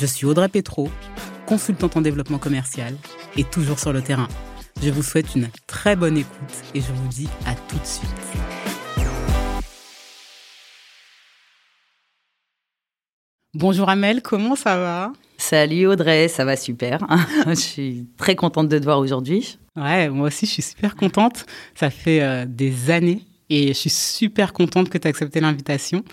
Je suis Audrey Petro, consultante en développement commercial et toujours sur le terrain. Je vous souhaite une très bonne écoute et je vous dis à tout de suite. Bonjour Amel, comment ça va? Salut Audrey, ça va super. je suis très contente de te voir aujourd'hui. Ouais, moi aussi je suis super contente. Ça fait euh, des années et je suis super contente que tu aies accepté l'invitation.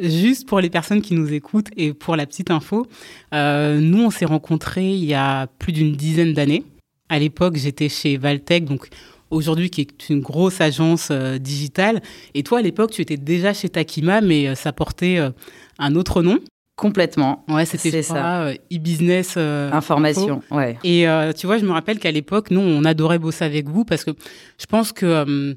Juste pour les personnes qui nous écoutent et pour la petite info, euh, nous on s'est rencontrés il y a plus d'une dizaine d'années. À l'époque, j'étais chez Valtech, donc aujourd'hui qui est une grosse agence euh, digitale. Et toi, à l'époque, tu étais déjà chez Takima, mais ça portait un autre nom. Complètement. Ouais, c'était ça. Euh, e-business. Euh, Information, ouais. Et euh, tu vois, je me rappelle qu'à l'époque, nous, on adorait bosser avec vous parce que je pense que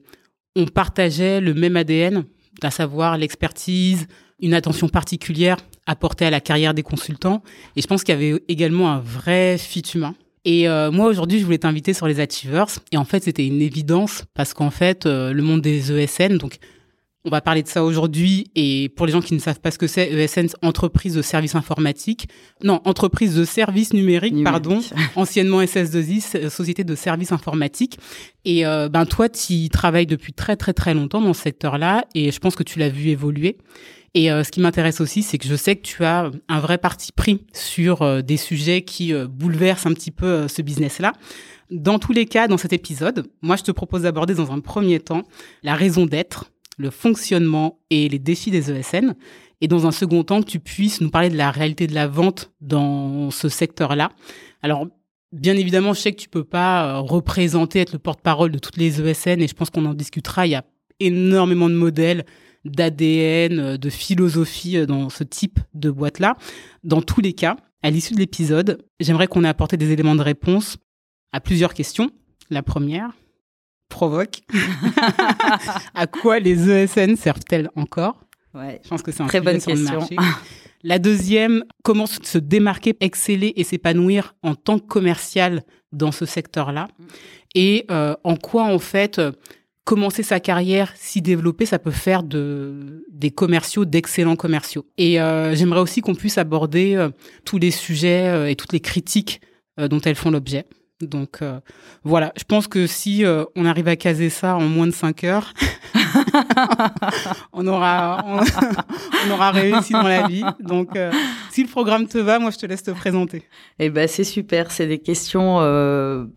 on partageait le même ADN, à savoir l'expertise, une attention particulière apportée à la carrière des consultants. Et je pense qu'il y avait également un vrai fit humain. Et moi, aujourd'hui, je voulais t'inviter sur les Achievers. Et en fait, c'était une évidence parce qu'en fait, le monde des ESN, donc on va parler de ça aujourd'hui et pour les gens qui ne savent pas ce que c'est, ESN, entreprise de services informatiques. Non, entreprise de services numériques, pardon, anciennement SS2I, société de services informatiques. Et euh, ben toi, tu travailles depuis très très très longtemps dans ce secteur-là et je pense que tu l'as vu évoluer. Et euh, ce qui m'intéresse aussi, c'est que je sais que tu as un vrai parti pris sur euh, des sujets qui bouleversent un petit peu ce business-là. Dans tous les cas, dans cet épisode, moi, je te propose d'aborder dans un premier temps la raison d'être le fonctionnement et les défis des ESN. Et dans un second temps, que tu puisses nous parler de la réalité de la vente dans ce secteur-là. Alors, bien évidemment, je sais que tu peux pas euh, représenter, être le porte-parole de toutes les ESN et je pense qu'on en discutera. Il y a énormément de modèles, d'ADN, euh, de philosophie euh, dans ce type de boîte-là. Dans tous les cas, à l'issue de l'épisode, j'aimerais qu'on ait apporté des éléments de réponse à plusieurs questions. La première, provoque. à quoi les ESN servent-elles encore? Ouais. Je pense que c'est un très bonne question. La deuxième, comment se démarquer, exceller et s'épanouir en tant que commercial dans ce secteur-là? Et euh, en quoi, en fait, commencer sa carrière, s'y développer, ça peut faire de, des commerciaux, d'excellents commerciaux? Et euh, j'aimerais aussi qu'on puisse aborder euh, tous les sujets et toutes les critiques dont elles font l'objet. Donc euh, voilà, je pense que si euh, on arrive à caser ça en moins de 5 heures, on aura on, aura réussi dans la vie. Donc euh, si le programme te va, moi je te laisse te présenter. Eh ben c'est super, c'est des questions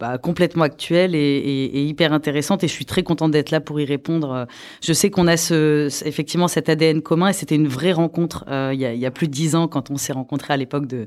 bah, complètement actuelles et, et, hyper intéressantes et je suis très contente d'être là pour y répondre. Je sais qu'on a ce, effectivement cet ADN commun et c'était une vraie rencontre il y, a, y a plus de 10 ans quand on s'est rencontrés à l'époque de euh,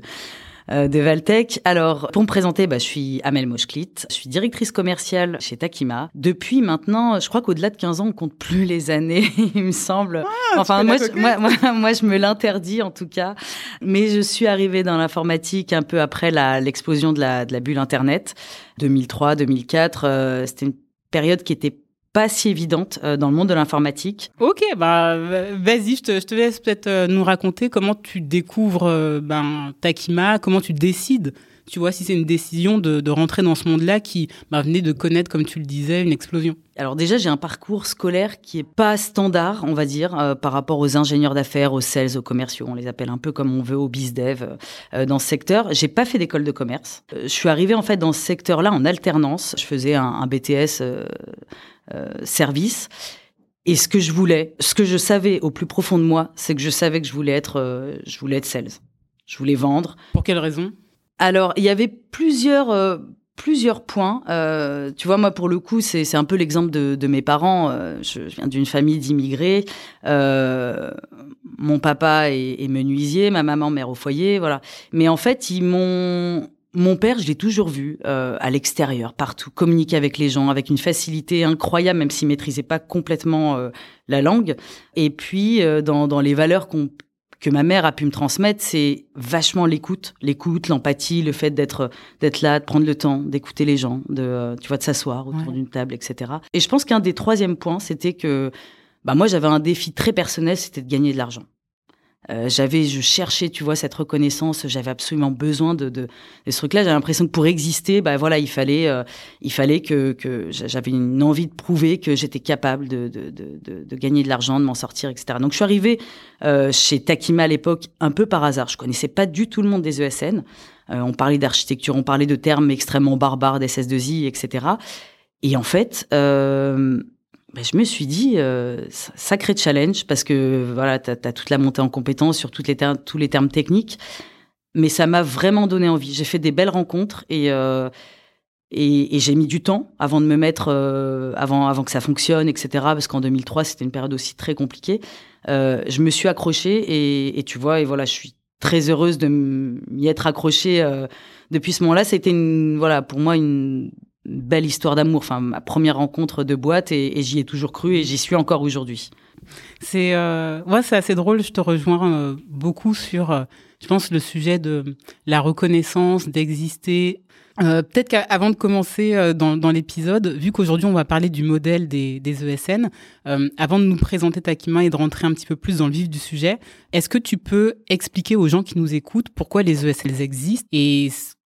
de Valtech. Alors, pour me présenter, bah, je suis Amel Moschklit, je suis directrice commerciale chez Takima. Depuis maintenant, je crois qu'au-delà de 15 ans, on compte plus les années, il me semble. Ah, enfin, moi je, moi, moi, je me l'interdis en tout cas. Mais je suis arrivée dans l'informatique un peu après l'explosion de la, de la bulle Internet, 2003, 2004. Euh, C'était une période qui était pas si évidente euh, dans le monde de l'informatique. Ok, bah vas-y, je te, je te laisse peut-être euh, nous raconter comment tu découvres euh, ben, Takima, comment tu décides tu vois, si c'est une décision de, de, rentrer dans ce monde-là qui bah, venait de connaître, comme tu le disais, une explosion Alors déjà, j'ai un parcours scolaire qui est pas standard, on va dire, par rapport aux ingénieurs d'affaires, aux sales, aux commerciaux. On les appelle un peu comme on veut, aux bizdev euh, dans ce secteur. J'ai pas fait d'école de commerce. je suis arrivée en fait dans ce secteur-là en alternance. Je faisais un, un BTS euh, service. Et ce que je voulais, ce que je savais au plus profond de moi, c'est que je savais que je voulais être, euh, je voulais être sales. Je voulais vendre. Pour quelle raison? Alors, il y avait plusieurs, euh, plusieurs points. Euh, tu vois, moi, pour le coup, c'est un peu l'exemple de, de, mes parents. je viens d'une famille d'immigrés. mon papa est, est, menuisier, ma maman mère au foyer, voilà. Mais en fait, ils m'ont mon père, je l'ai toujours vu euh, à l'extérieur, partout, communiquer avec les gens avec une facilité incroyable, même s'il maîtrisait pas complètement euh, la langue. Et puis euh, dans, dans, les valeurs que ma mère a pu me transmettre, c'est vachement l'écoute, l'écoute, l'empathie, le fait d'être d'être là, de prendre le temps, d'écouter les gens, de tu vois de s'asseoir autour d'une table, etc. Et je pense qu'un des troisièmes points, c'était que bah moi j'avais un défi très personnel, c'était de gagner de l'argent. Euh, j'avais, je cherchais, tu vois, cette reconnaissance. J'avais absolument besoin de, de, de ce truc-là. J'avais l'impression que pour exister, bah voilà, il fallait, euh, il fallait que, que j'avais une envie de prouver que j'étais capable de, de, de, gagner de l'argent, de m'en sortir, etc. Donc je suis arrivée euh, chez Takima à l'époque un peu par hasard. Je connaissais pas du tout le monde des ESN. Euh, on parlait d'architecture, on parlait de termes extrêmement barbares, d'SS2I, etc. Et en fait, euh, ben, je me suis dit, euh, sacré challenge, parce que voilà, tu as, toute la montée en compétences sur toutes les tous les termes techniques, mais ça m'a vraiment donné envie. J'ai fait des belles rencontres et, euh, et, j'ai mis du temps avant de me mettre, euh, avant, avant que ça fonctionne, etc. Parce qu'en 2003, c'était une période aussi très compliquée. Je me suis accrochée et, tu vois, et voilà, je suis très heureuse de m'y être accrochée depuis ce moment-là. C'était une, voilà, pour moi une belle histoire d'amour, enfin ma première rencontre de boîte et, j'y ai toujours cru et j'y suis encore aujourd'hui. C'est euh, ouais, c'est assez drôle. Je te rejoins euh, beaucoup sur, euh, je pense, le sujet de la reconnaissance, d'exister. Euh, peut-être qu'avant de commencer dans, dans l'épisode, vu qu'aujourd'hui on va parler du modèle des, des ESN, avant de nous présenter Takima et de rentrer un petit peu plus dans le vif du sujet, est-ce que tu peux expliquer aux gens qui nous écoutent pourquoi les ESN existent et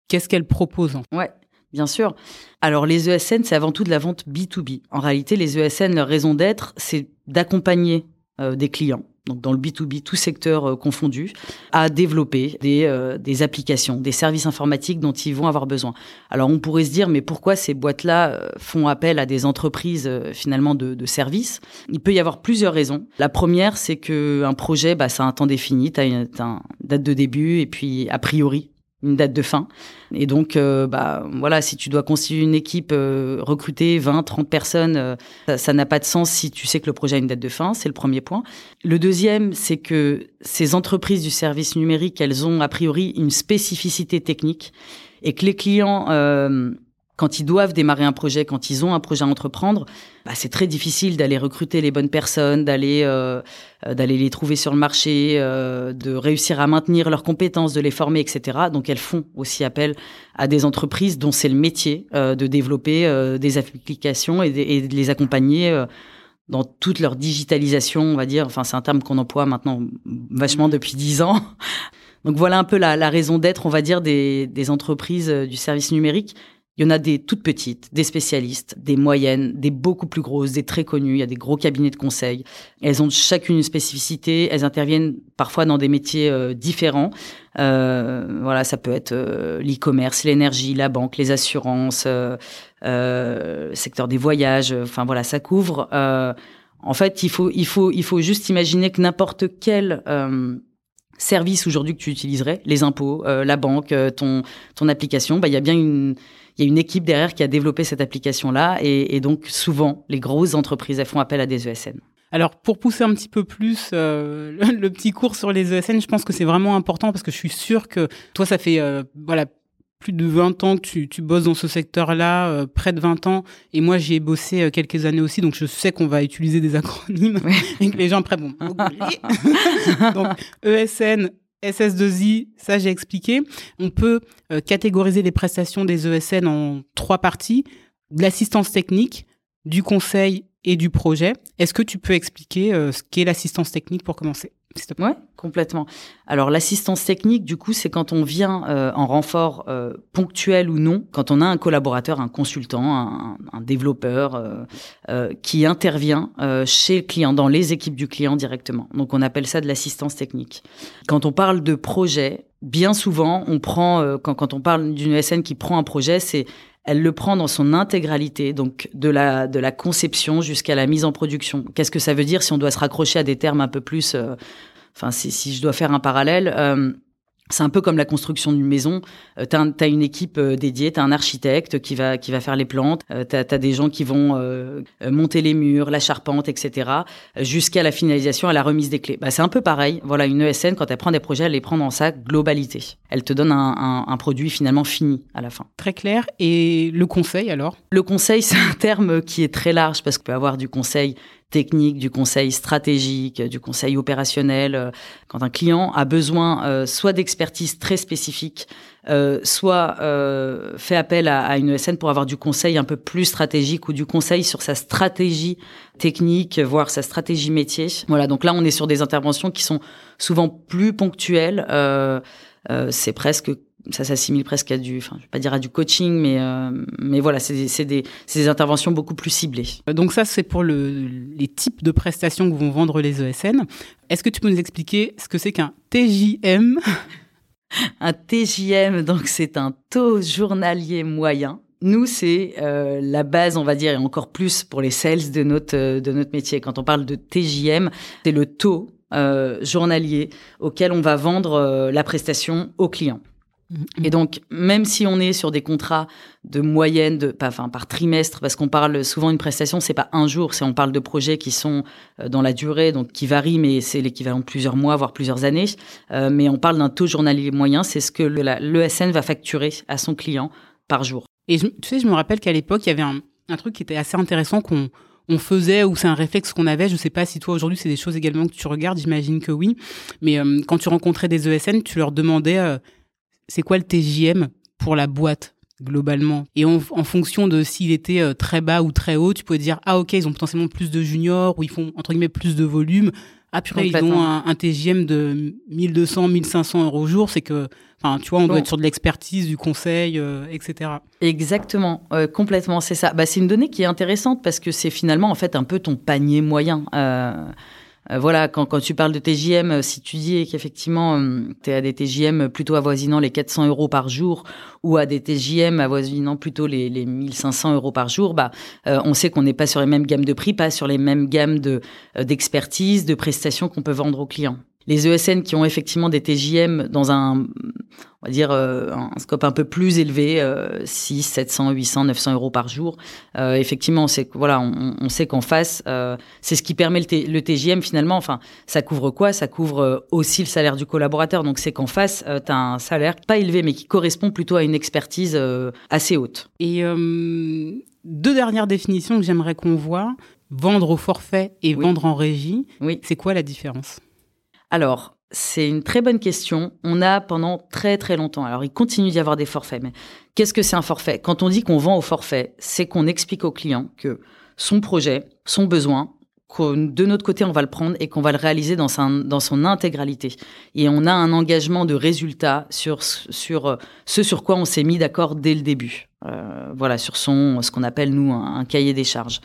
qu'est-ce qu'elles proposent Ouais, bien sûr. Alors les ESN, c'est avant tout de la vente B2B. En réalité, les ESN, leur raison d'être, c'est d'accompagner euh, des clients, donc dans le B2B, tout secteur euh, confondu, à développer des, euh, des applications, des services informatiques dont ils vont avoir besoin. Alors on pourrait se dire, mais pourquoi ces boîtes-là font appel à des entreprises finalement de, de, services? Il peut y avoir plusieurs raisons. La première, c'est que un projet, bah, ça a un temps défini, tu as une date de début et puis a priori une date de fin. Et donc, euh, bah, voilà, si tu dois constituer une équipe, euh, recruter 20, 30 personnes, euh, ça n'a pas de sens si tu sais que le projet a une date de fin. C'est le premier point. Le deuxième, c'est que ces entreprises du service numérique, elles ont a priori une spécificité technique et que les clients quand ils doivent démarrer un projet, quand ils ont un projet à entreprendre, bah, c'est très difficile d'aller recruter les bonnes personnes, d'aller euh, euh, d'aller les trouver sur le marché, euh, de réussir à maintenir leurs compétences, de les former, etc. Donc elles font aussi appel à des entreprises dont c'est le métier de développer des applications et de, les accompagner dans toute leur digitalisation, on va dire. Enfin, c'est un terme qu'on emploie maintenant vachement depuis dix ans. Donc voilà un peu la, la raison d'être, on va dire, des, des entreprises du service numérique il y en a des toutes petites, des spécialistes, des moyennes, des beaucoup plus grosses, des très connues. Il y a des gros cabinets de conseil. Elles ont chacune une spécificité. Elles interviennent parfois dans des métiers euh, différents. Euh, voilà, ça peut être euh, l'e-commerce, l'énergie, la banque, les assurances, euh, le secteur des voyages. Enfin voilà, ça couvre. en fait, il faut, il faut, il faut juste imaginer que n'importe quel service aujourd'hui que tu utiliserais, les impôts, la banque, ton ton application, bah il y a bien une il y a une équipe derrière qui a développé cette application-là. Et, donc, souvent, les grosses entreprises, elles font appel à des ESN. Alors, pour pousser un petit peu plus euh, le, petit cours sur les ESN, je pense que c'est vraiment important parce que je suis sûre que toi, ça fait euh, voilà plus de 20 ans que tu, tu bosses dans ce secteur-là, euh, près de 20 ans, et moi j'y ai bossé quelques années aussi, donc je sais qu'on va utiliser des acronymes et que les gens après bon. donc ESN, SS2I, ça j'ai expliqué. On peut euh, catégoriser les prestations des ESN en trois parties de l'assistance technique, du conseil et du projet. Est-ce que tu peux expliquer euh, ce qu'est l'assistance technique pour commencer? Oui, complètement. Alors l'assistance technique, du coup, c'est quand on vient euh, en renfort euh, ponctuel ou non, quand on a un collaborateur, un consultant, un, un développeur euh, qui intervient chez le client, dans les équipes du client directement. Donc on appelle ça de l'assistance technique. Quand on parle de projet, bien souvent, on prend, quand, quand on parle d'une ESN qui prend un projet, c'est elle le prend dans son intégralité, donc de la, de la conception jusqu'à la mise en production. Qu'est-ce que ça veut dire si on doit se raccrocher à des termes un peu plus... Euh, enfin, si, si, je dois faire un parallèle... Euh, c'est un peu comme la construction d'une maison. Euh, tu as, une équipe euh, dédiée, tu as un architecte qui va, qui va faire les plantes, euh, tu as, des gens qui vont euh, monter les murs, la charpente, etc., jusqu'à la finalisation, à la remise des clés. Bah, c'est un peu pareil. Voilà, une ESN, quand elle prend des projets, elle les prend dans sa globalité. Elle te donne un, un, un produit finalement fini à la fin. Très clair. Et le conseil alors? Le conseil, c'est un terme qui est très large parce qu'on peut avoir du conseil technique, du conseil stratégique, du conseil opérationnel. Quand un client a besoin soit d'expertise très spécifique, soit fait appel à, à, une ESN pour avoir du conseil un peu plus stratégique ou du conseil sur sa stratégie technique, voire sa stratégie métier. Voilà, donc là on est sur des interventions qui sont souvent plus ponctuelles. c'est presque ça s'assimile presque à du, enfin, je vais pas dire à du coaching, mais euh, mais voilà, c'est des, des, des, interventions beaucoup plus ciblées. Donc ça, c'est pour le, les types de prestations que vont vendre les ESN. Est-ce que tu peux nous expliquer ce que c'est qu'un TJM Un TJM, donc c'est un taux journalier moyen. Nous, c'est euh, la base, on va dire, et encore plus pour les sales de notre de notre métier. Quand on parle de TJM, c'est le taux euh, journalier auquel on va vendre euh, la prestation au client. Mm-hmm. Et donc, même si on est sur des contrats de moyenne, de, enfin, par trimestre, parce qu'on parle souvent une prestation, c'est pas un jour, c'est on parle de projets qui sont euh, dans la durée, donc qui varient, mais c'est l'équivalent de plusieurs mois, voire plusieurs années. Euh, mais on parle d'un taux journalier moyen, c'est ce que l'ESN va facturer à son client par jour. Et tu sais, je me rappelle qu'à l'époque, il y avait un, un, truc qui était assez intéressant qu'on on faisait ou c'est un réflexe qu'on avait. Je sais pas si toi aujourd'hui c'est des choses également que tu regardes, j'imagine que oui. Mais euh, quand tu rencontrais des ESN, tu leur demandais c'est quoi le TJM pour la boîte globalement? Et en, fonction de s'il était euh, très bas ou très haut tu peux dire ah ok ils ont potentiellement plus de juniors ou ils font entre guillemets plus de volume. Ah purée ils ont un, un, TJM de 1200 1500 euros au jour c'est que enfin tu vois on doit être sur de l'expertise du conseil euh, etc exactement. Euh, complètement c'est ça. Bah, c'est une donnée qui est intéressante parce que c'est finalement en fait un peu ton panier moyen. Euh, voilà, quand, quand tu parles de TJM, euh, si tu dis qu'effectivement, euh, tu es à des TJM plutôt avoisinant les 400 euros par jour ou à des TJM avoisinant plutôt les, les 1500 euros par jour, bah, on sait qu'on n'est pas sur les mêmes gammes de prix, pas sur les mêmes gammes de d'expertise, de prestations qu'on peut vendre aux clients les ESN qui ont effectivement des TJM dans un, on va dire, euh, un scope un peu plus élevé, 6, 700, 800, 900 euros par jour, euh, effectivement, c'est voilà, on, on sait qu'en face, euh, c'est ce qui permet le, le, TJM finalement. Enfin, ça couvre quoi? Ça couvre aussi le salaire du collaborateur. Donc, c'est qu'en face, tu as un salaire pas élevé, mais qui correspond plutôt à une expertise assez haute. Et deux dernières définitions que j'aimerais qu'on voit vendre au forfait et vendre en régie. Oui. C'est quoi la différence? Alors, c'est une très bonne question. On a pendant très très longtemps, alors il continue d'y avoir des forfaits, mais qu'est-ce que c'est un forfait? Quand on dit qu'on vend au forfait, c'est qu'on explique au client que son projet, son besoin, de notre côté, on va le prendre et qu'on va le réaliser dans, son intégralité. Et on a un engagement de résultat sur, ce sur quoi on s'est mis d'accord dès le début. Euh, voilà, sur son, ce qu'on appelle, nous, un cahier des charges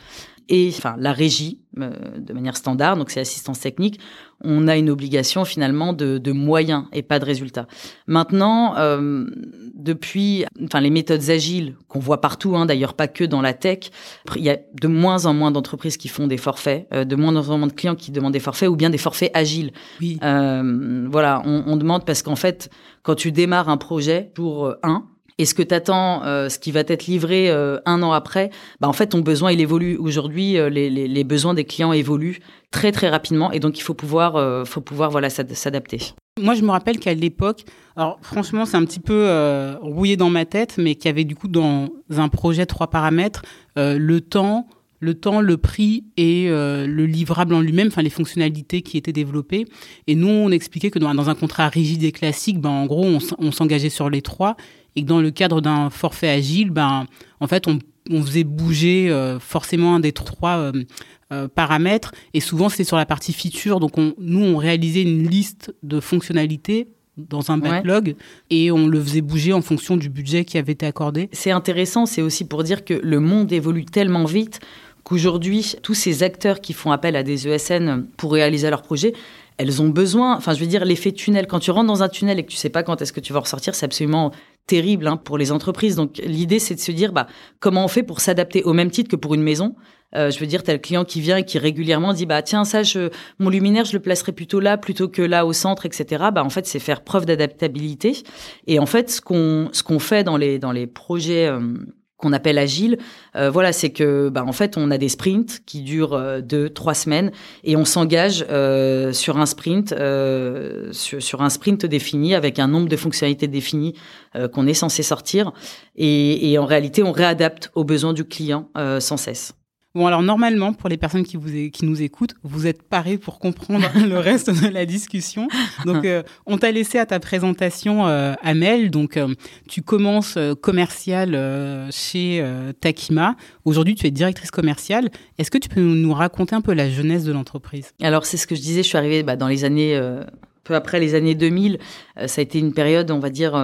et enfin la régie euh, de manière standard, donc c'est assistance technique, on a une obligation finalement de, de moyens et pas de résultats. Maintenant, euh, depuis, enfin les méthodes agiles qu'on voit partout, hein, d'ailleurs pas que dans la tech, il y a de moins en moins d'entreprises qui font des forfaits, euh, de moins en moins de clients qui demandent des forfaits ou bien des forfaits agiles. Oui. Euh, voilà, on, on demande parce qu'en fait, quand tu démarres un projet jour 1, et ce que tu attends, euh, ce qui va être livré euh, un an après, bah en fait ton besoin il évolue. Aujourd'hui, euh, les, les, les, besoins des clients évoluent très très rapidement et donc il faut pouvoir, faut pouvoir voilà s'adapter. Moi, je me rappelle qu'à l'époque, alors franchement, c'est un petit peu rouillé dans ma tête, mais qu'il y avait du coup dans un projet trois paramètres le temps, le temps, le prix et le livrable en lui-même, enfin les fonctionnalités qui étaient développées. Et nous, on expliquait que dans, un contrat rigide et classique, ben, en gros, on s'engageait sur les trois et que dans le cadre d'un forfait agile, ben, en fait, on, on faisait bouger euh, forcément un des trois euh, euh, paramètres. Et souvent, c'était sur la partie feature. Donc, on, nous, on réalisait une liste de fonctionnalités dans un backlog et on le faisait bouger en fonction du budget qui avait été accordé. C'est intéressant, c'est aussi pour dire que le monde évolue tellement vite qu'aujourd'hui, tous ces acteurs qui font appel à des ESN pour réaliser leurs projets, elles ont besoin, enfin je veux dire l'effet tunnel, quand tu rentres dans un tunnel et que tu sais pas quand est-ce que tu vas ressortir, c'est absolument terrible hein, pour les entreprises. Donc l'idée c'est de se dire bah comment on fait pour s'adapter au même titre que pour une maison? Euh, je veux dire, as le client qui vient et qui régulièrement dit bah tiens ça je mon luminaire je le placerai plutôt là plutôt que là au centre etc. Bah en fait c'est faire preuve d'adaptabilité et en fait ce qu'on ce qu'on fait dans les dans les projets euh, qu'on appelle agile, euh, voilà, c'est que, bah, en fait, on a des sprints qui durent euh, deux, trois semaines, et on s'engage euh, sur un sprint, sur, un sprint défini avec un nombre de fonctionnalités définies qu'on est censé sortir, et, et, en réalité, on réadapte aux besoins du client sans cesse. Bon, alors normalement, pour les personnes qui, nous écoutent, vous êtes parés pour comprendre le reste de la discussion. Donc, euh, on t'a laissé à ta présentation, euh, Amel. Donc, euh, tu commences euh, commercial chez Takima. Aujourd'hui, tu es directrice commerciale. Est-ce que tu peux nous raconter un peu la jeunesse de l'entreprise? Alors, c'est ce que je disais. Je suis arrivée bah, dans les années, peu après les années 2000. ça a été une période, on va dire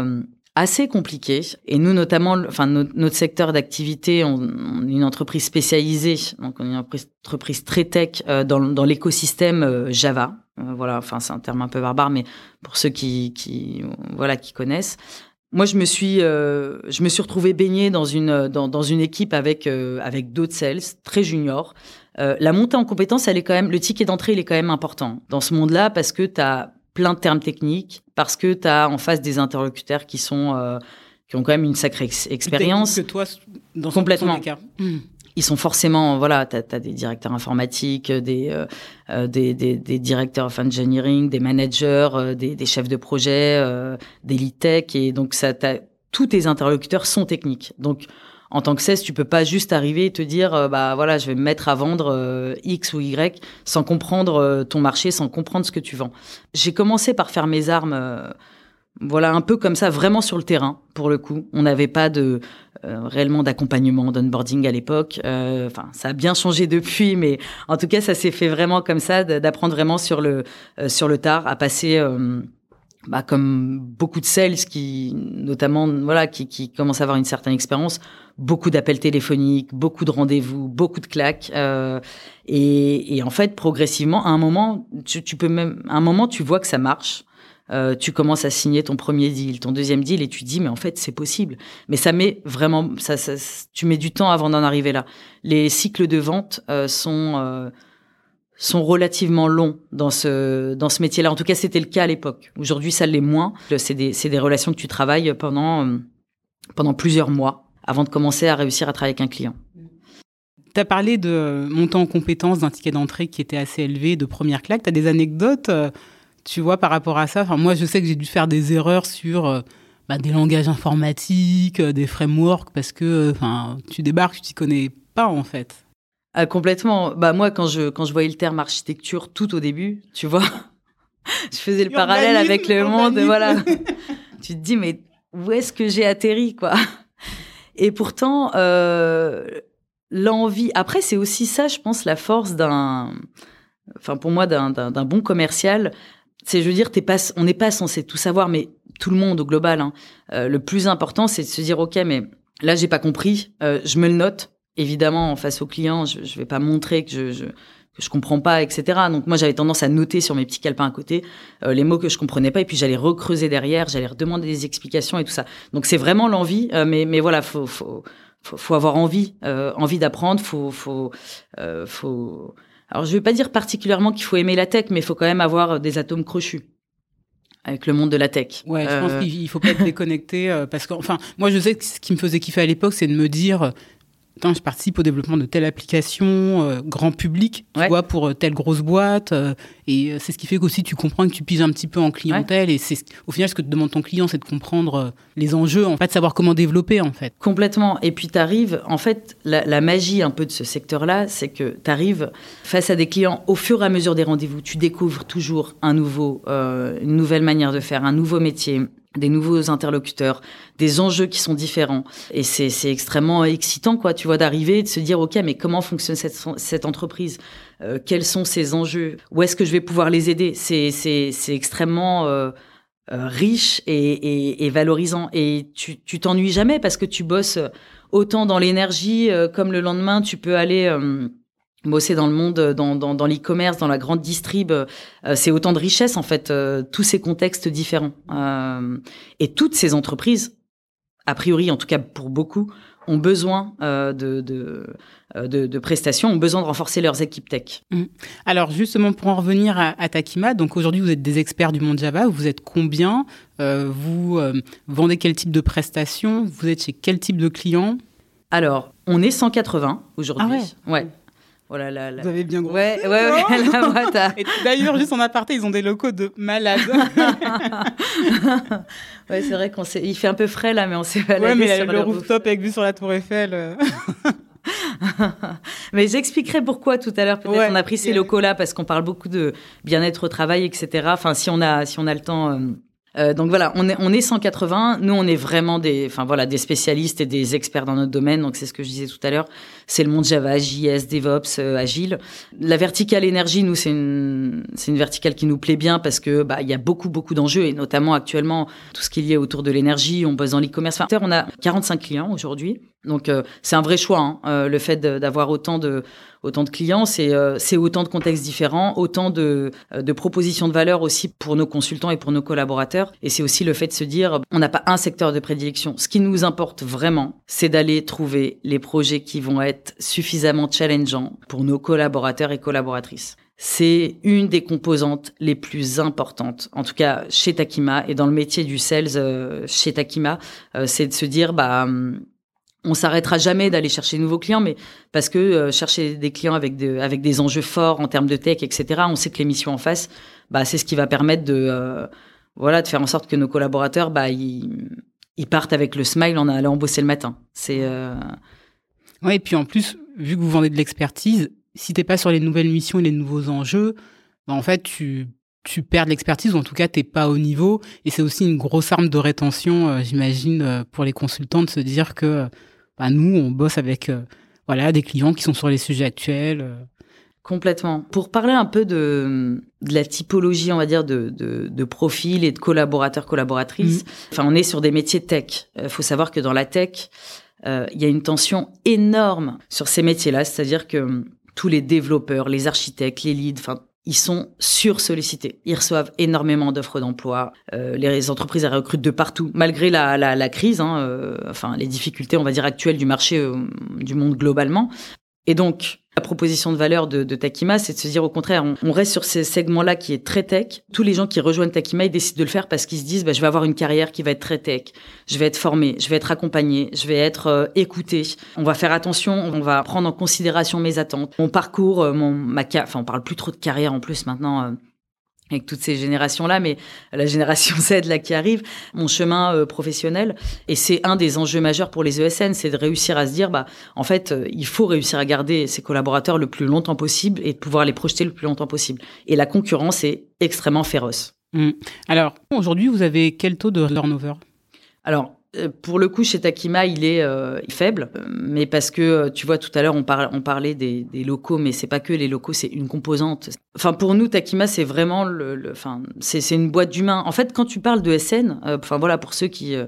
assez compliqué. Et nous, notamment, enfin, notre, secteur d'activité, on, on, est une entreprise spécialisée, donc on est une entreprise très tech euh, dans, dans l'écosystème euh, Java. Euh, voilà, enfin, c'est un terme un peu barbare, mais pour ceux qui, qui voilà, qui connaissent. Moi, je me suis, je me suis retrouvé baigné dans une dans, dans une équipe avec avec d'autres sales très juniors. la montée en compétence, elle est quand même, le ticket d'entrée, il est quand même important dans ce monde-là parce que tu as plein de termes techniques parce que tu as en face des interlocuteurs qui sont euh, qui ont quand même une sacrée expérience. Que toi, dans complètement. Cas. Hmm. Ils sont forcément, voilà, tu as, des directeurs informatiques, des, euh, euh, des, des, des, directeurs of engineering, des managers, des, des, chefs de projet, des lead tech, et donc ça, tous tes interlocuteurs sont techniques. Donc en tant que 16, tu peux pas juste arriver et te dire, euh, bah voilà, je vais me mettre à vendre euh, X ou Y sans comprendre euh, ton marché, sans comprendre ce que tu vends. J'ai commencé par faire mes armes, voilà, un peu comme ça, vraiment sur le terrain, pour le coup. On n'avait pas de réellement d'accompagnement, d'onboarding à l'époque. Enfin, ça a bien changé depuis, mais en tout cas, ça s'est fait vraiment comme ça, d'apprendre vraiment sur le sur le tard, à passer bah, comme beaucoup de sales qui, notamment, voilà, qui, qui commencent à avoir une certaine expérience, beaucoup d'appels téléphoniques, beaucoup de rendez-vous, beaucoup de claques, euh, et, et, en fait, progressivement, à un moment, tu, tu, peux même, à un moment, tu vois que ça marche. Euh, tu commences à signer ton premier deal, ton deuxième deal, et tu dis mais en fait c'est possible. Mais ça met vraiment, ça, ça, tu mets du temps avant d'en arriver là. Les cycles de vente euh, sont euh, sont relativement longs dans ce dans ce métier-là. En tout cas, c'était le cas à l'époque. Aujourd'hui, ça l'est moins. C'est des c'est des relations que tu travailles pendant euh, pendant plusieurs mois avant de commencer à réussir à travailler avec un client. Tu as parlé de montant en compétences d'un ticket d'entrée qui était assez élevé, de première claque. Tu as des anecdotes, euh, tu vois, par rapport à ça? Enfin, Moi, je sais que j'ai dû faire des erreurs sur euh, bah, des langages informatiques, des frameworks, parce que enfin, tu débarques, tu t'y connais pas, en fait. Ah, complètement. Bah moi, quand je quand je voyais le terme architecture tout au début, tu vois, je faisais le parallèle avec le monde. Voilà. tu te dis mais où est-ce que j'ai atterri quoi? Et pourtant, euh, l'envie. Après, c'est aussi ça, je pense, la force d'un. Enfin, pour moi, d'un bon commercial. C'est, je veux dire, t'es pas, on n'est pas censé tout savoir, mais tout le monde au global. Hein. Euh, le plus important, c'est de se dire, ok, mais là, j'ai pas compris. Euh, je me le note évidemment, face au client, je ne vais pas montrer que je, je que je comprends pas, etc. Donc moi j'avais tendance à noter sur mes petits calepins à côté euh, les mots que je comprenais pas et puis j'allais recreuser derrière, j'allais redemander des explications et tout ça. Donc c'est vraiment l'envie, euh, mais mais voilà, faut faut faut, faut avoir envie, euh, envie d'apprendre, faut faut faut. Alors je vais pas dire particulièrement qu'il faut aimer la tech, mais il faut quand même avoir des atomes crochus avec le monde de la tech. Ouais, je pense qu'il faut pas être déconnecté parce que, enfin, moi je sais que ce qui me faisait kiffer à l'époque, c'est de me dire, je participe au développement de telle application euh, grand public, tu vois, pour euh, telle grosse boîte. Euh, et c'est ce qui fait qu'aussi tu comprends que tu piges un petit peu en clientèle. Et c'est au final ce que te demande ton client, c'est de comprendre les enjeux, en fait, de savoir comment développer, en fait. Complètement. Et puis tu arrives, en fait, la, la, magie un peu de ce secteur-là, c'est que tu arrives face à des clients au fur et à mesure des rendez-vous. Tu découvres toujours un nouveau, une nouvelle manière de faire, un nouveau métier des nouveaux interlocuteurs, des enjeux qui sont différents. Et c'est, c'est extrêmement excitant, quoi, tu vois, d'arriver de se dire, OK, mais comment fonctionne cette, cette entreprise? Euh, Quels sont ses enjeux? Où est-ce que je vais pouvoir les aider? C'est, c'est, c'est extrêmement euh, euh, riche et, et, et, valorisant. Et tu, tu t'ennuies jamais parce que tu bosses autant dans l'énergie, comme le lendemain, tu peux aller bosser dans le monde, dans, dans, dans l'e-commerce, dans la grande distrib, euh, c'est autant de richesses en fait, euh, tous ces contextes différents. Euh, et toutes ces entreprises, a priori, en tout cas pour beaucoup, ont besoin de, de, de, de, prestations, ont besoin de renforcer leurs équipes tech. Mmh. Alors justement, pour en revenir à, à Takima, donc aujourd'hui vous êtes des experts du monde Java, vous êtes combien Vous vendez quel type de prestations Vous êtes chez quel type de clients? Alors, on est 180 aujourd'hui. Ah ouais? ouais. Oh Vous avez bien gros. Ouais, ouais, ouais la boîte D'ailleurs, juste en aparté, ils ont des locaux de malades. ouais, c'est vrai qu'on s'est. Il fait un peu frais là, mais on s'est baladé ouais, mais sur le, rooftop avec vue sur la Tour Eiffel. Euh. Mais j'expliquerai pourquoi tout à l'heure. Peut-être on a pris ces locaux-là parce qu'on parle beaucoup de bien-être au travail, etc. Enfin, si on a, si on a le temps. Euh, euh, donc voilà, on est, on est 180. Nous, on est vraiment des, enfin voilà, des spécialistes et des experts dans notre domaine. Donc c'est ce que je disais tout à l'heure. C'est le monde Java, JS, DevOps, euh, Agile. La verticale énergie, nous, c'est une, une verticale qui nous plaît bien parce que bah y a beaucoup beaucoup d'enjeux et notamment actuellement tout ce qui est lié autour de l'énergie. On bosse dans l'e-commerce. Enfin, on a 45 clients aujourd'hui. Donc euh, c'est un vrai choix, hein, euh, le fait d'avoir autant de autant de clients, c'est c'est autant de contextes différents, autant de, de propositions de valeur aussi pour nos consultants et pour nos collaborateurs. Et c'est aussi le fait de se dire, on n'a pas un secteur de prédilection. Ce qui nous importe vraiment, c'est d'aller trouver les projets qui vont être suffisamment challengeants pour nos collaborateurs et collaboratrices. C'est une des composantes les plus importantes, en tout cas chez Takima et dans le métier du sales chez Takima, c'est de se dire bah hum, on s'arrêtera jamais d'aller chercher de nouveaux clients, mais parce que euh, chercher des clients avec, avec des enjeux forts en termes de tech, etc. On sait que les missions en face, bah, c'est ce qui va permettre de, euh, voilà, de faire en sorte que nos collaborateurs, bah, ils, ils partent avec le smile en allant bosser le matin. C'est. Euh... Ouais, et puis en plus, vu que vous vendez de l'expertise, si t'es pas sur les nouvelles missions et les nouveaux enjeux, bah, en fait, tu tu perds de l'expertise ou en tout cas t'es pas au niveau et c'est aussi une grosse arme de rétention euh, j'imagine pour les consultants de se dire que bah, nous, on bosse avec euh, voilà des clients qui sont sur les sujets actuels. Euh. Complètement. Pour parler un peu de, de la typologie, on va dire, de, de, de profils et de collaborateurs, collaboratrices, mmh. enfin, on est sur des métiers tech. Il faut savoir que dans la tech, il y a une tension énorme sur ces métiers-là, c'est-à-dire que hum, tous les développeurs, les architectes, les leads, enfin ils sont sursollicités. Ils reçoivent énormément d'offres d'emploi. Euh, les entreprises recrutent de partout, malgré la, la, la crise, hein, euh, enfin les difficultés, on va dire actuelles du marché, euh, du monde globalement. Et donc, la proposition de valeur de, de Takima, c'est de se dire au contraire, on, reste sur ces segments-là qui est très tech. Tous les gens qui rejoignent Takima, ils décident de le faire parce qu'ils se disent, bah, je vais avoir une carrière qui va être très tech. Je vais être formé, je vais être accompagné, je vais être euh, écouté. On va faire attention, on va prendre en considération mes attentes, mon parcours, euh, mon ma, enfin on parle plus trop de carrière en plus maintenant. Euh, avec toutes ces générations-là, mais la génération Z là qui arrive, mon chemin euh, professionnel, et c'est un des enjeux majeurs pour les ESN, c'est de réussir à se dire, bah, en fait, euh, il faut réussir à garder ses collaborateurs le plus longtemps possible et de pouvoir les projeter le plus longtemps possible. Et la concurrence est extrêmement féroce. Mmh. Alors, aujourd'hui, vous avez quel taux de turnover? Alors, pour le coup, chez Takima, il est euh, faible, mais parce que euh, tu vois, tout à l'heure, on, on parlait des, des, locaux, mais c'est pas que les locaux, c'est une composante. Enfin, pour nous, Takima, c'est vraiment le, enfin, c'est une boîte d'humains. En fait, quand tu parles de SN, enfin voilà, pour ceux qui euh,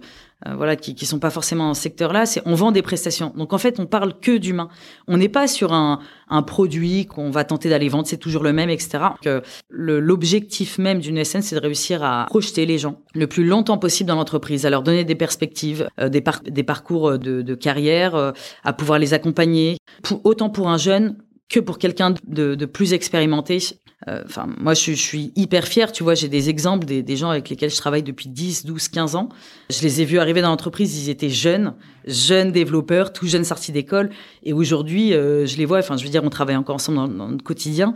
voilà, qui, qui sont pas forcément dans secteur-là, c'est on vend des prestations. Donc en fait, on parle que d'humain. On n'est pas sur un, un produit qu'on va tenter d'aller vendre, c'est toujours le même, etc. L'objectif même d'une SN, c'est de réussir à projeter les gens le plus longtemps possible dans l'entreprise, à leur donner des perspectives, euh, des, des parcours de, de carrière, euh, à pouvoir les accompagner, autant pour un jeune que pour quelqu'un de, de, plus expérimenté euh, enfin, moi, je, suis hyper fière. Tu vois, j'ai des exemples des, des, gens avec lesquels je travaille depuis 10, 12, 15 ans. Je les ai vus arriver dans l'entreprise. Ils étaient jeunes, jeunes développeurs, tout jeunes sortis d'école. Et aujourd'hui, euh, je les vois. Enfin, je veux dire, on travaille encore ensemble dans, dans notre quotidien.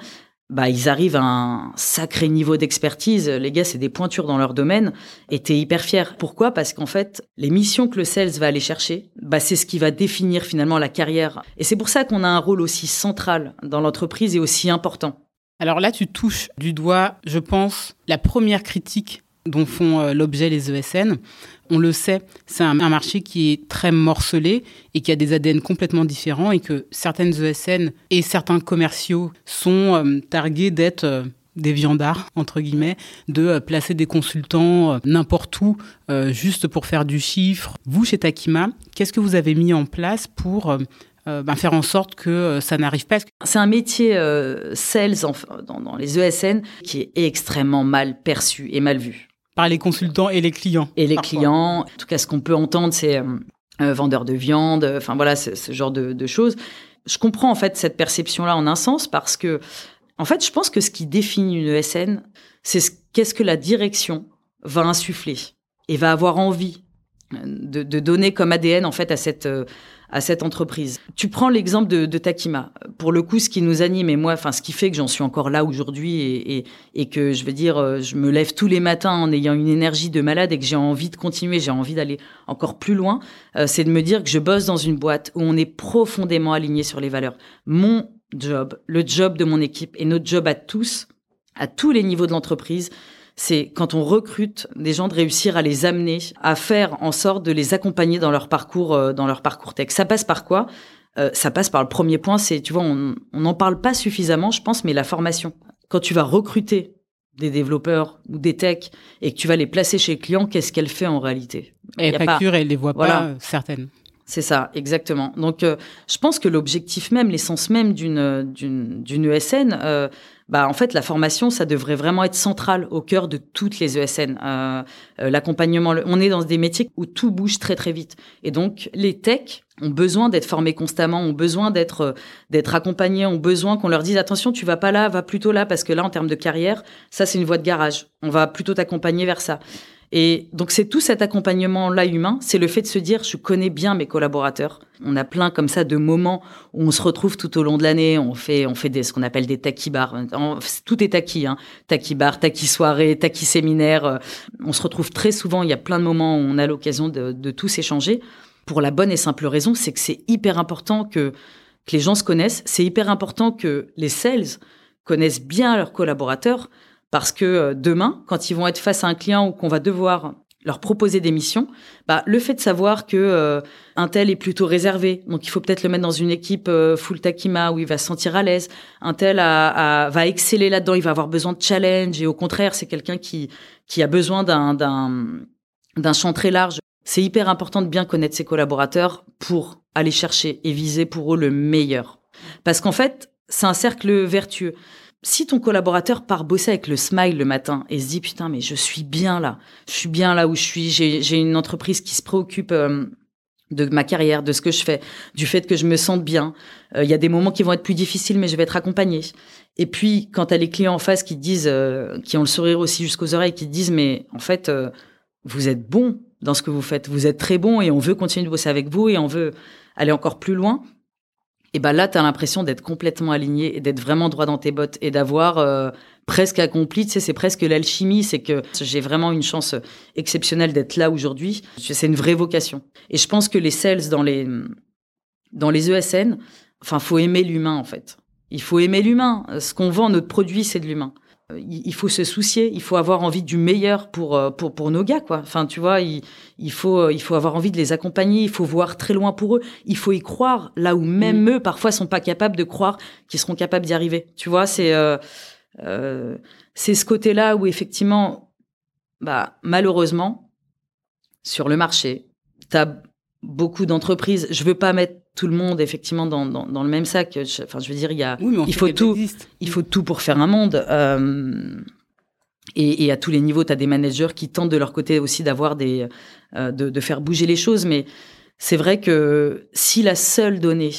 Bah, ils arrivent à un sacré niveau d'expertise. Les gars, c'est des pointures dans leur domaine. Et t'es hyper fier. Pourquoi? Parce qu'en fait, les missions que le sales va aller chercher, bah, c'est ce qui va définir finalement la carrière. Et c'est pour ça qu'on a un rôle aussi central dans l'entreprise et aussi important. Alors là, tu touches du doigt, je pense, la première critique dont font euh, l'objet les ESN. On le sait, c'est un, marché qui est très morcelé et qui a des ADN complètement différents et que certaines ESN et certains commerciaux sont euh, targués d'être euh, des viandards, entre guillemets, de placer des consultants n'importe où juste pour faire du chiffre. Vous, chez Takima, qu'est-ce que vous avez mis en place pour ben, faire en sorte que ça n'arrive pas? C'est un métier euh, sales dans, les ESN qui est extrêmement mal perçu et mal vu. Par les consultants et les clients. Et les clients. En tout cas, ce qu'on peut entendre, c'est vendeur de viande, enfin voilà, ce genre de, de, choses. Je comprends en fait cette perception-là en un sens parce que, en fait, je pense que ce qui définit une ESN, c'est qu'est-ce que la direction va insuffler et va avoir envie de, de, donner comme ADN en fait à cette à cette entreprise. Tu prends l'exemple de, Takima. Pour le coup, ce qui nous anime et moi, enfin, ce qui fait que j'en suis encore là aujourd'hui et, que je veux dire, euh, je me lève tous les matins en ayant une énergie de malade et que j'ai envie de continuer, j'ai envie d'aller encore plus loin, euh, c'est de me dire que je bosse dans une boîte où on est profondément aligné sur les valeurs. Mon job, le job de mon équipe et notre job à tous, à tous les niveaux de l'entreprise, c'est quand on recrute des gens de réussir à les amener à faire en sorte de les accompagner dans leur parcours euh, dans leur parcours tech. Ça passe par quoi? Euh, Ça passe par le premier point, c'est tu vois on n'en parle pas suffisamment, je pense, mais la formation. Quand tu vas recruter des développeurs ou des techs et que tu vas les placer chez le client, qu'est-ce qu'elle fait en réalité? Elle facture et elle les voit pas certaines. C'est ça, exactement. Donc, euh, je pense que l'objectif même, l'essence même d'une d'une d'une ESN, euh, bah en fait, la formation, ça devrait vraiment être central au cœur de toutes les ESN. Euh, euh, L'accompagnement, on est dans des métiers où tout bouge très très vite, et donc les techs ont besoin d'être formés constamment, ont besoin d'être euh, d'être accompagnés, ont besoin qu'on leur dise attention, tu vas pas là, va plutôt là, parce que là, en termes de carrière, ça c'est une voie de garage. On va plutôt t'accompagner vers ça. Et donc c'est tout cet accompagnement-là humain, c'est le fait de se dire je connais bien mes collaborateurs. On a plein comme ça de moments où on se retrouve tout au long de l'année, on fait on fait des ce qu'on appelle des taquibars. Tout est taqui, hein. Taquibar, taqui soirée, taqui séminaire. On se retrouve très souvent. Il y a plein de moments où on a l'occasion de, de tous échanger. Pour la bonne et simple raison, c'est que c'est hyper important que que les gens se connaissent. C'est hyper important que les sales connaissent bien leurs collaborateurs parce que euh, demain, quand ils vont être face à un client ou qu'on va devoir leur proposer des missions, bah, le fait de savoir que euh, un tel est plutôt réservé, donc il faut peut-être le mettre dans une équipe euh, full takima où il va se sentir à l'aise. Un tel va exceller là-dedans, il va avoir besoin de challenge et au contraire, c'est quelqu'un qui a besoin d'un d'un champ très large. C'est hyper important de bien connaître ses collaborateurs pour aller chercher et viser pour eux le meilleur. Parce qu'en fait, c'est un cercle vertueux si ton collaborateur part bosser avec le smile le matin et se dit putain mais je suis bien là, je suis bien là où je suis, j'ai une entreprise qui se préoccupe euh, de ma carrière, de ce que je fais, du fait que je me sente bien. Euh, il y a des moments qui vont être plus difficiles, mais je vais être accompagnée. Et puis quand tu as les clients en face qui disent, euh, qui ont le sourire aussi jusqu'aux oreilles, qui disent mais en fait vous êtes bon dans ce que vous faites, vous êtes très bon et on veut continuer de bosser avec vous et on veut aller encore plus loin et ben là, tu as l'impression d'être complètement aligné et d'être vraiment droit dans tes bottes et d'avoir euh, presque accompli. Tu sais, c'est presque l'alchimie. C'est que j'ai vraiment une chance exceptionnelle d'être là aujourd'hui. C'est une vraie vocation. Et je pense que les sales dans les dans les ESN, enfin, faut aimer l'humain en fait. Il faut aimer l'humain. Ce qu'on vend, notre produit, c'est de l'humain il faut se soucier, il faut avoir envie du meilleur pour euh, pour pour nos gars quoi. Enfin tu vois, il, il faut euh, il faut avoir envie de les accompagner, il faut voir très loin pour eux, il faut y croire là où même mm. eux parfois sont pas capables de croire qu'ils seront capables d'y arriver. Tu vois, c'est euh, euh, c'est ce côté-là où effectivement bah malheureusement sur le marché, tu as beaucoup d'entreprises, je veux pas mettre tout le monde effectivement dans, dans, dans, le même sac. Enfin, je veux dire, il y a, il faut tout, il faut tout pour faire un monde. Euh, et, et, à tous les niveaux, tu as des managers qui tentent de leur côté aussi d'avoir des, euh, de, de, faire bouger les choses. Mais c'est vrai que si la seule donnée,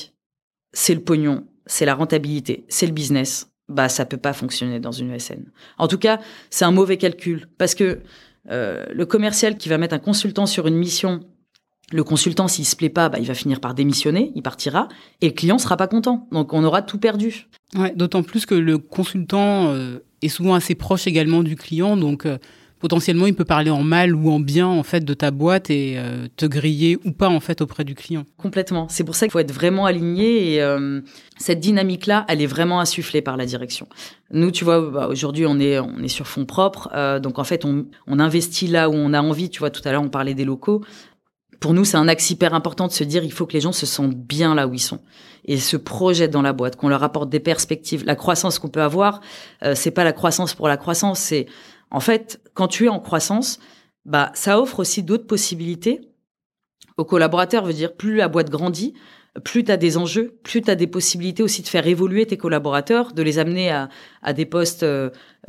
c'est le pognon, c'est la rentabilité, c'est le business, bah ça peut pas fonctionner dans une ESN. En tout cas, c'est un mauvais calcul parce que euh, le commercial qui va mettre un consultant sur une mission le consultant, s'il se plaît pas, bah, il va finir par démissionner, il partira, et le client sera pas content. Donc on aura tout perdu. Ouais, d'autant plus que le consultant euh, est souvent assez proche également du client, donc euh, potentiellement il peut parler en mal ou en bien en fait de ta boîte et euh, te griller ou pas en fait auprès du client. Complètement. C'est pour ça qu'il faut être vraiment aligné et cette dynamique-là, elle est vraiment insufflée par la direction. Nous, tu vois, bah, aujourd'hui on est on est sur fonds propres, donc en fait on, on investit là où on a envie. Tu vois, tout à l'heure on parlait des locaux pour nous, c'est un axe hyper important de se dire il faut que les gens se sentent bien là où ils sont et se projettent dans la boîte, qu'on leur apporte des perspectives. La croissance qu'on peut avoir, euh, c'est pas la croissance pour la croissance, c'est en fait quand tu es en croissance, bah ça offre aussi d'autres possibilités aux collaborateurs. Veut dire plus la boîte grandit, plus tu as des enjeux, plus tu as des possibilités aussi de faire évoluer tes collaborateurs, de les amener à, à des postes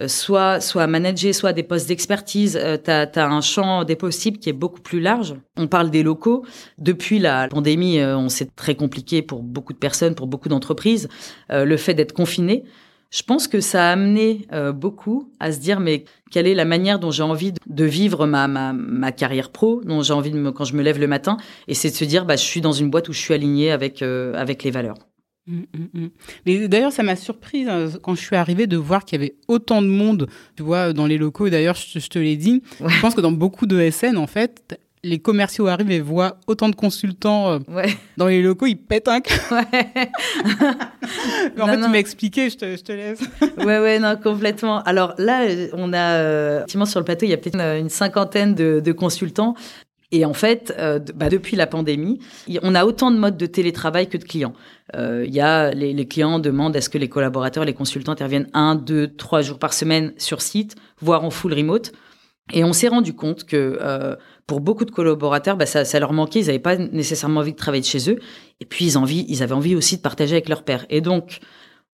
euh, soit soit à manager, soit à des postes d'expertise. Euh, tu as, un champ des possibles qui est beaucoup plus large. On parle des locaux. Depuis la pandémie, euh, on s'est très compliqué pour beaucoup de personnes, pour beaucoup d'entreprises. le fait d'être confiné, Je pense que ça a amené euh, beaucoup à se dire mais quelle est la manière dont j'ai envie de vivre ma, ma, ma carrière pro, dont j'ai envie de me, quand je me lève le matin, et c'est de se dire bah je suis dans une boîte où je suis aligné avec euh, avec les valeurs. Mmh, mmh, mmh. Mais d'ailleurs, ça m'a surprise hein, quand je suis arrivée de voir qu'il y avait autant de monde, tu vois, dans les locaux. D'ailleurs, je, je, te l'ai dit. Je pense que dans beaucoup de SN, en fait, les commerciaux arrivent et voient autant de consultants euh, dans les locaux, ils pètent un ouais. en fait, tu m'as expliqué, je te, je te, laisse. ouais, ouais, non, complètement. Alors là, on a, euh, effectivement, sur le plateau, il y a peut-être une, cinquantaine de, de, consultants. Et en fait, euh, bah, depuis la pandémie, on a autant de modes de télétravail que de clients. Euh, il y a les, les, clients demandent est-ce que les collaborateurs, les consultants interviennent un, deux, trois jours par semaine sur site, voire en full remote. Et on s'est rendu compte que euh, pour beaucoup de collaborateurs, bah, ça, leur manquait. Ils n'avaient pas nécessairement envie de travailler de chez eux. Et puis, ils, envie, ils avaient envie aussi de partager avec leur père. Et donc,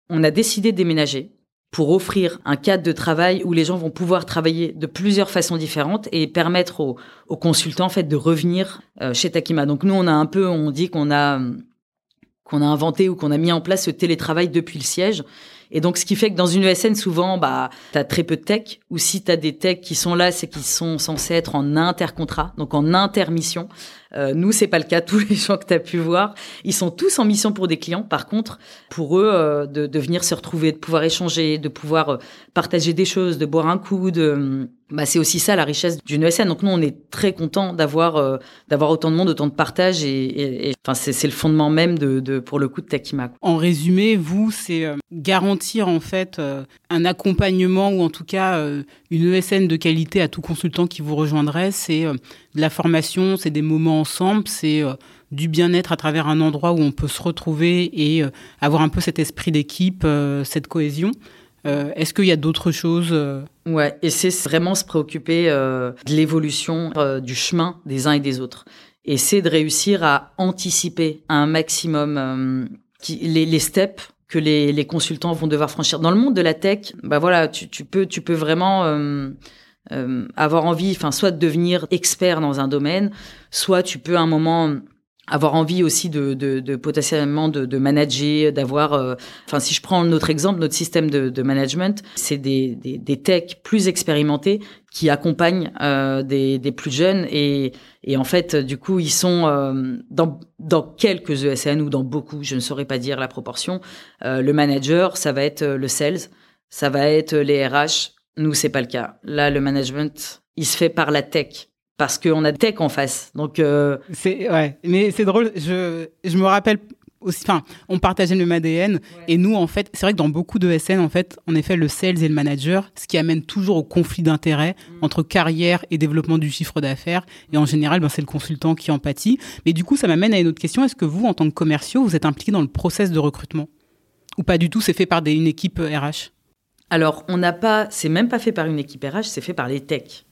on a décidé de déménager pour offrir un cadre de travail où les gens vont pouvoir travailler de plusieurs façons différentes et permettre aux, aux consultants en fait de revenir euh, chez Takima. Donc nous on a un peu on dit qu'on a qu'on a inventé ou qu'on a mis en place ce télétravail depuis le siège et donc, ce qui fait que dans une ESN, souvent, bah, tu as très peu de tech, ou si tu as des techs qui sont là, c'est qu'ils sont censés être en intercontrat, donc en intermission. Euh, nous, c'est pas le cas. Tous les gens que tu as pu voir, ils sont tous en mission pour des clients. Par contre, pour eux, euh, de, venir se retrouver, de pouvoir échanger, de pouvoir euh, partager des choses, de boire un coup, de bah, c'est aussi ça la richesse d'une ESN. Donc nous, on est très content d'avoir euh, d'avoir autant de monde, autant de partage, et, enfin c'est le fondement même de, de, pour le coup de Takima. En résumé, vous, c'est garantir en fait un accompagnement ou en tout cas une ESN de qualité à tout consultant qui vous rejoindrait. C'est de la formation, c'est des moments c'est euh, du bien-être à travers un endroit où on peut se retrouver et euh, avoir un peu cet esprit d'équipe, euh, cette cohésion. Est-ce qu'il y a d'autres choses Ouais, et c'est vraiment se préoccuper de l'évolution du chemin des uns et des autres. Et c'est de réussir à anticiper un maximum les, steps que les, consultants vont devoir franchir. Dans le monde de la tech, bah voilà, tu peux, tu peux vraiment euh, avoir envie, enfin, soit de devenir expert dans un domaine, soit tu peux à un moment avoir envie aussi de, de, de potentiellement de, de manager, d'avoir, euh, enfin si je prends notre exemple, notre système de, de management, c'est des, des, des techs plus expérimentés qui accompagnent euh, des, des plus jeunes et, et en fait du coup ils sont euh, dans, dans quelques ESN ou dans beaucoup, je ne saurais pas dire la proportion. Euh, le manager, ça va être le sales, ça va être les RH, nous, c'est pas le cas. Là, le management, il se fait par la tech parce qu'on a tech en face. Donc euh... c'est ouais, mais c'est drôle. Je je me rappelle aussi. Enfin, on partageait le même ADN et nous, en fait, c'est vrai que dans beaucoup de SN, en fait, en effet, le sales et le manager, ce qui amène toujours au conflit d'intérêts mm. entre carrière et développement du chiffre d'affaires. Et en général, ben, c'est le consultant qui empathie. Mais du coup, ça m'amène à une autre question. Est-ce que vous, en tant que commerciaux, vous êtes impliqué dans le process de recrutement? Ou pas du tout C'est fait par des, une équipe RH alors, on n'a pas, c'est même pas fait par une équipe RH, c'est fait par les techs.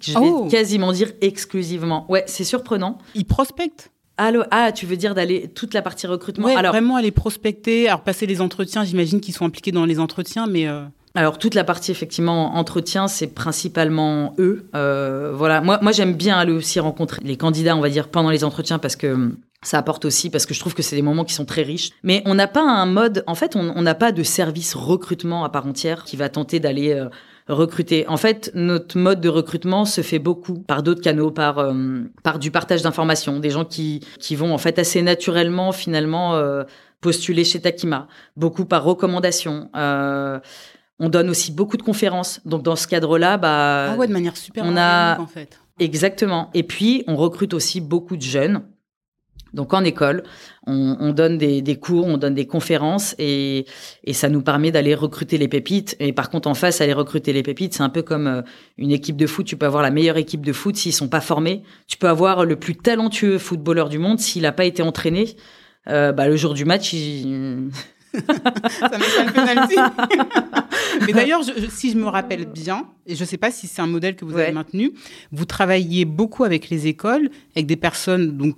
Je vais oh. quasiment dire exclusivement. Ouais, c'est surprenant. Ils prospectent Allô, ah, tu veux dire d'aller toute la partie recrutement alors, vraiment aller prospecter, alors passer les entretiens, j'imagine qu'ils sont impliqués dans les entretiens, mais... Euh, alors toute la partie effectivement entretien, c'est principalement eux. Euh, voilà, moi, moi j'aime bien aller aussi rencontrer les candidats, on va dire pendant les entretiens parce que ça apporte aussi parce que je trouve que c'est des moments qui sont très riches. Mais on n'a pas un mode, en fait, on n'a pas de service recrutement à part entière qui va tenter d'aller euh, recruter. En fait, notre mode de recrutement se fait beaucoup par d'autres canaux, par euh, par du partage d'informations, des gens qui qui vont en fait assez naturellement finalement euh, postuler chez Takima, beaucoup par recommandation. on donne aussi beaucoup de conférences. Donc dans ce cadre-là, bah ah ouais, de manière super on a en fait. Exactement. Et puis on recrute aussi beaucoup de jeunes donc en école, on, donne des, cours, on donne des conférences et, ça nous permet d'aller recruter les pépites. Et par contre, en face, aller recruter les pépites, c'est un peu comme euh, une équipe de foot. Tu peux avoir la meilleure équipe de foot s'ils sont pas formés. Tu peux avoir le plus talentueux footballeur du monde s'il n'a pas été entraîné. Euh, bah, le jour du match, il... ça le Mais d'ailleurs, si je me rappelle bien, et je ne sais pas si c'est un modèle que vous avez maintenu, vous travaillez beaucoup avec les écoles, avec des personnes donc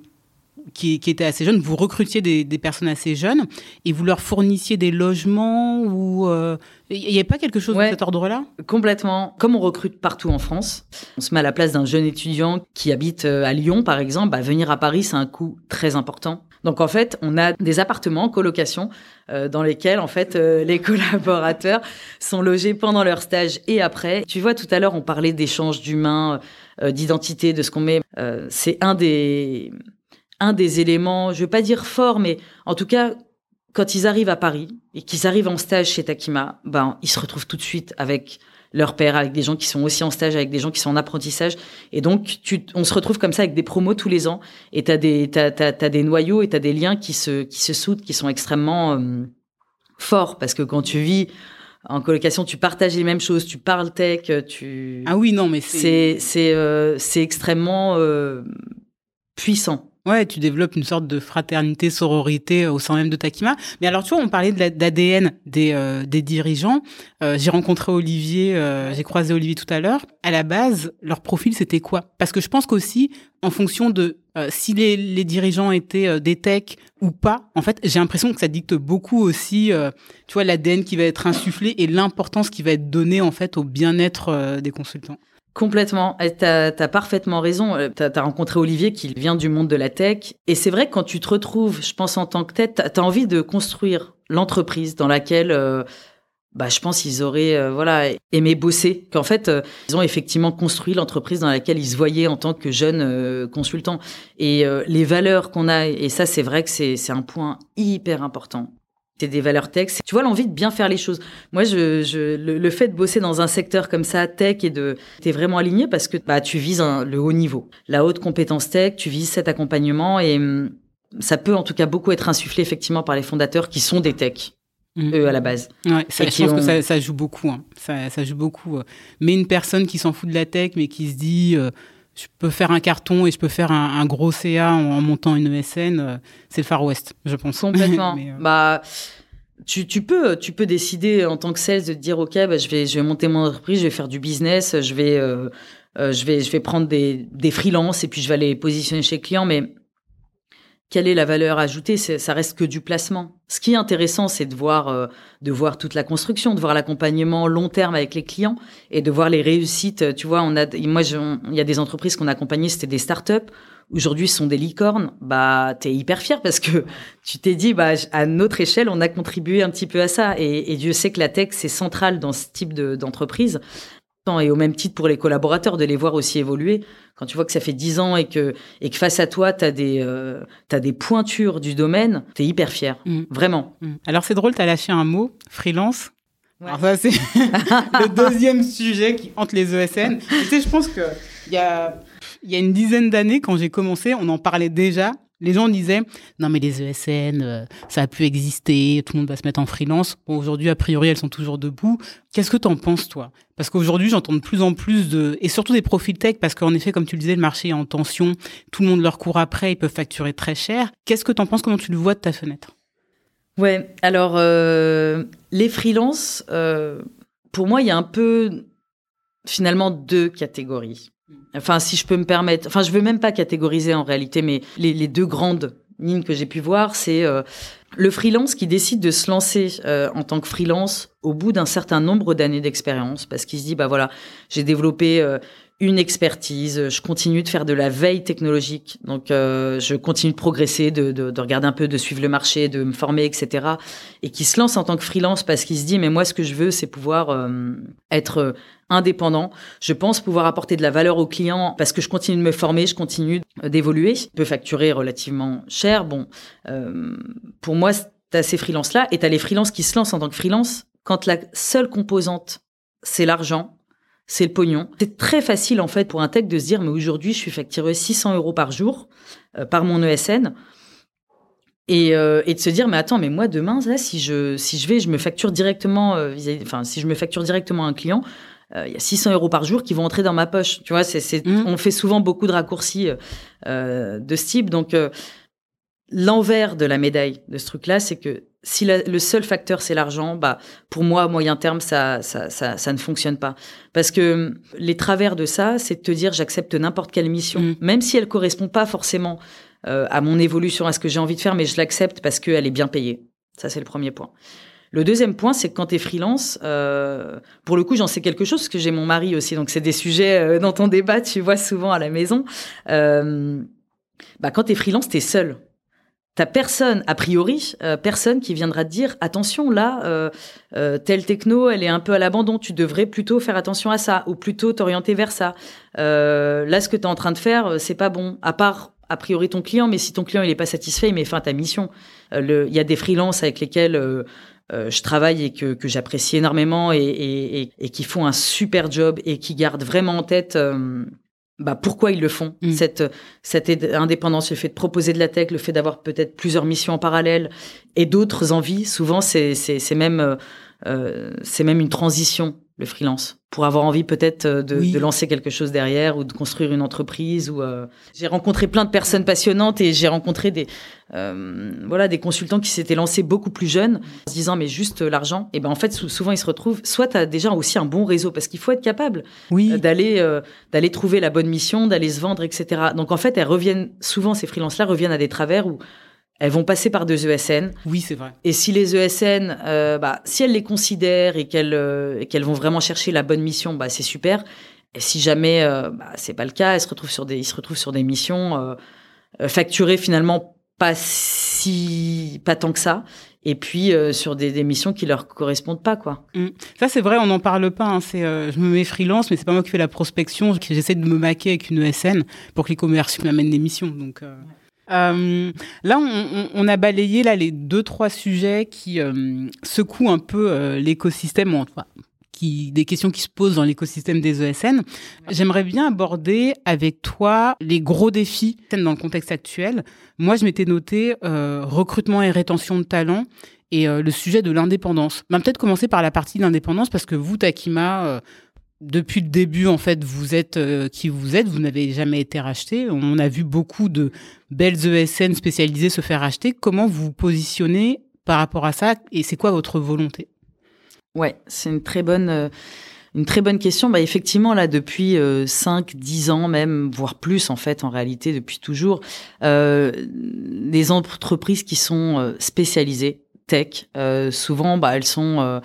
qui, qui, étaient assez jeunes, vous recrutiez des, des, personnes assez jeunes et vous leur fournissiez des logements ou euh, il n'y avait pas quelque chose de cet ordre-là? Complètement. Comme on recrute partout en France, on se met à la place d'un jeune étudiant qui habite euh, à Lyon, par exemple. Bah, venir à Paris, c'est un coût très important. Donc en fait, on a des appartements en colocation euh, dans lesquels en fait euh, les collaborateurs sont logés pendant leur stage et après. Tu vois, tout à l'heure, on parlait d'échanges d'humains, euh, d'identité, de ce qu'on met. c'est un des un des éléments, je veux pas dire fort, mais en tout cas, quand ils arrivent à Paris et qu'ils arrivent en stage chez Takima, ben ils se retrouvent tout de suite avec leur père, avec des gens qui sont aussi en stage, avec des gens qui sont en apprentissage. Et donc, tu, on se retrouve comme ça avec des promos tous les ans. Et t'as des, t'as, t'as, t'as des noyaux et t'as des liens qui se, qui se soudent, qui sont extrêmement euh, forts. Parce que quand tu vis en colocation, tu partages les mêmes choses, tu parles tech, tu. Ah oui, non, mais c'est, c'est, euh, c'est extrêmement euh, puissant. Ouais, tu développes une sorte de fraternité, sororité au sein même de Takima. Mais alors, tu vois, on parlait de l'ADN des, euh, des dirigeants. Euh, j'ai rencontré Olivier, euh, j'ai croisé Olivier tout à l'heure. À la base, leur profil, c'était quoi? Parce que je pense qu'aussi, en fonction de si les, les, dirigeants étaient des techs ou pas, en fait, j'ai l'impression que ça dicte beaucoup aussi, tu vois, l'ADN qui va être insufflé et l'importance qui va être donnée, en fait, au bien-être des consultants. Complètement. Tu as, parfaitement raison. Euh, tu as, rencontré Olivier qui vient du monde de la tech. Et c'est vrai que quand tu te retrouves, je pense en tant que tête, tu as envie de construire l'entreprise dans laquelle, euh, bah, je pense, ils auraient euh, voilà aimé bosser. Qu'en fait, ils ont effectivement construit l'entreprise dans laquelle ils se voyaient en tant que jeunes consultants. Et les valeurs qu'on a, et ça, c'est vrai que c'est un point hyper important c'est des valeurs tech. Tu vois l'envie de bien faire les choses. Moi, je, je le, fait de bosser dans un secteur comme ça, tech, et de t'es vraiment aligné parce que bah tu vises le haut niveau, la haute compétence tech, tu vises cet accompagnement et hum, ça peut en tout cas beaucoup être insufflé effectivement par les fondateurs qui sont des techs. Mmh. Eux à la base. Ouais, ça, je pense que ça, ça, joue beaucoup. Hein. Ça, ça joue beaucoup. Euh. Mais une personne qui s'en fout de la tech, mais qui se dit euh, je peux faire un carton et je peux faire un, gros CA en, montant une ESN, euh, c'est le Far West, je pense. Complètement. Euh, bah, tu, tu, peux, tu peux décider en tant que sales de te dire ok, bah, je vais, je vais monter mon entreprise, je vais faire du business, je vais, euh, je vais, je vais prendre des, des freelances et puis je vais aller positionner chez le client, mais quelle est la valeur ajoutée Ça reste que du placement. Ce qui est intéressant, c'est de voir, euh, de voir toute la construction, de voir l'accompagnement long terme avec les clients et de voir les réussites. Tu vois, on a, moi, il y a des entreprises qu'on a accompagnées, c'était des startups. Aujourd'hui, ce sont des licornes. Bah, t'es hyper fier parce que tu t'es dit, bah, à notre échelle, on a contribué un petit peu à ça. Et, et Dieu sait que la tech, c'est central dans ce type d'entreprise et au même titre pour les collaborateurs de les voir aussi évoluer. Quand tu vois que ça fait dix ans et que, et que face à toi, tu as, euh, des pointures du domaine, tu es hyper fier. Mm. Vraiment. Mm. Alors c'est drôle, tu as lâché un mot, freelance. Alors ça, c'est le deuxième sujet qui hante les ESN. tu sais, je pense qu'il y a, y a une dizaine d'années, quand j'ai commencé, on en parlait déjà. Les gens disaient non mais les ESN euh, ça a pu exister, tout le monde va se mettre en freelance. Aujourd'hui a priori elles sont toujours debout. Qu'est-ce que tu en penses toi? Parce qu'aujourd'hui j'entends de plus en plus de et surtout des profils tech parce qu'en effet comme tu le disais le marché est en tension, tout le monde leur court après, ils peuvent facturer très cher. Qu'est-ce que tu en penses? Comment tu le vois de ta fenêtre? Ouais, alors euh, les freelances, euh, pour moi il y a un peu finalement deux catégories. Enfin, si je peux me permettre, enfin, je veux même pas catégoriser en réalité, mais les, deux grandes lignes que j'ai pu voir, c'est euh, le freelance qui décide de se lancer euh, en tant que freelance au bout d'un certain nombre d'années d'expérience, parce qu'il se dit, bah voilà, j'ai développé euh, une expertise, je continue de faire de la veille technologique, donc je continue de progresser, de, de, de, regarder un peu, de suivre le marché, de me former, etc. Et qui se lance en tant que freelance parce qu'il se dit, mais moi, ce que je veux, c'est pouvoir être indépendant. Je pense pouvoir apporter de la valeur aux clients parce que je continue de me former, je continue d'évoluer. Je peux facturer relativement cher. Bon, euh, pour moi, t'as ces freelances-là et t'as les freelances qui se lancent en tant que freelance quand la seule composante, c'est l'argent, c'est le pognon. C'est très facile en fait pour un tech de se dire mais aujourd'hui je suis facturé 600 euros par jour euh, par mon ESN. Et, euh, et, de se dire mais attends mais moi demain là si je si je vais je me facture directement euh, enfin si je me facture directement un client euh, il y a 600 euros par jour qui vont entrer dans ma poche. Tu vois, c'est, mmh. on fait souvent beaucoup de raccourcis euh, de ce type. Donc, euh, l'envers de la médaille de ce truc-là, c'est que si le seul facteur c'est l'argent, bah pour moi à moyen terme ça, ça ça ça ne fonctionne pas parce que les travers de ça, c'est de te dire j'accepte n'importe quelle mission, mmh. même si elle correspond pas forcément à mon évolution, à ce que j'ai envie de faire, mais je l'accepte parce qu'elle est bien payée. Ça c'est le premier point. Le deuxième point, c'est que quand tu es freelance, euh, pour le coup, j'en sais quelque chose parce que j'ai mon mari aussi, donc c'est des sujets euh, dont on débat, tu vois, souvent à la maison. Euh, bah, quand tu es freelance, tu es seul. T'as personne, a priori, euh, personne qui viendra te dire attention là, euh, euh, telle techno, elle est un peu à l'abandon. Tu devrais plutôt faire attention à ça ou plutôt t'orienter vers ça. là, ce que tu en train de faire, c'est pas bon. À part a priori ton client, mais si ton client il est pas satisfait, il met fin à ta mission. Il y a des freelances avec lesquels je travaille et que, que j'apprécie énormément et, et, et, et, qui font un super job et qui gardent vraiment en tête bah, pourquoi ils le font. Mm. Cette, cette indépendance, le fait de proposer de la tech, le fait d'avoir peut-être plusieurs missions en parallèle et d'autres envies, souvent c'est même, euh, euh, c'est même une transition le freelance pour avoir envie peut-être euh, de, de, lancer quelque chose derrière ou de construire une entreprise ou euh... j'ai rencontré plein de personnes passionnantes et j'ai rencontré des euh, voilà des consultants qui s'étaient lancés beaucoup plus jeunes en se disant mais juste l'argent. Et ben en fait souvent ils se retrouvent soit tu as déjà aussi un bon réseau parce qu'il faut être capable oui. Euh, d'aller d'aller trouver la bonne mission d'aller se vendre etc donc en fait elles reviennent souvent ces freelances là reviennent à des travers où elles vont passer par deux ESN. Oui, c'est vrai. Et si les ESN, euh, bah, si elles les considèrent et qu'elles euh, vont vraiment chercher la bonne mission, bah, c'est super. Et si jamais euh, bah, c'est pas le cas, elles se retrouvent sur des, ils se retrouvent sur des missions euh, euh, facturées finalement pas si pas tant que ça et puis euh, sur des, des, missions qui leur correspondent pas quoi. Mmh. Ça c'est vrai, on n'en parle pas. Hein. C'est, euh, je me mets freelance, mais c'est pas moi qui fais la prospection. J'essaie de me maquer avec une ESN pour que les commerciaux m'amènent des missions. Donc euh... Euh, là, on, on, a balayé là les deux trois sujets qui euh, secouent un peu euh, l'écosystème, enfin, qui des questions qui se posent dans l'écosystème des ESN. J'aimerais bien aborder avec toi les gros défis dans le contexte actuel. Moi, je m'étais noté recrutement et rétention de talents et le sujet de l'indépendance. Bah, peut-être commencer par la partie d'indépendance parce que vous, Takima, depuis le début, en fait, vous êtes euh, qui vous êtes, vous n'avez jamais été racheté. On a vu beaucoup de belles ESN spécialisées se faire racheter. Comment vous vous positionnez par rapport à ça et c'est quoi votre volonté? Ouais, c'est une très bonne. Euh, une très bonne question. Bah, effectivement, là, depuis euh, 5, 10 ans même, voire plus, en fait, en réalité, depuis toujours, euh, les entreprises qui sont spécialisées, tech, souvent, bah, elles sont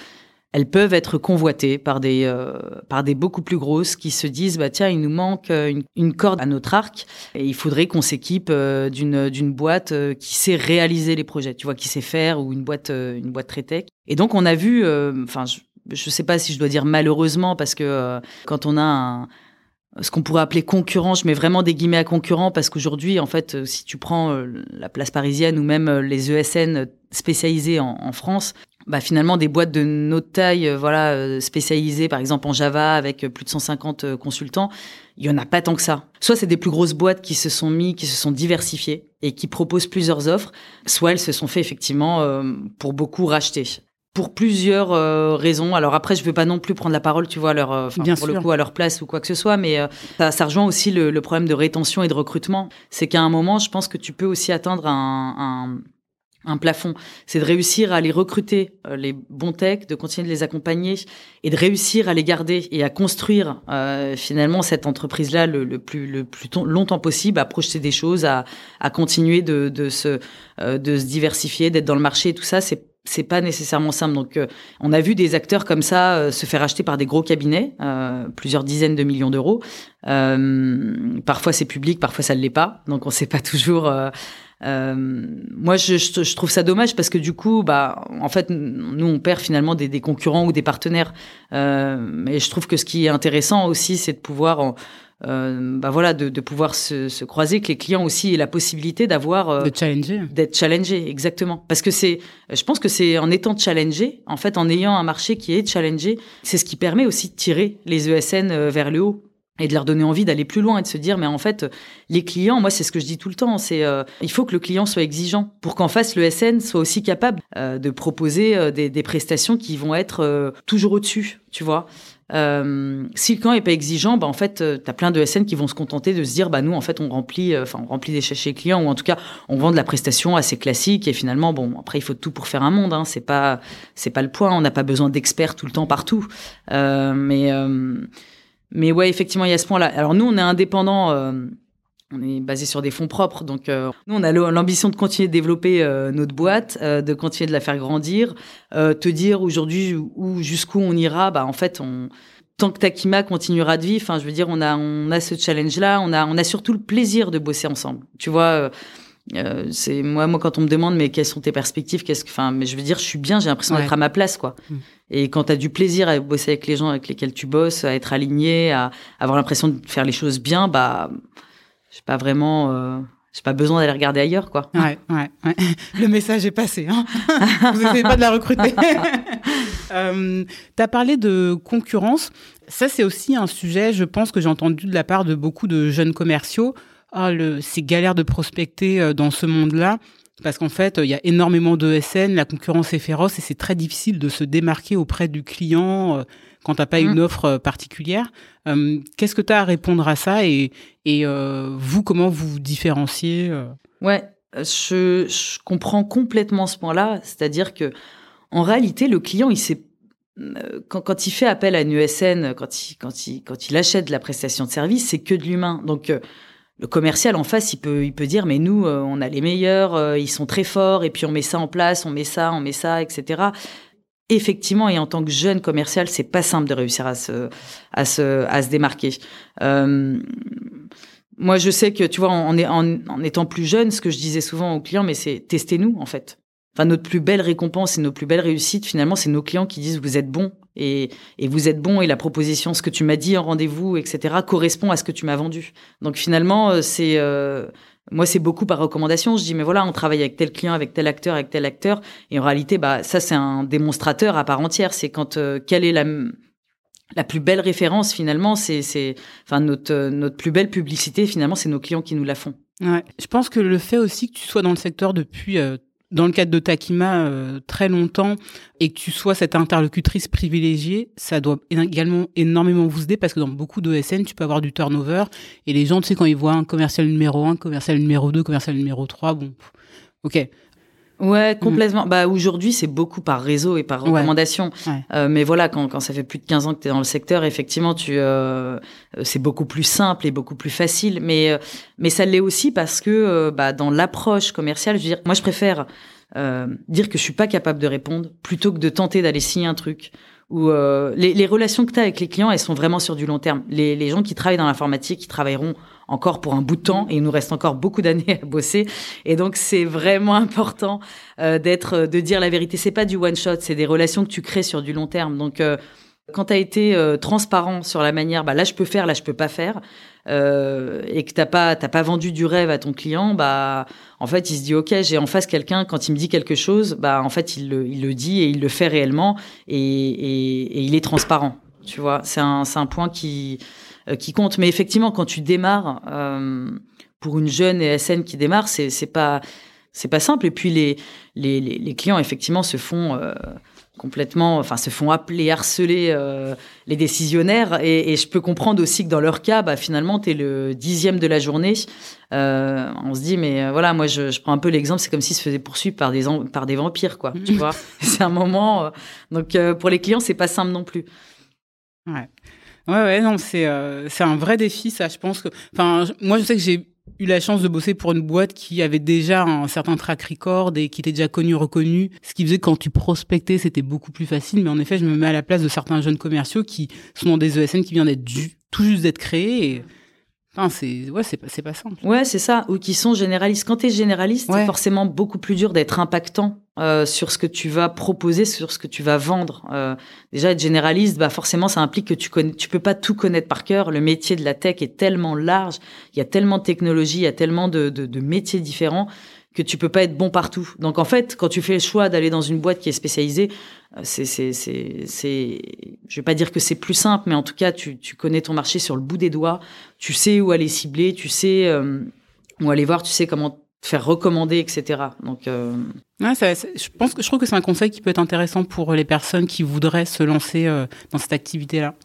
elles peuvent être convoitées par des euh, par des beaucoup plus grosses qui se disent bah tiens il nous manque euh, une, corde à notre arc et il faudrait qu'on s'équipe euh, d'une d'une boîte euh, qui sait réaliser les projets tu vois qui sait faire ou une boîte une boîte très tech. Et donc on a vu enfin je, je sais pas si je dois dire malheureusement parce que quand on a un ce qu'on pourrait appeler concurrent, je mets vraiment des guillemets à concurrent parce qu'aujourd'hui, en fait, si tu prends la place parisienne ou même les ESN spécialisés en France, bah, finalement des boîtes de notre taille, euh, voilà, euh, spécialisées par exemple en Java avec euh, plus de 150 consultants, il y en a pas tant que ça. Soit c'est des plus grosses boîtes qui se sont mis, qui se sont diversifiées et qui proposent plusieurs offres, soit elles se sont fait effectivement pour beaucoup racheter. Pour plusieurs raisons. Alors après, je veux pas non plus prendre la parole, tu vois, à leur, pour sûr. le coup, à leur place ou quoi que ce soit, mais ça, ça, rejoint aussi le, le, problème de rétention et de recrutement. C'est qu'à un moment, je pense que tu peux aussi atteindre un, un un plafond, c'est de réussir à les recruter, euh, les bons techs, de continuer de les accompagner et de réussir à les garder et à construire euh, finalement cette entreprise-là le, le, plus, le plus longtemps possible, à projeter des choses, à, à continuer de, de, se, euh, de se diversifier, d'être dans le marché, tout ça, c'est c'est pas nécessairement simple. Donc, euh, on a vu des acteurs comme ça euh, se faire acheter par des gros cabinets, euh, plusieurs dizaines de millions d'euros. parfois c'est public, parfois ça ne l'est pas. Donc, on ne sait pas toujours euh, moi, je, je, je, trouve ça dommage parce que du coup, bah, en fait, nous, on perd finalement des, des concurrents ou des partenaires. Euh, mais je trouve que ce qui est intéressant aussi, c'est de pouvoir, euh, bah voilà, de, de pouvoir se, se, croiser, que les clients aussi aient la possibilité d'avoir euh, de challenger, d'être challengé, exactement. Parce que c'est, je pense que c'est en étant challengé, en fait, en ayant un marché qui est challengé, c'est ce qui permet aussi de tirer les ESN euh, vers le haut et de leur donner envie d'aller plus loin et de se dire mais en fait les clients moi c'est ce que je dis tout le temps c'est euh, il faut que le client soit exigeant pour qu'en face le SN soit aussi capable euh, de proposer euh, des, des, prestations qui vont être euh, toujours au-dessus tu vois. Euh, si le client est pas exigeant bah en fait tu as plein de SN qui vont se contenter de se dire bah nous en fait on remplit enfin on remplit des chez clients ou en tout cas on vend de la prestation assez classique et finalement bon après il faut tout pour faire un monde hein, c'est pas c'est pas le point. On n'a pas besoin d'experts tout le temps partout. Mais mais ouais, effectivement, il y a ce point-là. Alors nous, on est indépendant. Euh, on est basé sur des fonds propres, donc euh, nous on a l'ambition de continuer de développer euh, notre boîte, de continuer de la faire grandir, te dire aujourd'hui où jusqu'où on ira. Bah en fait, tant que Takima continuera de vivre, je veux dire, on a on a ce challenge là, on a on a surtout le plaisir de bosser ensemble. Tu vois, Euh, c'est moi, moi quand on me demande mais quelles sont tes perspectives, qu'est-ce que, enfin, mais je veux dire, je suis bien, j'ai l'impression d'être à ma place, quoi. Mm. Et quand tu as du plaisir à bosser avec les gens avec lesquels tu bosses, à être aligné, à avoir l'impression de faire les choses bien, bah, j'ai pas vraiment. Euh, j'ai pas besoin d'aller regarder ailleurs, quoi. Ouais, ouais, ouais. Le message est passé. Hein Vous n'essayez pas de la recruter. euh, tu as parlé de concurrence. Ça, c'est aussi un sujet, je pense, que j'ai entendu de la part de beaucoup de jeunes commerciaux. Ah, le, c'est galère de prospecter euh, dans ce monde-là. Parce qu'en fait, il y a énormément de SN, la concurrence est féroce et c'est très difficile de se démarquer auprès du client euh, quand t'as pas une mmh. offre euh, particulière. Euh, qu'est-ce que tu as à répondre à ça et, et vous, comment vous vous différenciez Ouais, je, je, comprends complètement ce point-là. C'est-à-dire que en réalité, le client, il sait quand, quand, il fait appel à une ESN, quand il, quand il, quand il achète de la prestation de service, c'est que de l'humain. Donc, le commercial en face, il peut, il peut dire, mais nous, euh, on a les meilleurs, euh, ils sont très forts, et puis on met ça en place, on met ça, on met ça, etc. Effectivement, et en tant que jeune commercial, c'est pas simple de réussir à se, à se, à se démarquer. Euh, moi, je sais que, tu vois, en, en, en, étant plus jeune, ce que je disais souvent aux clients, mais c'est testez-nous, en fait. Enfin, notre plus belle récompense et nos plus belles réussites, finalement, c'est nos clients qui disent vous êtes bon et, vous êtes bon et la proposition, ce que tu m'as dit en rendez-vous, etc., correspond à ce que tu m'as vendu. Donc finalement, euh, c'est euh, moi, c'est beaucoup par recommandation. Je dis mais voilà, on travaille avec tel client, avec tel acteur, avec tel acteur, et en réalité, bah ça c'est un démonstrateur à part entière. C'est quand euh, quelle est la la plus belle référence finalement, c'est c'est enfin notre notre plus belle publicité finalement, c'est nos clients qui nous la font. Ouais. Je pense que le fait aussi que tu sois dans le secteur depuis dans le cadre de Takima euh, très longtemps et que tu sois cette interlocutrice privilégiée, ça doit également énormément vous aider parce que dans beaucoup d'ESN, tu peux avoir du turnover et les gens, tu sais, quand ils voient un commercial numéro 1, commercial numéro 2, commercial numéro 3, bon, ok. Ouais, complètement. Bah aujourd'hui, c'est beaucoup par réseau et par recommandation. Euh, mais voilà, quand, quand ça fait plus de 15 ans que tu es dans le secteur, effectivement, tu euh, c'est beaucoup plus simple et beaucoup plus facile. Mais euh, mais ça l'est aussi parce que euh, bah, dans l'approche commerciale, je veux dire, moi je préfère euh, dire que je suis pas capable de répondre plutôt que de tenter d'aller signer un truc où les, les, relations que tu as avec les clients, elles sont vraiment sur du long terme. Les, les gens qui travaillent dans l'informatique, qui travailleront encore pour un bout de temps et il nous reste encore beaucoup d'années à bosser. Et donc c'est vraiment important euh, d'être, euh, de dire la vérité. C'est pas du one shot, c'est des relations que tu crées sur du long terme. Donc euh, quand tu as été transparent sur la manière, bah là je peux faire, là je peux pas faire, et que t'as pas t'as pas vendu du rêve à ton client, bah en fait il se dit ok j'ai en face quelqu'un quand il me dit quelque chose, bah en fait il le, il le dit et il le fait réellement et, et, et il est transparent. Tu vois, c'est un c'est un point qui qui compte. Mais effectivement, quand tu démarres euh, pour une jeune ESN qui démarre, c'est c'est pas c'est pas simple. Et puis les les, les, clients effectivement se font euh, complètement, enfin se font appeler, harceler euh, les décisionnaires. Et, et, je peux comprendre aussi que dans leur cas, bah, finalement, tu es le dixième de la journée. Euh, on se dit, mais voilà, moi je, je prends un peu l'exemple, c'est comme s'ils se faisaient poursuivre par des, par des vampires, quoi. tu vois, c'est un moment. donc pour les clients, c'est pas simple non plus. Ouais. Ouais, ouais, non, c'est euh, c'est un vrai défi, ça. Je pense que, enfin, moi, je sais que j'ai eu la chance de bosser pour une boîte qui avait déjà un certain track record et qui était déjà connu, reconnu. Ce qui faisait que quand tu prospectais, c'était beaucoup plus facile. Mais en effet, je me mets à la place de certains jeunes commerciaux qui sont dans des ESN qui viennent d'être tout juste d'être créés. Et Enfin, c'est ouais, c'est pas, pas simple. Ouais, c'est ça. Ou qui sont généralistes. Quand tu es généraliste, c'est forcément beaucoup plus dur d'être impactant euh, sur ce que tu vas proposer, sur ce que tu vas vendre. Euh, déjà, être généraliste, bah forcément, ça implique que tu connais, tu peux pas tout connaître par cœur. Le métier de la tech est tellement large, il y a tellement de technologies, il y a tellement de, de, de métiers différents que tu peux pas être bon partout. Donc en fait, quand tu fais le choix d'aller dans une boîte qui est spécialisée, euh, c'est c'est c'est c'est je vais pas dire que c'est plus simple, mais en tout cas tu tu connais ton marché sur le bout des doigts, tu sais où aller cibler, tu sais euh, où aller voir, tu sais comment faire recommander, etc. Donc euh... ouais, ça, je pense que je trouve que c'est un conseil qui peut être intéressant pour les personnes qui voudraient se lancer euh, dans cette activité-là.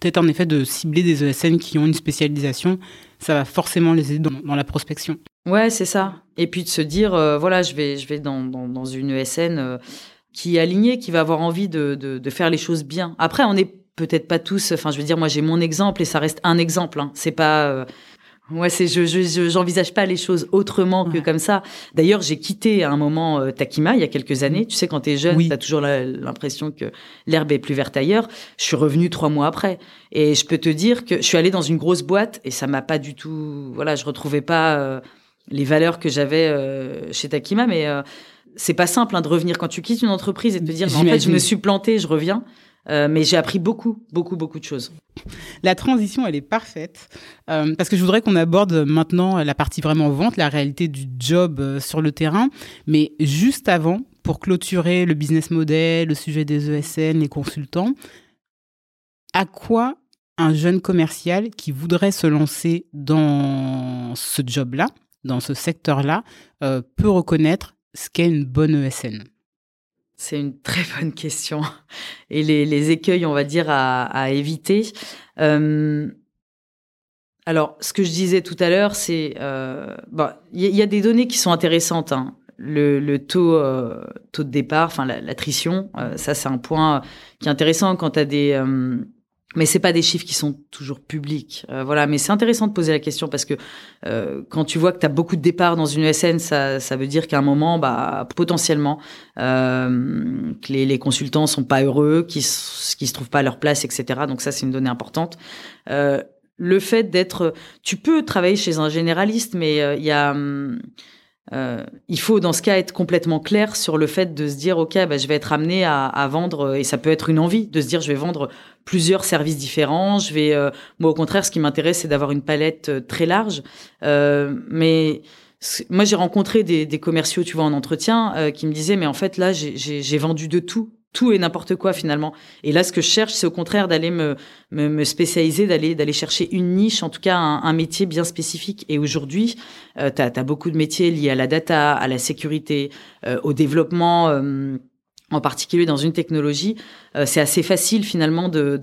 Peut-être en effet de cibler des ESN qui ont une spécialisation, ça va forcément les aider dans, dans la prospection. Ouais, c'est ça. Et puis de se dire, euh, voilà, je vais, je vais dans, dans, dans une ESN euh, qui est alignée, qui va avoir envie de, de, de faire les choses bien. Après, on n'est peut-être pas tous. Enfin, je veux dire, moi, j'ai mon exemple et ça reste un exemple. Hein. C'est pas. Euh, Ouais, c'est je j'envisage je, pas les choses autrement que comme ça. D'ailleurs, j'ai quitté à un moment euh, Takima il y a quelques années. Tu sais, quand t'es jeune, oui. t'as toujours l'impression que l'herbe est plus verte ailleurs. Je suis revenue trois mois après, et je peux te dire que je suis allée dans une grosse boîte et ça m'a pas du tout. Voilà, je retrouvais pas. Euh, les valeurs que j'avais chez Takima, mais c'est pas simple hein, de revenir quand tu quittes une entreprise et de te dire, en fait, je me suis planté, je reviens. Euh, mais j'ai appris beaucoup, beaucoup, beaucoup de choses. La transition, elle est parfaite euh, parce que je voudrais qu'on aborde maintenant la partie vraiment vente, la réalité du job euh, sur le terrain. Mais juste avant, pour clôturer le business model, le sujet des ESN, les consultants, à quoi un jeune commercial qui voudrait se lancer dans ce job-là, dans ce secteur-là, peut reconnaître ce qu'est une bonne ESN c'est une très bonne question. Et les, écueils, on va dire, à, éviter. Euh, alors, ce que je disais tout à l'heure, c'est... Euh, il y, a des données qui sont intéressantes. Hein. Le, taux, euh, taux de départ, enfin l'attrition, ça c'est un point qui est intéressant quand tu as des mais c'est pas des chiffres qui sont toujours publics. Euh, voilà, mais c'est intéressant de poser la question parce que euh, quand tu vois que tu as beaucoup de départs dans une ESN, ça, ça veut dire qu'à un moment, bah, potentiellement, euh, que les, les, consultants sont pas heureux, qu'ils qui se trouvent pas à leur place, etc. Donc ça, c'est une donnée importante. Euh, le fait d'être, tu peux travailler chez un généraliste, mais euh, il y a hum, euh, il faut dans ce cas être complètement clair sur le fait de se dire ok bah, je vais être amené à, à, vendre et ça peut être une envie de se dire je vais vendre plusieurs services différents je vais euh, moi au contraire ce qui m'intéresse c'est d'avoir une palette euh, très large. Euh, mais moi j'ai rencontré des, des, commerciaux tu vois en entretien euh, qui me disaient mais en fait là j'ai vendu de tout tout et n'importe quoi finalement. Et là, ce que je cherche, c'est au contraire d'aller me, me, me, spécialiser, d'aller d'aller chercher une niche, en tout cas un, un métier bien spécifique. Et aujourd'hui, euh, tu as, beaucoup de métiers liés à la data, à la sécurité, euh, au développement. Euh, en particulier dans une technologie, euh, c'est assez facile finalement de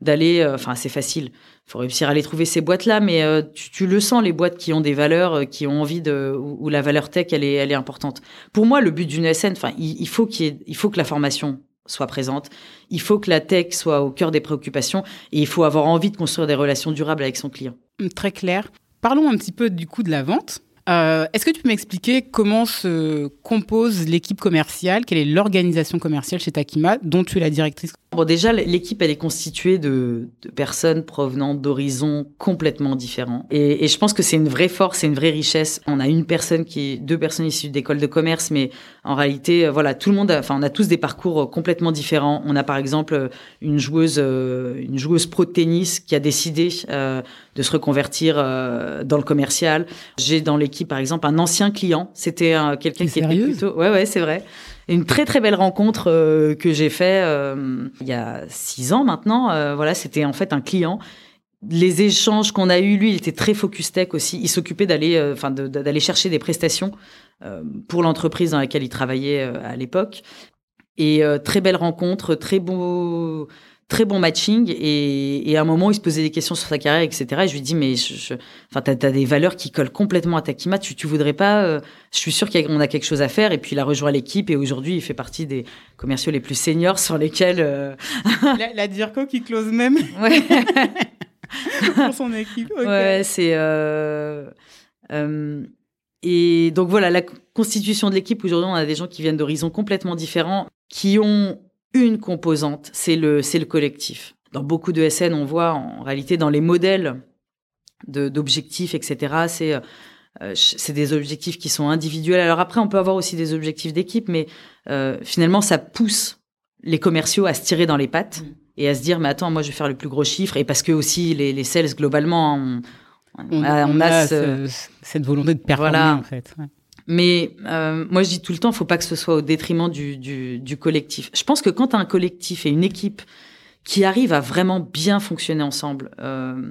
d'aller, de, enfin assez facile faut réussir à les trouver ces boîtes là mais euh, tu, le sens les boîtes qui ont des valeurs euh, qui ont envie de où, la valeur tech elle est elle est importante. Pour moi le but d'une SN enfin il, faut qu'il il faut que la formation soit présente il faut que la tech soit au cœur des préoccupations et il faut avoir envie de construire des relations durables avec son client. Très clair. Parlons un petit peu du coup de la vente. Euh, Est-ce que tu peux m'expliquer comment se compose l'équipe commerciale? Quelle est l'organisation commerciale chez Takima, dont tu es la directrice? Bon, déjà, l'équipe, elle est constituée de, de personnes provenant d'horizons complètement différents. Et, et, je pense que c'est une vraie force, c'est une vraie richesse. On a une personne qui est, deux personnes issues d'école de commerce, mais en réalité, euh, voilà, tout le monde, a, enfin, on a tous des parcours euh, complètement différents. On a par exemple une joueuse, une joueuse pro de tennis qui a décidé euh, de se reconvertir euh, dans le commercial. J'ai dans l'équipe, par exemple, un ancien client. C'était euh, quelqu'un qui était plutôt. Ouais, ouais, c'est vrai. Une très très belle rencontre euh, que j'ai fait il y a six ans maintenant. voilà, c'était en fait un client les échanges qu'on a eu, lui, il était très focus tech aussi. Il s'occupait d'aller, enfin, d'aller chercher des prestations euh, pour l'entreprise dans laquelle il travaillait à l'époque. Et très belle rencontre, très beau, très bon matching et, et, à un moment il se posait des questions sur sa carrière etc et je lui dis mais je, enfin t'as as des valeurs qui collent complètement à Takima. Tu tu voudrais pas euh, je suis sûr qu'on a, a, quelque chose à faire. Et puis il a rejoint l'équipe. Et aujourd'hui il fait partie des commerciaux les plus seniors sur lesquels euh... la, la Dirco qui close même. Ouais. pour son équipe ouais c'est euh... Euh... et donc voilà la constitution de l'équipe. Aujourd'hui on a des gens qui viennent d'horizons complètement différents qui ont une composante, c'est le, c'est le collectif. Dans beaucoup de SN, on voit en réalité dans les modèles d'objectifs, etc., c'est euh, c'est des objectifs qui sont individuels. Alors après, on peut avoir aussi des objectifs d'équipe, mais euh, finalement, ça pousse les commerciaux à se tirer dans les pattes mm. et à se dire, mais attends, moi, je vais faire le plus gros chiffre. Et parce que aussi, les, les sales, globalement, on, on, on, a, cette volonté de performer, voilà. en fait. Ouais. Mais euh, moi, je dis tout le temps, il faut pas que ce soit au détriment du, du, du collectif. Je pense que quand as un collectif et une équipe qui arrive à vraiment bien fonctionner ensemble euh,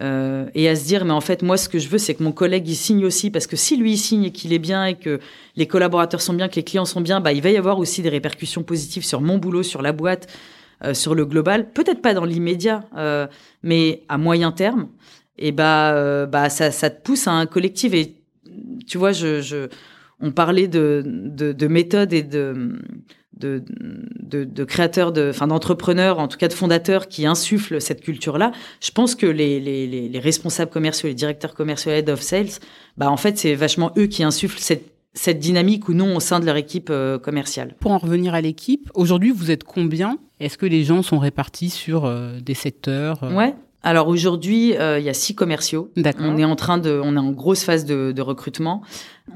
euh, et à se dire, mais en fait, moi, ce que je veux, c'est que mon collègue il signe aussi, parce que si lui il signe et qu'il est bien et que les collaborateurs sont bien, que les clients sont bien, bah, il va y avoir aussi des répercussions positives sur mon boulot, sur la boîte, euh, sur le global. Peut-être pas dans l'immédiat, euh, mais à moyen terme. Et bah, euh, bah, ça, ça te pousse à un collectif et tu vois, je, je, on parlait de, de, de méthodes et de, de, de, de créateurs, enfin d'entrepreneurs, en tout cas de fondateurs qui insufflent cette culture-là. Je pense que les, les, les, responsables commerciaux, les directeurs commerciaux, head of sales, bah en fait c'est vachement eux qui insufflent cette cette dynamique ou non au sein de leur équipe euh, commerciale. Pour en revenir à l'équipe, aujourd'hui vous êtes combien? Est-ce que les gens sont répartis sur euh, des secteurs euh... Ouais, alors aujourd'hui, euh, il y a six commerciaux. On est en train de, on est en grosse phase de, de recrutement.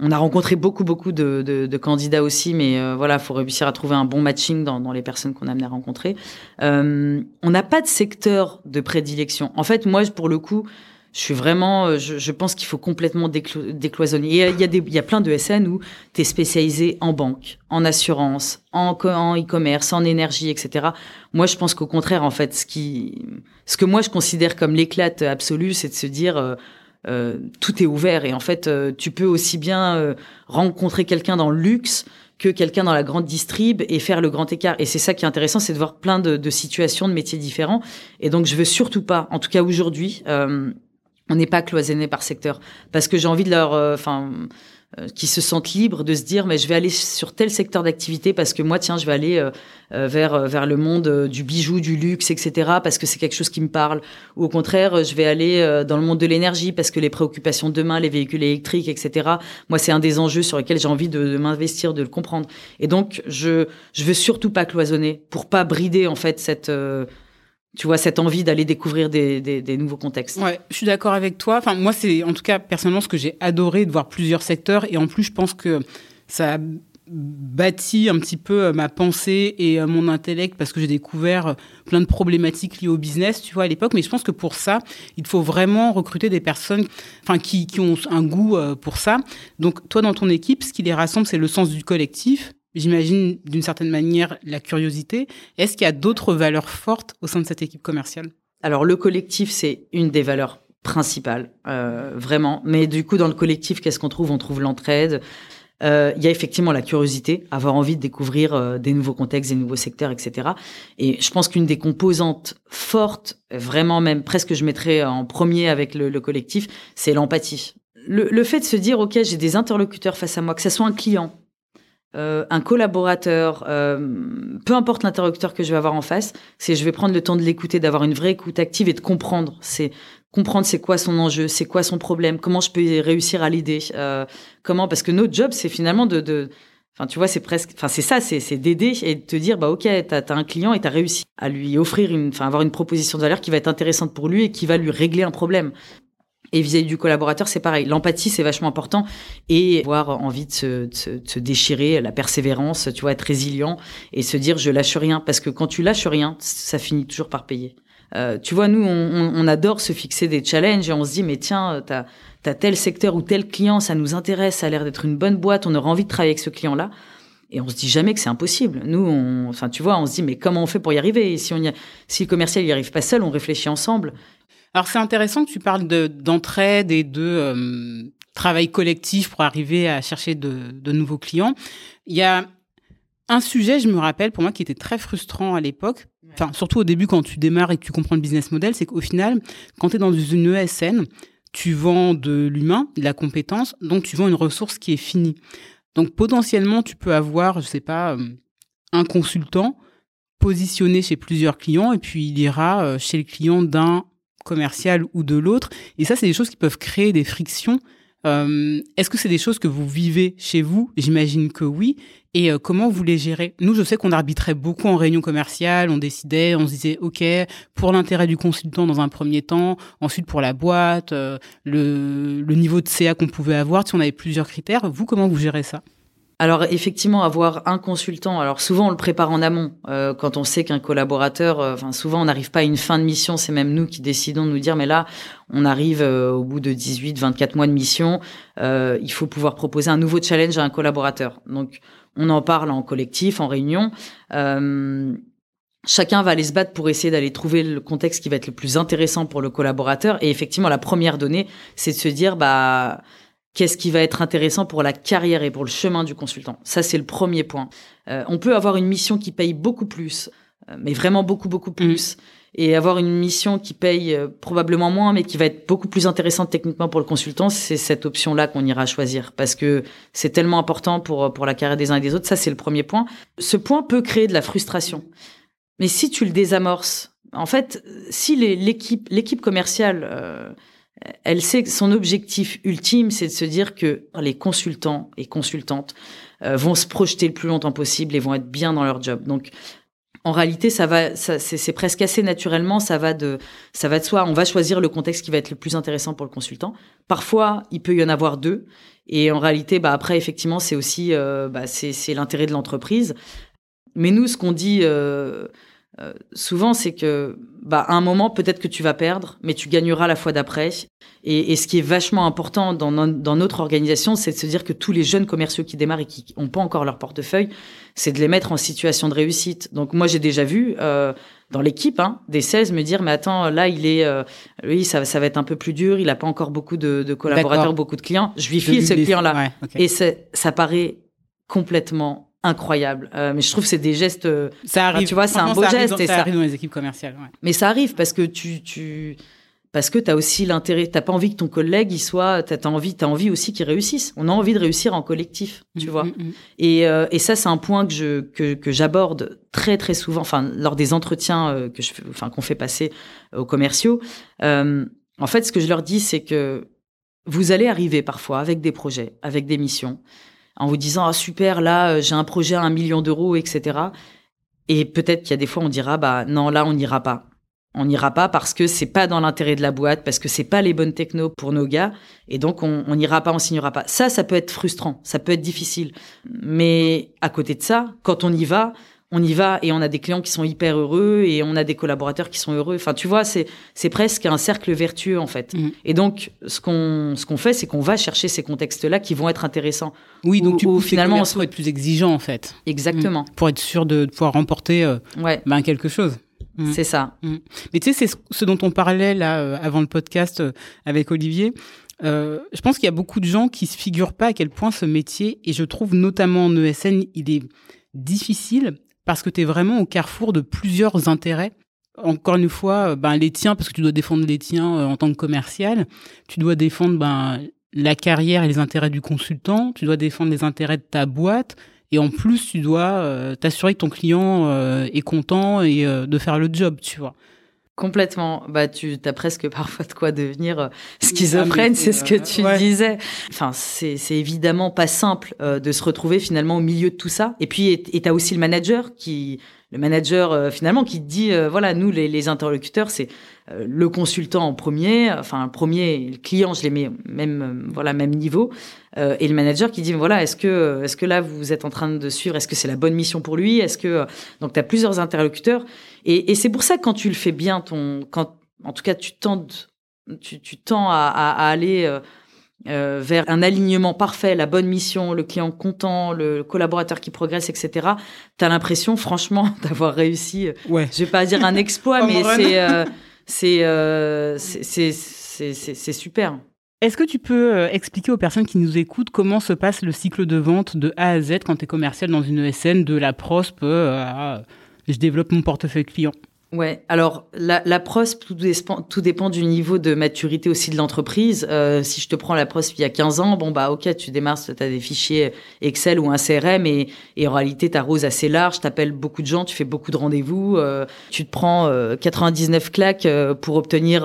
On a rencontré beaucoup, beaucoup de, de, de candidats aussi, mais euh, voilà, faut réussir à trouver un bon matching dans, dans les personnes qu'on a amené à rencontrer. Euh, on n'a pas de secteur de prédilection. En fait, moi, pour le coup, je suis vraiment, euh, je, je pense qu'il faut complètement décloisonner. Il y, a, des, il y a plein de SN où tu es spécialisé en banque, en assurance, en, e-commerce, en énergie, etc. Moi, je pense qu'au contraire, en fait, ce qui, ce que moi je considère comme l'éclate absolue, c'est de se dire, euh, euh, tout est ouvert et en fait, euh, tu peux aussi bien rencontrer quelqu'un dans le luxe que quelqu'un dans la grande distrib et faire le grand écart. Et c'est ça qui est intéressant, c'est de voir plein de, de, situations, de métiers différents. Et donc, je veux surtout pas, en tout cas aujourd'hui, on n'est pas cloisonné par secteur. Parce que j'ai envie de leur euh, enfin euh, qui se sentent libres de se dire mais je vais aller sur tel secteur d'activité parce que moi tiens je vais aller euh, vers vers le monde du bijou du luxe etc parce que c'est quelque chose qui me parle. Ou au contraire je vais aller dans le monde de l'énergie parce que les préoccupations de demain les véhicules électriques etc moi c'est un des enjeux sur lesquels j'ai envie de, de m'investir de le comprendre. Et donc je je veux surtout pas cloisonner pour pas brider en fait cette tu vois, cette envie d'aller découvrir des, nouveaux contextes. Ouais, je suis d'accord avec toi. Enfin, moi, c'est en tout cas personnellement ce que j'ai adoré de voir plusieurs secteurs. Et en plus, je pense que ça a bâti un petit peu euh, ma pensée et euh, mon intellect parce que j'ai découvert euh, plein de problématiques liées au business, tu vois, à l'époque. Mais je pense que pour ça, il faut vraiment recruter des personnes, enfin, qui ont un goût pour ça. Donc, toi, dans ton équipe, ce qui les rassemble, c'est le sens du collectif, j'imagine d'une certaine manière la curiosité. Est-ce qu'il y a d'autres valeurs fortes au sein de cette équipe commerciale? Alors le collectif, c'est une des valeurs principales, euh, vraiment. Mais du coup, dans le collectif, qu'est-ce qu'on trouve? On trouve l'entraide. Euh, il y a effectivement la curiosité, avoir envie de découvrir euh, des nouveaux contextes, des nouveaux secteurs, etc. Et je pense qu'une des composantes fortes, vraiment même presque je mettrais en premier avec le, le collectif, c'est l'empathie. Le, le, fait de se dire, OK, j'ai des interlocuteurs face à moi, que ce soit un client, euh, un collaborateur, euh, peu importe l'interlocuteur que je vais avoir en face, c'est je vais prendre le temps de l'écouter, d'avoir une vraie écoute active et de comprendre. C'est comprendre c'est quoi son enjeu, c'est quoi son problème, comment je peux réussir à l'aider, euh, comment parce que notre job c'est finalement de, de Enfin, tu vois, c'est presque, enfin, c'est ça, c'est, d'aider et de te dire, bah, ok, t'as, as un client et t'as réussi à lui offrir une, enfin, avoir une proposition de valeur qui va être intéressante pour lui et qui va lui régler un problème. Et vis-à-vis du collaborateur, c'est pareil. L'empathie, c'est vachement important. Et avoir envie de se, de, de se, déchirer, la persévérance, tu vois, être résilient et se dire je lâche rien. Parce que quand tu lâches rien, ça finit toujours par payer. Euh, tu vois, nous, on, on, adore se fixer des challenges et on se dit, mais tiens, t'as as tel secteur ou tel client, ça nous intéresse, ça a l'air d'être une bonne boîte, on aura envie de travailler avec ce client-là. Et on se dit jamais que c'est impossible. Nous, on, enfin, tu vois, on se dit, mais comment on fait pour y arriver? Et si, on y a, si le commercial n'y arrive pas seul, on réfléchit ensemble. Alors c'est intéressant que tu parles d'entraide et de euh, travail collectif pour arriver à chercher de, de, nouveaux clients. Il y a un sujet, je me rappelle, pour moi, qui était très frustrant à l'époque, enfin surtout au début quand tu démarres et que tu comprends le business model, c'est qu'au final, quand tu es dans une ESN, tu vends de l'humain, de la compétence, donc tu vends une ressource qui est finie. Donc potentiellement, tu peux avoir, je sais pas, euh, un consultant positionné chez plusieurs clients et puis il ira euh, chez le client d'un commercial ou de l'autre. Et ça, c'est des choses qui peuvent créer des frictions. Euh, Est-ce que c'est des choses que vous vivez chez vous? J'imagine que oui. Et euh, comment vous les gérez? Nous, je sais qu'on arbitrait beaucoup en réunion commerciale, on décidait, on se disait, OK, pour l'intérêt du consultant dans un premier temps, ensuite pour la boîte, euh, le, le niveau de CA qu'on pouvait avoir, si on avait plusieurs critères. Vous, comment vous gérez ça? Alors effectivement, avoir un consultant, alors souvent on le prépare en amont, euh, quand on sait qu'un collaborateur, euh, enfin souvent on n'arrive pas à une fin de mission, c'est même nous qui décidons de nous dire, mais là on arrive euh, au bout de 18, 24 mois de mission, euh, il faut pouvoir proposer un nouveau challenge à un collaborateur. Donc on en parle en collectif, en réunion. Chacun va aller se battre pour essayer d'aller trouver le contexte qui va être le plus intéressant pour le collaborateur. Et effectivement, la première donnée, c'est de se dire, bah, qu'est-ce qui va être intéressant pour la carrière et pour le chemin du consultant. Ça, c'est le premier point. Euh, on peut avoir une mission qui paye beaucoup plus, euh, mais vraiment beaucoup, beaucoup plus, mm. et avoir une mission qui paye euh, probablement moins, mais qui va être beaucoup plus intéressante techniquement pour le consultant. C'est cette option-là qu'on ira choisir, parce que c'est tellement important pour, pour la carrière des uns et des autres. Ça, c'est le premier point. Ce point peut créer de la frustration. Mais si tu le désamorces, en fait, si l'équipe l'équipe commerciale elle sait que son objectif ultime, c'est de se dire que les consultants et consultantes euh, vont se projeter le plus longtemps possible et vont être bien dans leur job. Donc, en réalité, ça va, c'est presque assez naturellement, ça va de, ça va de soi. On va choisir le contexte qui va être le plus intéressant pour le consultant. Parfois, il peut y en avoir deux, et en réalité, bah après, effectivement, c'est aussi, euh, bah, c'est l'intérêt de l'entreprise. Mais nous, ce qu'on dit euh, euh, souvent, c'est que, bah, à un moment, peut-être que tu vas perdre, mais tu gagneras la fois d'après. Et, et, ce qui est vachement important dans, dans notre organisation, c'est de se dire que tous les jeunes commerciaux qui démarrent et qui n'ont pas encore leur portefeuille, c'est de les mettre en situation de réussite. Donc moi, j'ai déjà vu euh, dans l'équipe hein, des 16 me dire, mais attends, là, il est, euh, oui, ça, ça va être un peu plus dur, il n'a pas encore beaucoup de, de collaborateurs, beaucoup de clients. Je lui file ce client-là. Et ça paraît complètement incroyable. Euh, mais je trouve que c'est des gestes. Ça arrive. tu vois, c'est un beau geste. et ça arrive dans les équipes commerciales. Ouais. Mais ça arrive parce que tu, tu, parce que tu as aussi l'intérêt, t'as pas envie que ton collègue il soit, t'as as envie, as envie aussi qu'il réussisse. On a envie de réussir en collectif, tu mmh, vois. Mmh. Et, euh, et ça c'est un point que je que, que j'aborde très très souvent, enfin lors des entretiens euh, que je, enfin qu'on fait passer aux commerciaux. Euh, en fait, ce que je leur dis, c'est que vous allez arriver parfois avec des projets, avec des missions, en vous disant ah super là j'ai un projet à un million d'euros, etc. Et peut-être qu'il y a des fois on dira bah non là on n'ira pas on n'ira pas parce que c'est pas dans l'intérêt de la boîte, parce que c'est pas les bonnes technos pour nos gars, et donc on n'ira pas, on signera pas. Ça, ça peut être frustrant, ça peut être difficile. Mais à côté de ça, quand on y va, on y va et on a des clients qui sont hyper heureux et on a des collaborateurs qui sont heureux. Enfin, tu vois, c'est c'est presque un cercle vertueux en fait. Mmh. Et donc, ce qu'on ce qu'on fait, c'est qu'on va chercher ces contextes-là qui vont être intéressants. Oui, donc tu finalement on être plus exigeant en fait. Exactement. Mmh. Pour être sûr de, pouvoir remporter euh, ben, quelque chose. Mm. C'est ça. Mm. Mais tu sais, c'est ce dont on parlait là euh, avant le podcast euh, avec Olivier. Euh, je pense qu'il y a beaucoup de gens qui se figurent pas à quel point ce métier, et je trouve notamment en ESN, il est difficile parce que tu es vraiment au carrefour de plusieurs intérêts. Encore une fois, ben, les tiens, parce que tu dois défendre les tiens en tant que commercial. Tu dois défendre ben, la carrière et les intérêts du consultant. Tu dois défendre les intérêts de ta boîte et en plus, tu dois euh, t'assurer que ton client euh, est content et euh, de faire le job, tu vois. Complètement. Bah, tu as presque parfois de quoi devenir schizophrène, c'est ce que tu disais. Enfin, c'est évidemment pas simple de se retrouver finalement au milieu de tout ça. Et puis, et tu as aussi le manager qui, le manager finalement qui dit, voilà, nous les, interlocuteurs, c'est euh, le consultant en premier, enfin le premier, le client, je les mets même euh, voilà même niveau, euh, et le manager qui dit voilà est-ce que est-ce que là vous êtes en train de suivre, est-ce que c'est la bonne mission pour lui, est-ce que donc tu as plusieurs interlocuteurs et, c'est pour ça que quand tu le fais bien, ton quand en tout cas tu tends tu, tends à, aller euh, vers un alignement parfait, la bonne mission, le client content, le collaborateur qui progresse, etc. Tu as l'impression, franchement, d'avoir réussi. Ouais. Je vais pas dire un exploit, mais c'est euh, c'est c'est super. Est-ce que tu peux euh, expliquer aux personnes qui nous écoutent comment se passe le cycle de vente de A à Z quand tu es commercial dans une ESN, de la prospe euh, à je développe mon portefeuille client? Ouais, alors la, la tout dépend, tout dépend du niveau de maturité aussi de l'entreprise. Euh, si je te prends la prospe il y a 15 ans, bon bah ok, tu démarres, tu as des fichiers Excel ou un CRM et, et en réalité ta rose assez large, tu appelles beaucoup de gens, tu fais beaucoup de rendez-vous, euh, tu te prends 99 euh, claques euh, pour obtenir,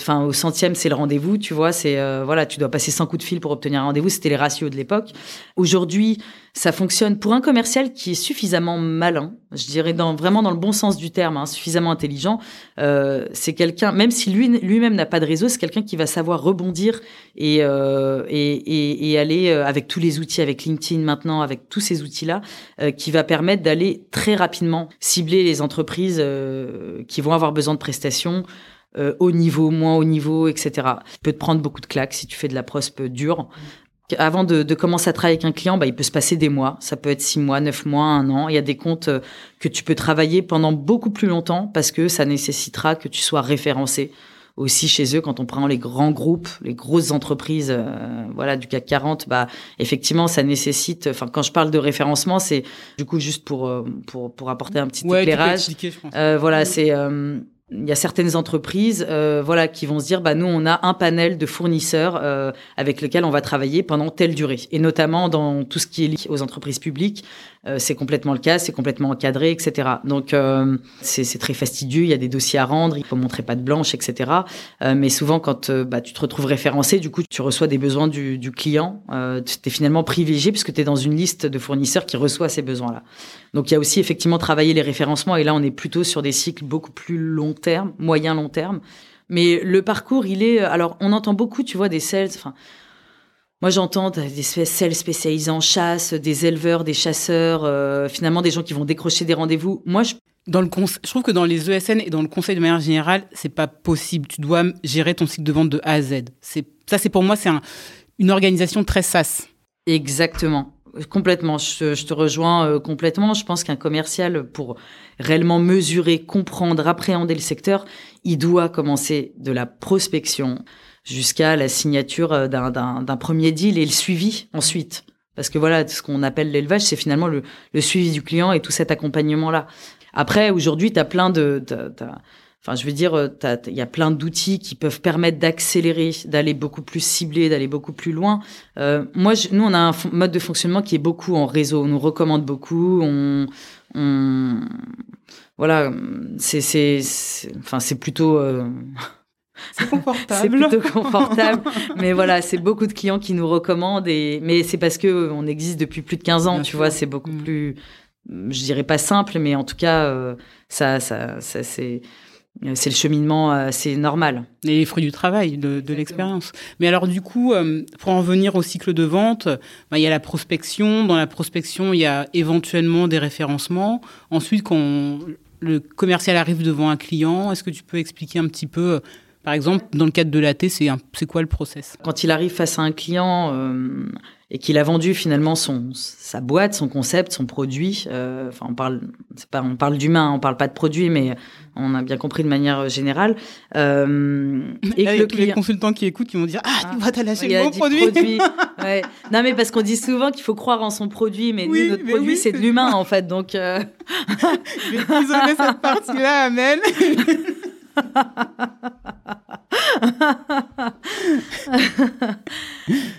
enfin au centième c'est le rendez-vous, tu vois, c'est voilà, tu dois passer 100 coups de fil pour obtenir un rendez-vous, c'était les ratios de l'époque. Aujourd'hui, ça fonctionne pour un commercial qui est suffisamment malin, je dirais dans, vraiment dans le bon sens du terme, hein, suffisamment intelligent. Euh, c'est quelqu'un, même si lui lui-même n'a pas de réseau, c'est quelqu'un qui va savoir rebondir et, euh, et, et, et, aller euh, avec tous les outils, avec LinkedIn maintenant, avec tous ces outils-là, euh, qui va permettre d'aller très rapidement cibler les entreprises euh, qui vont avoir besoin de prestations. haut niveau, moins haut niveau, etc. peut te prendre beaucoup de claques si tu fais de la prospe dure. Avant de, de, commencer à travailler avec un client, bah, il peut se passer des mois. Ça peut être six mois, neuf mois, un an. Il y a des comptes euh, que tu peux travailler pendant beaucoup plus longtemps parce que ça nécessitera que tu sois référencé aussi chez eux quand on prend les grands groupes, les grosses entreprises, euh, voilà du CAC 40. Bah effectivement, ça nécessite. Enfin, quand je parle de référencement, c'est du coup juste pour euh, pour pour apporter un petit éclairage. je pense. voilà, c'est il y a certaines entreprises euh, voilà qui vont se dire bah nous on a un panel de fournisseurs euh, avec lesquels on va travailler pendant telle durée. Et notamment dans tout ce qui est lié aux entreprises publiques euh, c'est complètement le cas c'est complètement encadré etc donc euh, c'est très fastidieux il y a des dossiers à rendre il faut montrer pas de blanche etc euh, mais souvent quand bah, tu te retrouves référencé du coup tu reçois des besoins du, du client tu es finalement privilégié puisque tu es dans une liste de fournisseurs qui reçoit ces besoins là donc il y a aussi effectivement travailler les référencements et là on est plutôt sur des cycles beaucoup plus longs terme, moyen long terme. Mais le parcours, il est. Alors, on entend beaucoup, tu vois, des sales. Enfin, moi, j'entends des sales spécialisés en chasse, des éleveurs, des chasseurs, euh, finalement, des gens qui vont décrocher des rendez-vous. Moi, je dans le je trouve que dans les ESN et dans le conseil de manière générale, c'est pas possible. Tu dois gérer ton cycle de vente de A à Z. C'est ça, c'est pour moi, c'est un, une organisation très SaaS. Exactement. Complètement, je, te rejoins euh, complètement. Je pense qu'un commercial, pour réellement mesurer, comprendre, appréhender le secteur, il doit commencer de la prospection jusqu'à la signature euh, d'un premier deal et le suivi ensuite. Parce que voilà, ce qu'on appelle l'élevage, c'est finalement le, suivi du client et tout cet accompagnement-là. Après, aujourd'hui, tu as plein de... Enfin, je veux dire, euh, il y a plein d'outils qui peuvent permettre d'accélérer, d'aller beaucoup plus ciblé, d'aller beaucoup plus loin. Euh, moi, nous, on a un mode de fonctionnement qui est beaucoup en réseau. On nous recommande beaucoup. On, on voilà, c'est, c'est, enfin, c'est plutôt. Euh... C'est confortable. c'est plutôt confortable. mais voilà, c'est beaucoup de clients qui nous recommandent. Et... Mais c'est parce que on existe depuis plus de 15 ans, tu vois, c'est beaucoup mm. plus, je dirais pas simple, mais en tout cas, euh, ça, ça, ça c'est euh, c'est le cheminement assez normal. Et les fruits du travail, de, de l'expérience. Mais alors du coup, euh, pour en venir au cycle de vente, bah, il y a la prospection. Dans la prospection, il y a éventuellement des référencements. Ensuite, quand le commercial arrive devant un client, est-ce que tu peux expliquer un petit peu par exemple, dans le cadre de l'AT, c'est quoi le process? Quand il arrive face à un client euh, et qu'il a vendu finalement son sa boîte, son concept, son produit, euh, enfin on parle pas on parle d'humain, on parle pas de produit, mais on a bien compris de manière générale. Euh, et que le client... les consultants qui écoutent, qui vont dire ah, tu vas lâché le bon produit. produit. ouais. Non mais parce qu'on dit souvent qu'il faut croire en son produit, mais nous, notre produit c'est de l'humain en fait, donc. Euh... Je vais isoler cette partie-là, Amel.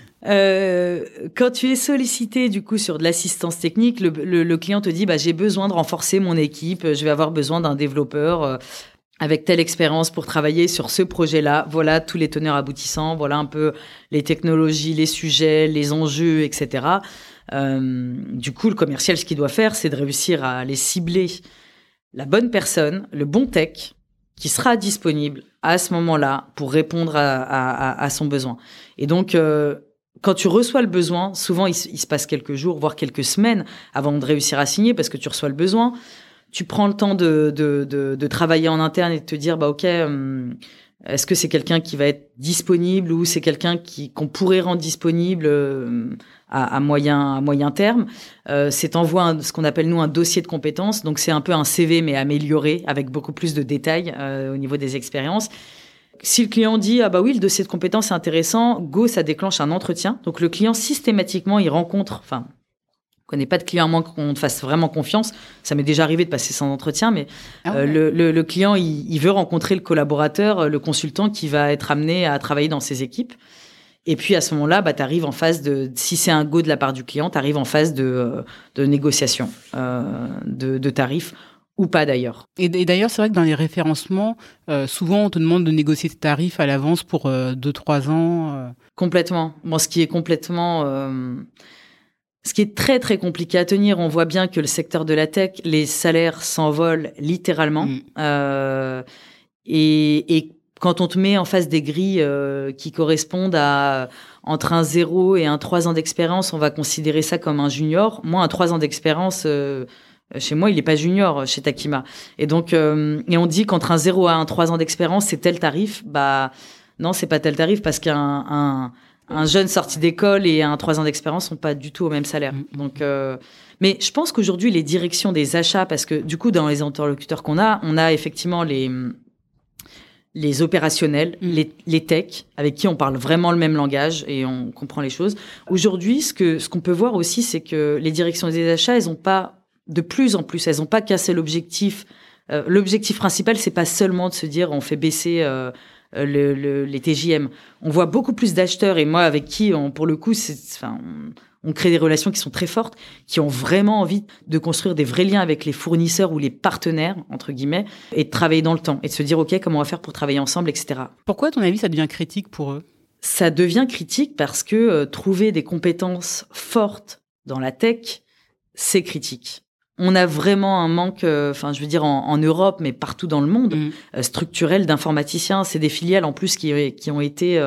Euh, quand tu es sollicité du coup sur de l'assistance technique, le, client te dit bah, j'ai besoin de renforcer mon équipe, je vais avoir besoin d'un développeur euh, avec telle expérience pour travailler sur ce projet-là. Voilà tous les teneurs aboutissants, voilà un peu les technologies, les sujets, les enjeux, etc. Euh, du coup, le commercial, ce qu'il doit faire, c'est de réussir à aller cibler la bonne personne, le bon tech, qui sera disponible à ce moment-là pour répondre à, son besoin. Et donc, euh, quand tu reçois le besoin, souvent il, se passe quelques jours, voire quelques semaines avant de réussir à signer parce que tu reçois le besoin. Tu prends le temps de, de, travailler en interne et de te dire, bah ok, hum, est-ce que c'est quelqu'un qui va être disponible ou c'est quelqu'un qui qu'on pourrait rendre disponible hum, à, moyen à moyen terme? Euh, C'est envoie ce qu'on appelle nous un dossier de compétences. Donc c'est un peu un CV mais amélioré avec beaucoup plus de détails euh, au niveau des expériences. Si le client dit ah bah oui le dossier de compétences est intéressant, go ça déclenche un entretien. Donc le client systématiquement il rencontre, enfin on connaît pas de client à moins qu'on te fasse vraiment confiance. Ça m'est déjà arrivé de passer sans entretien, mais ah euh, le, le, client il, il, veut rencontrer le collaborateur, le consultant qui va être amené à travailler dans ses équipes. Et puis à ce moment-là, bah, tu arrives en phase de, si c'est un go de la part du client, tu arrives en phase de, euh, de négociation euh, de, de tarifs ou pas d'ailleurs. Et, d'ailleurs, c'est vrai que dans les référencements, euh, souvent on te demande de négocier tes tarifs à l'avance pour 2-3 ans. Complètement. Bon, ce qui est complètement... Ce qui est très très compliqué à tenir, on voit bien que le secteur de la tech, les salaires s'envolent littéralement. Mm. et, et quand on te met en face des grilles euh, qui correspondent à entre un 0 et un 3 ans d'expérience, on va considérer ça comme un junior. Moi, un 3 ans d'expérience, euh, chez moi, il n'est pas junior chez Takima. Et donc, euh, et on dit qu'entre un 0 et un 3 ans d'expérience, c'est tel tarif. Bah non, c'est pas tel tarif parce qu'un un, un jeune sorti d'école et un 3 ans d'expérience sont pas du tout au même salaire. Mm. Donc, mais je pense qu'aujourd'hui, les directions des achats, parce que du coup, dans les interlocuteurs qu'on a, on a effectivement les les opérationnels, mm. les, les techs, avec qui on parle vraiment le même langage et on comprend les choses. Aujourd'hui, ce que ce qu'on peut voir aussi, c'est que les directions des achats, elles ont pas de plus en plus, elles n'ont pas cassé l'objectif L'objectif principal, c'est pas seulement de se dire on fait baisser le, les TJM. On voit beaucoup plus d'acheteurs et moi avec qui, on, pour le coup, c'est, enfin, on crée des relations qui sont très fortes, qui ont vraiment envie de construire des vrais liens avec les fournisseurs ou les partenaires, entre guillemets, et de travailler dans le temps, et de se dire, OK, comment on va faire pour travailler ensemble, etc. Pourquoi, à ton avis, ça devient critique pour eux? Ça devient critique parce que euh, trouver des compétences fortes dans la tech, c'est critique. On a vraiment un manque, euh, enfin, je veux dire, en, Europe, mais partout dans le monde, mmh. euh, structurel d'informaticiens. C'est des filiales, en plus, qui, qui ont été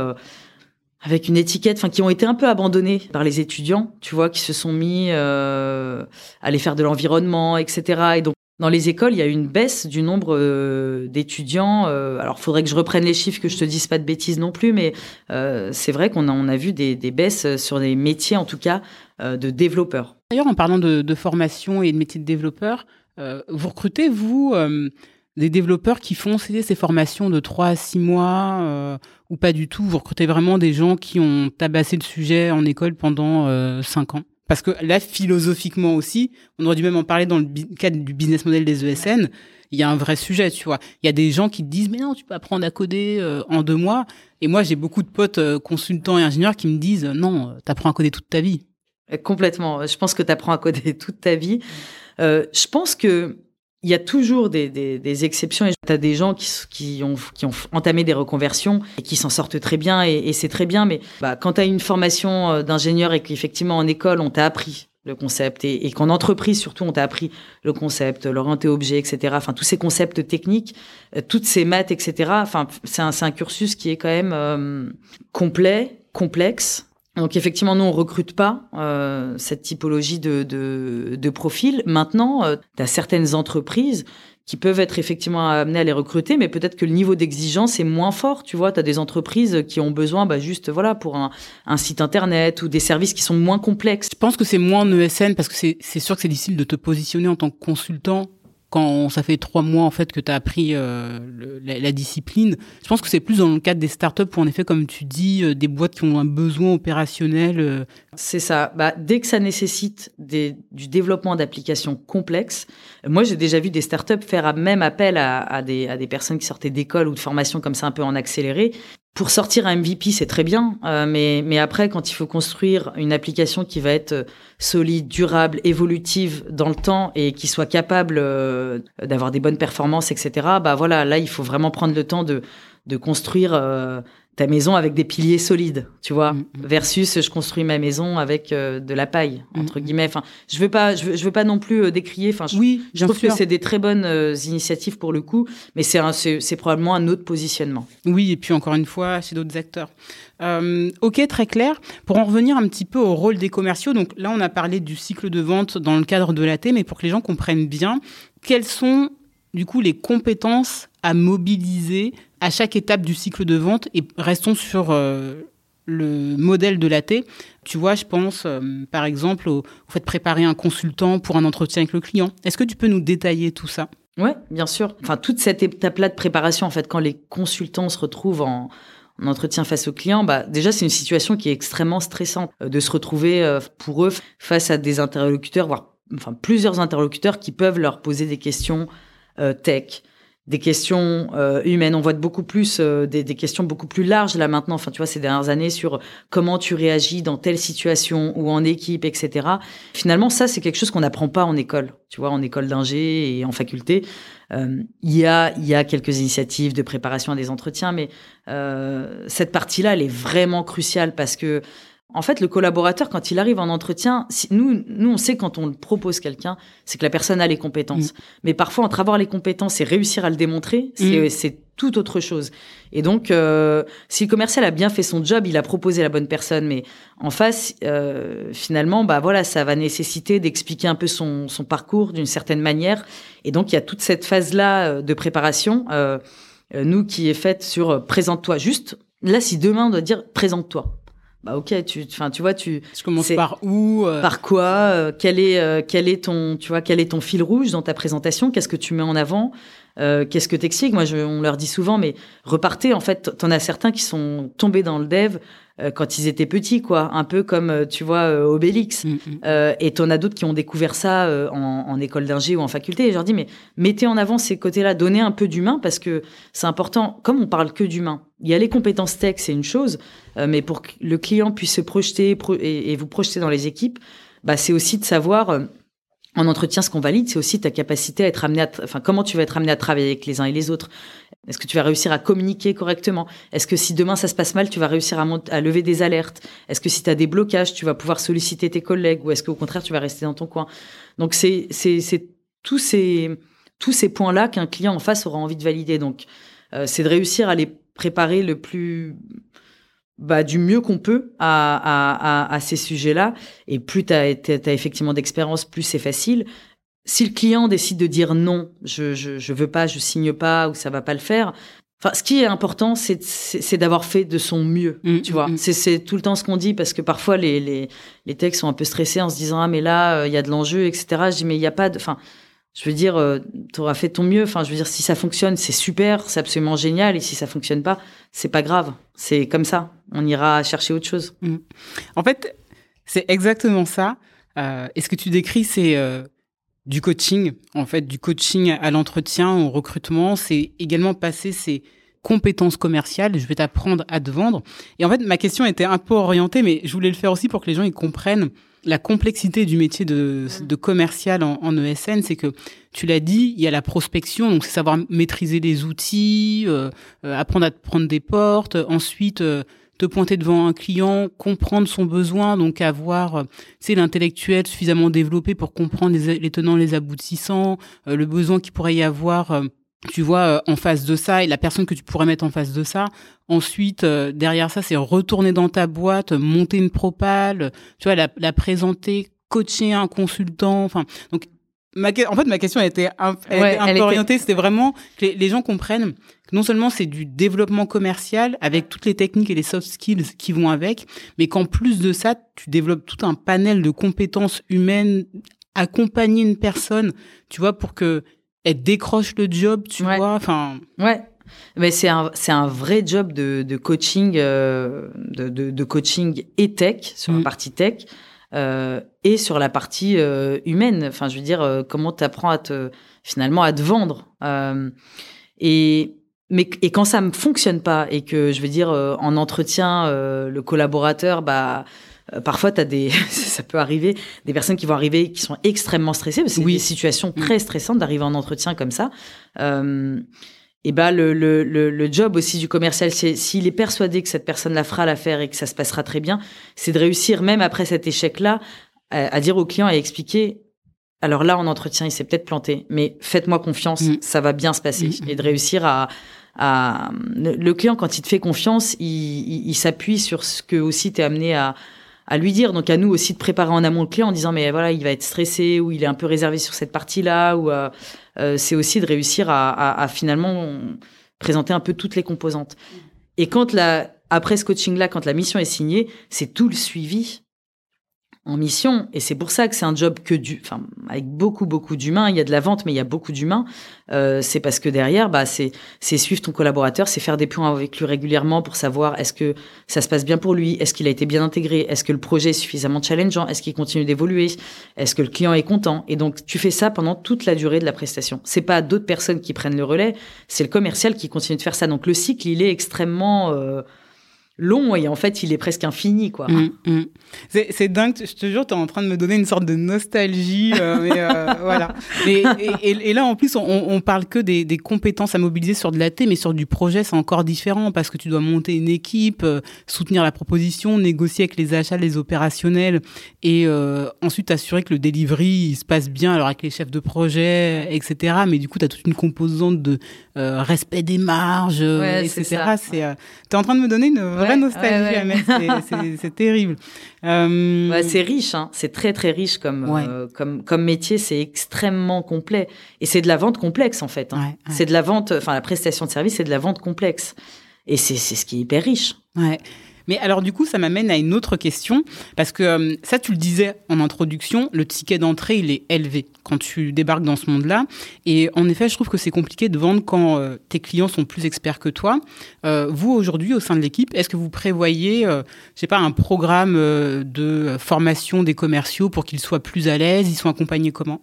avec une étiquette, enfin qui ont été un peu abandonnés par les étudiants, tu vois, qui se sont mis euh, à aller faire de l'environnement, etc. Et donc dans les écoles, il y a une baisse du nombre euh, d'étudiants. Euh, alors, faudrait que je reprenne les chiffres, que je te dise pas de bêtises non plus, mais euh, c'est vrai qu'on a, a vu des, baisses sur des métiers, en tout cas, euh, de développeurs. D'ailleurs, en parlant de, formation et de métiers de développeurs, vous recrutez, vous, des développeurs qui font ces, formations de 3 à 6 mois euh, ou pas du tout? Vous recrutez vraiment des gens qui ont tabassé le sujet en école pendant euh, 5 ans? Parce que là, philosophiquement aussi, on aurait dû même en parler dans le cadre du business model des ESN, il y a un vrai sujet, tu vois. Il y a des gens qui te disent, mais non, tu peux apprendre à coder euh, en deux mois. Et moi, j'ai beaucoup de potes euh, consultants et ingénieurs qui me disent, non, tu apprends à coder toute ta vie. Complètement. Je pense que tu apprends à coder toute ta vie. je pense que il y a toujours des, des, des exceptions. Tu as des gens qui, qui, ont, qui ont entamé des reconversions et qui s'en sortent très bien et, et c'est très bien. Mais bah, quand tu as une formation euh, d'ingénieur et qu'effectivement en école, on t'a appris le concept et, et qu'en entreprise surtout on t'a appris le concept, l'orienté objet, etc. Enfin tous ces concepts techniques, euh, toutes ces maths, etc. Enfin c'est un, un, cursus qui est quand même euh, complet, complexe donc effectivement, nous on recrute pas euh, cette typologie de, de, de profil. Maintenant, euh, tu as certaines entreprises qui peuvent être effectivement amenées à les recruter, mais peut-être que le niveau d'exigence est moins fort. Tu vois, tu as des entreprises qui ont besoin bah, juste voilà pour un, un, site internet ou des services qui sont moins complexes. Je pense que c'est moins en ESN parce que c'est sûr que c'est difficile de te positionner en tant que consultant quand ça fait trois mois en fait que tu as appris euh, la, discipline, je pense que c'est plus dans le cadre des startups où en effet, comme tu dis, euh, des boîtes qui ont un besoin opérationnel. Euh. C'est ça. Bah, dès que ça nécessite du développement d'applications complexes, moi j'ai déjà vu des startups faire même appel à des personnes qui sortaient d'école ou de formation comme ça un peu en accéléré pour sortir un MVP, c'est très bien, euh, mais, mais après, quand il faut construire une application qui va être euh, solide, durable, évolutive dans le temps et qui soit capable euh, d'avoir des bonnes performances, etc., bah voilà, là, il faut vraiment prendre le temps de, de construire ta maison avec des piliers solides, tu vois, mm, mm. versus je construis ma maison avec euh, de la paille mm, entre guillemets. Enfin, je veux pas, je veux, je veux pas non plus euh, décrier. Enfin, je, oui, je trouve que c'est des très bonnes euh, initiatives pour le coup, mais c'est c'est probablement un autre positionnement. Oui, et puis encore une fois, chez d'autres acteurs. ok, très clair. Pour en revenir un petit peu au rôle des commerciaux, donc là, on a parlé du cycle de vente dans le cadre de l'AT, mais pour que les gens comprennent bien, quelles sont du coup les compétences à mobiliser à chaque étape du cycle de vente et restons sur euh, le modèle de l'AT. Tu vois, je pense euh, par exemple au, fait de préparer un consultant pour un entretien avec le client. Est-ce que tu peux nous détailler tout ça? Oui, bien sûr. Enfin, toute cette étape-là de préparation, en fait, quand les consultants se retrouvent en, entretien face au client, bah déjà c'est une situation qui est extrêmement stressante euh, de se retrouver pour eux face à des interlocuteurs, voire enfin plusieurs interlocuteurs qui peuvent leur poser des questions tech, des questions euh, humaines. On voit beaucoup plus euh, des, des, questions beaucoup plus larges là maintenant. Enfin, tu vois, ces dernières années sur comment tu réagis dans telle situation ou en équipe, etc. Finalement, ça c'est quelque chose qu'on n'apprend pas en école. Tu vois, en école d'ingé et en faculté, euh, il y a il y a quelques initiatives de préparation à des entretiens, mais cette partie-là, elle est vraiment cruciale parce que en fait, le collaborateur, quand il arrive en entretien, si, nous, nous, on sait quand on propose quelqu'un, c'est que la personne a les compétences. Mm. Mais parfois, entre avoir les compétences et réussir à le démontrer, c'est mm. tout autre chose. Et donc, euh, si le commercial a bien fait son job, il a proposé la bonne personne, mais en face, euh, finalement, bah voilà, ça va nécessiter d'expliquer un peu son, son parcours d'une certaine manière. Et donc, il y a toute cette phase-là euh, de préparation, euh, euh, nous, qui est faite sur présente-toi. Juste, là, si demain on doit dire présente-toi bah ok tu enfin tu vois tu je commence par où euh? par quoi euh, quel est euh, quel est ton tu vois quel est ton fil rouge dans ta présentation? Qu'est-ce que tu mets en avant? Qu'est-ce que t'expliques? Moi, je, on leur dit souvent, mais repartez. En fait, t'en as certains qui sont tombés dans le dev euh, quand ils étaient petits, quoi. Un peu comme, euh, tu vois, euh, Obélix. Mm, mm. et t'en as d'autres qui ont découvert ça en, en, école d'ingé ou en faculté. Et je leur dis, mais mettez en avant ces côtés-là, donnez un peu d'humain parce que c'est important. Comme on parle que d'humain, il y a les compétences tech, c'est une chose, mais pour que le client puisse se projeter et, vous projeter dans les équipes, bah, c'est aussi de savoir en entretien, ce qu'on valide, c'est aussi ta capacité à être amené à, enfin, comment tu vas être amené à travailler avec les uns et les autres. Est-ce que tu vas réussir à communiquer correctement? Est-ce que si demain ça se passe mal, tu vas réussir à, lever des alertes? Est-ce que si tu as des blocages, tu vas pouvoir solliciter tes collègues ou est-ce qu'au contraire, tu vas rester dans ton coin? Donc, c'est, tous ces, tous ces points-là qu'un client en face aura envie de valider. Donc, euh, c'est de réussir à les préparer le plus bah, du mieux qu'on peut à, ces sujets-là. Et plus tu as, effectivement d'expérience, plus c'est facile. Si le client décide de dire non, je, je, je veux pas, je signe pas ou ça va pas le faire, Enfin, ce qui est important, c'est d'avoir fait de son mieux, mmh, tu vois. Mmh, mmh. C'est tout le temps ce qu'on dit parce que parfois les, les, les textes sont un peu stressés en se disant ah mais là euh, il y a de l'enjeu etc. Je dis mais il y a pas de, enfin je veux dire, euh, tu auras fait ton mieux. Enfin, je veux dire, si ça fonctionne, c'est super, c'est absolument génial. Et si ça fonctionne pas, c'est pas grave. C'est comme ça. On ira chercher autre chose. Mm. En fait, c'est exactement ça. Euh, et ce que tu décris, c'est euh, du coaching. En fait, du coaching à l'entretien, au recrutement. C'est également passer ces compétences commerciales. Je vais t'apprendre à te vendre. Et en fait, ma question était un peu orientée, mais je voulais le faire aussi pour que les gens ils comprennent la complexité du métier de, mm. de commercial en, en ESN, c'est que tu l'as dit, il y a la prospection, donc c'est savoir maîtriser les outils, euh, euh, apprendre à te prendre des portes, ensuite euh, te pointer devant un client, comprendre son besoin, donc avoir c'est l'intellectuel suffisamment développé pour comprendre les, les tenants, les aboutissants, le besoin qu'il pourrait y avoir tu vois, euh, en face de ça, et la personne que tu pourrais mettre en face de ça. Ensuite, euh, derrière ça, c'est retourner dans ta boîte, monter une propale, tu vois, la, la présenter, coacher un consultant. Enfin, donc, ma, en fait, ma question été un, un peu orientée. C'était vraiment que les, gens comprennent que non seulement c'est du développement commercial avec toutes les techniques et les soft skills qui vont avec, mais qu'en plus de ça, tu développes tout un panel de compétences humaines accompagner une personne, tu vois, pour que elle décroche le job, tu vois. Enfin. Ouais. Mais c'est un, c'est un vrai job de, de coaching, euh, de, de, de, coaching et tech, sur la mm. partie tech, euh, et sur la partie euh, humaine. Enfin, je veux dire, euh, comment tu apprends à te, finalement, à te vendre. Et, mais, et quand ça ne fonctionne pas, et que, je veux dire, en entretien, le collaborateur, bah, parfois, as des, ça peut arriver, des personnes qui vont arriver qui sont extrêmement stressées, parce que c'est des situations mm. très stressantes d'arriver en entretien comme ça. Et ben le, le, le, job aussi du commercial, c'est s'il est persuadé que cette personne la fera l'affaire et que ça se passera très bien, c'est de réussir même après cet échec-là à, dire au client et expliquer. Alors là, en entretien, il s'est peut-être planté, mais faites-moi confiance, mm. ça va bien se passer. Mm. Et de réussir à, à, le client quand il te fait confiance, il, il, il s'appuie sur ce que aussi t'es amené à, à lui dire. Donc à nous aussi de préparer en amont le client en disant mais voilà il va être stressé ou il est un peu réservé sur cette partie-là ou euh, euh, c'est aussi de réussir à, finalement présenter un peu toutes les composantes. Et quand la après ce coaching-là, quand la mission est signée, c'est tout le suivi en mission. Et c'est pour ça que c'est un job que du, enfin, avec beaucoup, beaucoup d'humains. Il y a de la vente, mais il y a beaucoup d'humains. Euh, c'est parce que derrière, bah, c'est, c'est suivre ton collaborateur, c'est faire des points avec lui régulièrement pour savoir est-ce que ça se passe bien pour lui, est-ce qu'il a été bien intégré, est-ce que le projet est suffisamment challengeant, est-ce qu'il continue d'évoluer, est-ce que le client est content. Et donc, tu fais ça pendant toute la durée de la prestation. C'est pas d'autres personnes qui prennent le relais, c'est le commercial qui continue de faire ça. Donc, le cycle, il est extrêmement, euh, long et en fait il est presque infini quoi. Mm, mm. C'est dingue, je te jure, tu es en train de me donner une sorte de nostalgie. Euh, mais, euh, voilà. Et, et, là en plus on, on parle que des, des, compétences à mobiliser sur de la T, mais sur du projet c'est encore différent parce que tu dois monter une équipe, euh, soutenir la proposition, négocier avec les achats, les opérationnels et ensuite assurer que le delivery il se passe bien alors avec les chefs de projet, etc. Mais du coup tu as toute une composante de respect des marges, etc. C'est, tu es en train de me donner une vraie nostalgie C'est terrible. Euh... c'est riche, hein. c'est très très riche comme, euh, comme, comme métier, c'est extrêmement complet. Et c'est de la vente complexe en fait. Hein. C'est de la vente, enfin la prestation de service, c'est de la vente complexe. Et c'est ce qui est hyper riche. Ouais. Mais alors du coup, ça m'amène à une autre question, parce que euh, ça, tu le disais en introduction, le ticket d'entrée, il est élevé quand tu débarques dans ce monde-là. Et en effet, je trouve que c'est compliqué de vendre quand euh, tes clients sont plus experts que toi. Euh, vous, aujourd'hui, au sein de l'équipe, est-ce que vous prévoyez, je sais pas, un programme de formation des commerciaux pour qu'ils soient plus à l'aise Ils sont accompagnés comment?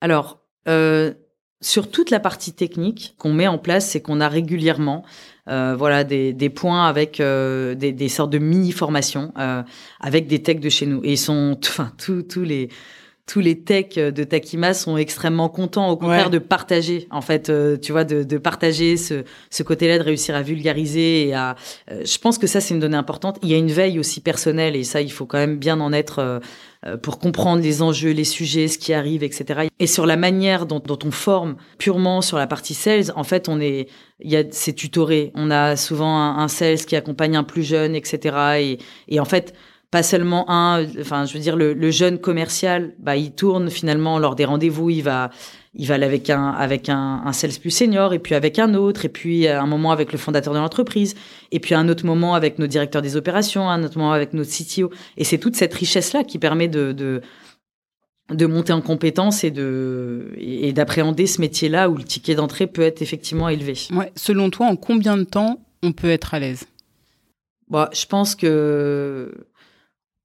Alors, sur toute la partie technique qu'on met en place, c'est qu'on a régulièrement euh, voilà des, des, points avec euh, des, des, sortes de mini formations euh, avec des techs de chez nous et ils sont enfin tous tous les tous les techs de Takima sont extrêmement contents, au contraire, de partager, en fait, euh, tu vois, de, de partager ce, ce côté-là, de réussir à vulgariser et à. Euh, je pense que ça, c'est une donnée importante. Il y a une veille aussi personnelle et ça, il faut quand même bien en être euh, pour comprendre les enjeux, les sujets, ce qui arrive, etc. Et sur la manière dont, dont on forme purement sur la partie sales, en fait, on est, il y a, c'est tutoré. On a souvent un, un, sales qui accompagne un plus jeune, etc. Et, et en fait, pas seulement un, enfin, je veux dire, le, le, jeune commercial, bah, il tourne finalement lors des rendez-vous, il va, il va aller avec un, avec un, un sales plus senior, et puis avec un autre, et puis un moment avec le fondateur de l'entreprise, et puis un autre moment avec nos directeurs des opérations, un autre moment avec notre CTO. Et c'est toute cette richesse-là qui permet de, de, de monter en compétence et de et d'appréhender ce métier-là où le ticket d'entrée peut être effectivement élevé. Ouais. Selon toi, en combien de temps on peut être à l'aise? Bon, je pense que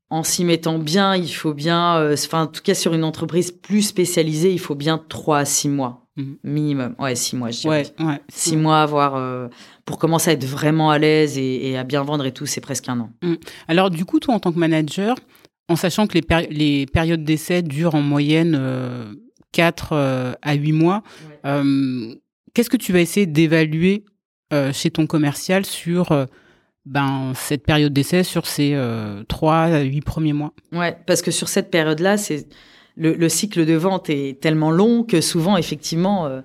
en s'y mettant bien, il faut bien, euh, enfin, en tout cas sur une entreprise plus spécialisée, il faut bien trois à six mois mmh. minimum. Ouais, six mois, je dirais. Ouais, ouais. Six mois, avoir euh, pour commencer à être vraiment à l'aise et, et, à bien vendre et tout, c'est presque un an. Mmh. Alors, du coup, toi, en tant que manager, en sachant que les, péri les périodes d'essai durent en moyenne euh, 4 euh, à 8 mois, qu'est-ce que tu vas essayer d'évaluer chez ton commercial sur ben, cette période d'essai sur ces euh, 3 8 premiers mois. Ouais, parce que sur cette période-là, c'est le, le, cycle de vente est tellement long que souvent, effectivement, euh,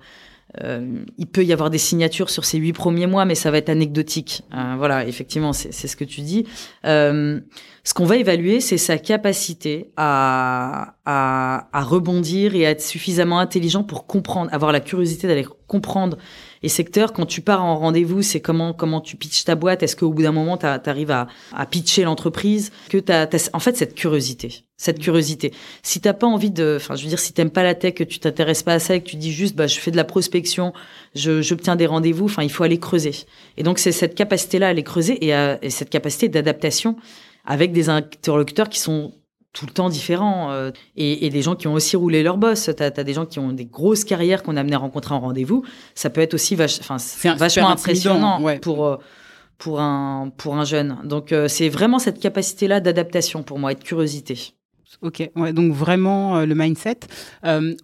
euh, il peut y avoir des signatures sur ces huit premiers mois, mais ça va être anecdotique. Voilà, effectivement, c'est ce que tu dis. Ce qu'on va évaluer, c'est sa capacité à, à, à, rebondir et à être suffisamment intelligent pour comprendre, avoir la curiosité d'aller comprendre les secteurs. Quand tu pars en rendez-vous, c'est comment comment tu pitches ta boîte? Est-ce qu'au bout d'un moment, tu arrives à, à pitcher l'entreprise? Que tu as, en fait cette curiosité, cette curiosité. Si t'as pas envie de, enfin, je veux dire, si t'aimes pas la tech, que tu t'intéresses pas à ça, et que tu dis juste, bah, je fais de la prospection, je j'obtiens des rendez-vous. Enfin, il faut aller creuser. Et donc c'est cette capacité-là à aller creuser et, à, et cette capacité d'adaptation avec des interlocuteurs qui sont tout le temps différents euh, et, et, des gens qui ont aussi roulé leur boss. Tu as, des gens qui ont des grosses carrières qu'on a amené à rencontrer en rendez-vous. Ça peut être aussi vach enfin, vachement impressionnant ouais. pour, euh, pour, un, pour un jeune. Donc, euh, c'est vraiment cette capacité-là d'adaptation pour moi et de curiosité. Ok, ouais, donc vraiment euh, le mindset.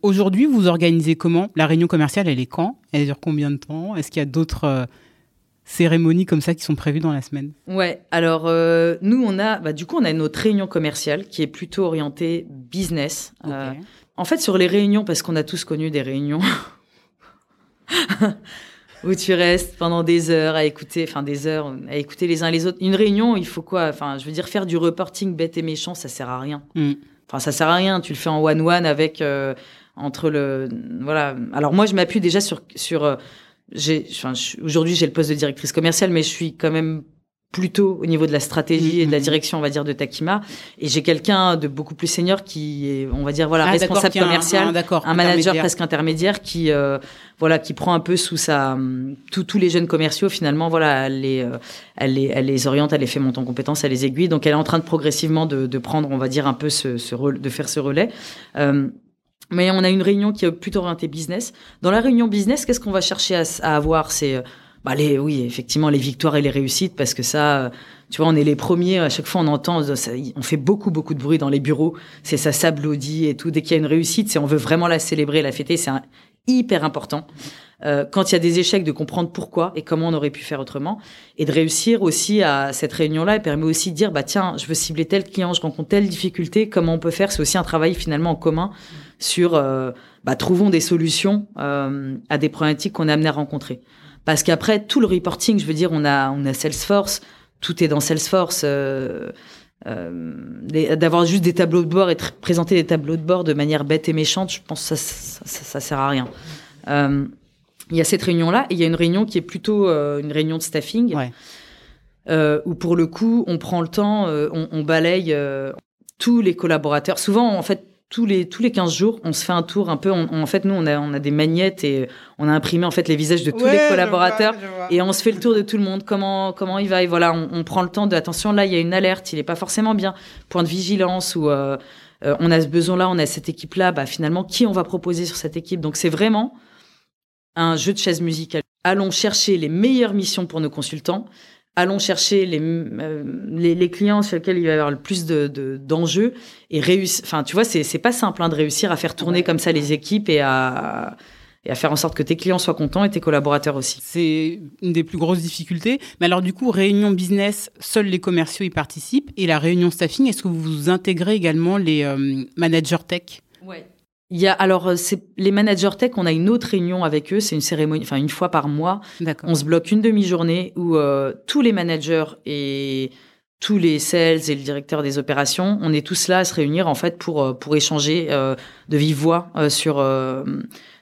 Aujourd'hui, vous organisez comment? La réunion commerciale, elle est quand? Elle dure combien de temps? Est-ce qu'il y a d'autres cérémonies comme ça qui sont prévues dans la semaine Ouais, alors euh, nous on a, bah, du coup on a notre réunion commerciale qui est plutôt orientée business. Okay. Euh, en fait sur les réunions, parce qu'on a tous connu des réunions où tu restes pendant des heures à écouter, enfin des heures à écouter les uns les autres. Une réunion, il faut quoi? Enfin, je veux dire faire du reporting bête et méchant, ça sert à rien. Mm. Enfin, ça sert à rien. Tu le fais en one one avec euh, entre le voilà. Alors moi, je m'appuie déjà sur sur j'ai, enfin, aujourd'hui, j'ai le poste de directrice commerciale, mais je suis quand même plutôt au niveau de la stratégie et de la direction, on va dire, de Takima. Et j'ai quelqu'un de beaucoup plus senior qui est, on va dire, voilà, ah, responsable commercial, un, un, un manager presque intermédiaire qui, euh, voilà, qui prend un peu sous sa, tous les jeunes commerciaux, finalement, voilà, elle les, euh, elle les, elle les oriente, elle les fait monter en compétences, elle les aiguille. Donc, elle est en train de progressivement de, de prendre, on va dire, un peu ce, ce de faire ce relais. Euh, mais on a une réunion qui est plutôt orientée business. Dans la réunion business, qu'est-ce qu'on va chercher à, avoir? C'est bah les, oui, effectivement, les victoires et les réussites, parce que ça, tu vois, on est les premiers. À chaque fois, on entend, ça, on fait beaucoup, beaucoup de bruit dans les bureaux. C'est ça s'applaudit et tout. Dès qu'il y a une réussite, c'est on veut vraiment la célébrer, la fêter. C'est hyper important. Euh, quand il y a des échecs, de comprendre pourquoi et comment on aurait pu faire autrement, et de réussir aussi à cette réunion-là. Elle permet aussi de dire, bah tiens, je veux cibler tel client, je rencontre telle difficulté, comment on peut faire? C'est aussi un travail finalement en commun sur, euh, bah, trouvons des solutions euh, à des problématiques qu'on est amené à rencontrer. Parce qu'après, tout le reporting, je veux dire, on a, on a Salesforce, tout est dans Salesforce. Euh, D'avoir juste des tableaux de bord et présenter des tableaux de bord de manière bête et méchante, je pense que ça, ça, ça, ça sert à rien. Il y a cette réunion-là et il y a une réunion qui est plutôt une réunion de staffing. Ouais. euh, où pour le coup, on prend le temps, euh, on, on, balaye euh, tous les collaborateurs. Souvent, en fait, tous les tous les 15 jours, on se fait un tour un peu. On, en fait, nous, on a on a des magnettes et on a imprimé en fait les visages de tous les collaborateurs et on se fait le tour de tout le monde. Comment comment il va et voilà, on, on prend le temps de attention. Là, il y a une alerte, il est pas forcément bien. Point de vigilance ou euh, euh, on a ce besoin-là, on a cette équipe-là. Bah finalement, qui on va proposer sur cette équipe? Donc c'est vraiment un jeu de chaise musicale. Allons chercher les meilleures missions pour nos consultants allons chercher les, euh, les, les, clients sur lesquels il va y avoir le plus de, d'enjeux et réussir. Enfin, tu vois, c'est, c'est pas simple hein, de réussir à faire tourner comme ça les équipes et à, et à faire en sorte que tes clients soient contents et tes collaborateurs aussi. C'est une des plus grosses difficultés. Mais alors, du coup, réunion business, seuls les commerciaux y participent. Et la réunion staffing, est-ce que vous intégrez également les euh, managers tech? Ouais. Il y a alors euh, c'est les managers tech, on a une autre réunion avec eux, c'est une cérémonie, enfin une fois par mois. On se bloque une demi-journée où euh, tous les managers et tous les sales et le directeur des opérations, on est tous là à se réunir en fait pour euh, pour échanger de vive voix sur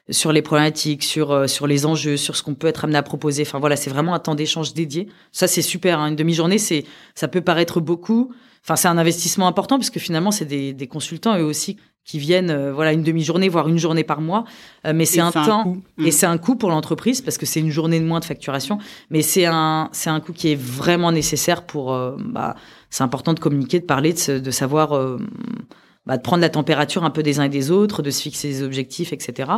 sur les problématiques, sur sur les enjeux, sur ce qu'on peut être amené à proposer. Enfin voilà, c'est vraiment un temps d'échange dédié. Ça c'est super. Hein. Une demi-journée, c'est ça peut paraître beaucoup. Enfin, c'est un investissement important parce que finalement, c'est des, des consultants eux aussi qui viennent euh, voilà une demi-journée voire une journée par mois. Euh, mais c'est un temps et mm. c'est un coût pour l'entreprise parce que c'est une journée de moins de facturation. Mais c'est un c'est un coût qui est vraiment nécessaire pour euh, bah, c'est important de communiquer de parler de, de savoir bah, de prendre la température un peu des uns et des autres de se fixer des objectifs etc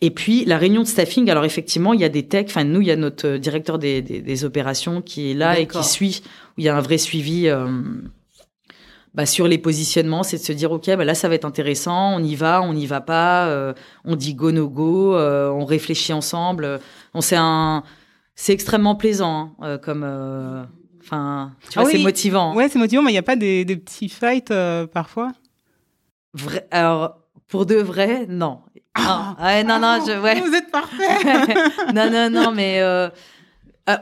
et puis la réunion de staffing. Alors effectivement il y a des techs. Enfin nous il y a notre directeur des, des, des opérations qui est là et qui suit où il y a un vrai suivi bah, sur les positionnements, c'est de se dire ok, bah, là ça va être intéressant, on y va, on n'y va pas, euh, on dit go no go, euh, on réfléchit ensemble. On c'est un, c'est extrêmement plaisant hein, euh, comme, enfin, tu vois, ah c'est motivant. Ouais, c'est motivant, mais il n'y a pas des, des petits fights parfois? Alors pour de vrai, non. Ah, ouais, non, non, je, ouais. Vous êtes parfait. non, non, non, mais euh,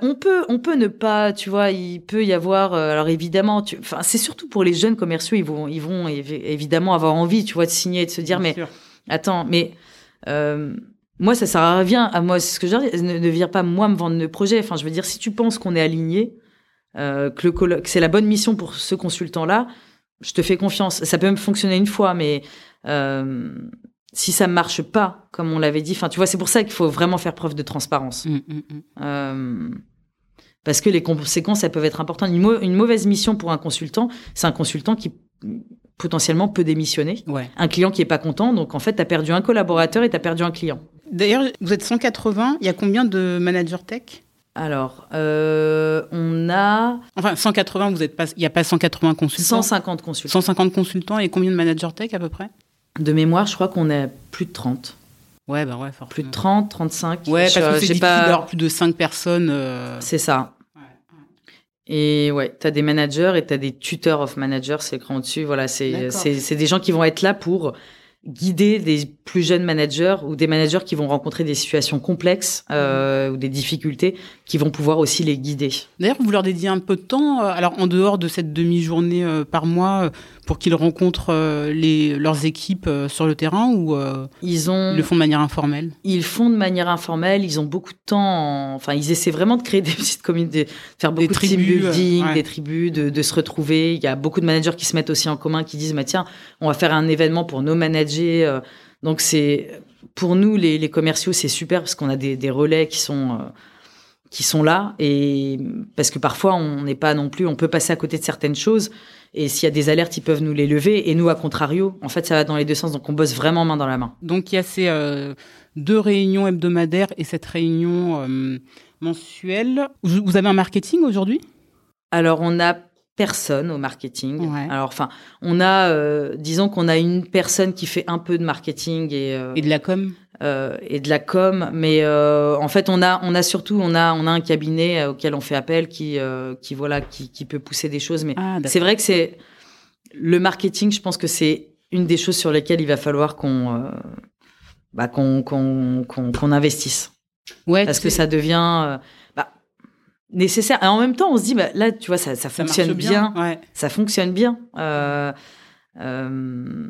on peut, on peut ne pas, tu vois, il peut y avoir. Euh, alors évidemment, enfin, c'est surtout pour les jeunes commerciaux, ils vont, ils vont évidemment avoir envie, tu vois, de signer et de se dire, mais attends, mais euh, moi, ça sert à rien. À moi, ce que je veux dire, ne, ne viens pas moi me vendre le projet. Enfin, je veux dire, si tu penses qu'on est aligné, que, le que c'est la bonne mission pour ce consultant-là, je te fais confiance. Ça peut même fonctionner une fois, mais si ça marche pas, comme on l'avait dit, enfin, tu vois, c'est pour ça qu'il faut vraiment faire preuve de transparence. Mmh, mmh, mmh. Euh, parce que les conséquences, elles peuvent être importantes. Une, mauvaise mission pour un consultant, c'est un consultant qui potentiellement peut démissionner. Un client qui est pas content, donc en fait, tu as perdu un collaborateur et tu as perdu un client. D'ailleurs, vous êtes 180, il y a combien de managers tech? Alors, euh, on a... Enfin, 180, vous êtes pas... il n'y a pas 180 consultants 150 consultants. 150 consultants et combien de managers tech à peu près? De mémoire, je crois qu'on est plus de 30. Ouais, bah ouais, forcément. Plus de 30, 35. Ouais, parce que c'est difficile pas... d'avoir plus de 5 personnes. Euh. C'est ça. Et ouais, tu as des managers et tu as des tuteurs of managers, c'est écrit au-dessus. Voilà, c'est des gens qui vont être là pour guider des plus jeunes managers ou des managers qui vont rencontrer des situations complexes euh, ou des difficultés qui vont pouvoir aussi les guider. D'ailleurs, vous leur dédiez un peu de temps, euh, alors en dehors de cette demi-journée euh, par mois, pour qu'ils rencontrent les, leurs équipes sur le terrain ou ils, ont, le font de manière informelle? Ils font de manière informelle, ils ont beaucoup de temps, enfin ils essaient vraiment de créer des petites communautés, de faire beaucoup de team building, des tribus, de, de, se retrouver. Il y a beaucoup de managers qui se mettent aussi en commun, qui disent, bah, tiens, on va faire un événement pour nos managers donc c'est pour nous les, les commerciaux c'est super parce qu'on a des, des, relais qui sont euh, qui sont là et parce que parfois on n'est pas non plus on peut passer à côté de certaines choses et s'il y a des alertes ils peuvent nous les lever et nous à contrario en fait ça va dans les deux sens donc on bosse vraiment main dans la main. Donc il y a ces euh, deux réunions hebdomadaires et cette réunion euh, mensuelle. Vous avez un marketing aujourd'hui? Alors on a personne au marketing. Alors, enfin, on a, euh, disons qu'on a une personne qui fait un peu de marketing et euh, et de la com? Euh, et de la com, mais euh, en fait, on a, on a surtout, on a, on a un cabinet auquel on fait appel qui, euh, qui voilà, qui, qui peut pousser des choses. Mais ah, c'est vrai que c'est le marketing. Je pense que c'est une des choses sur lesquelles il va falloir qu'on, bah, qu'on, qu'on, qu'on, investisse. Ouais. Parce que ça devient nécessaire. Et en même temps, on se dit, bah, là, tu vois, ça, ça, fonctionne bien. Ça fonctionne bien. Euh,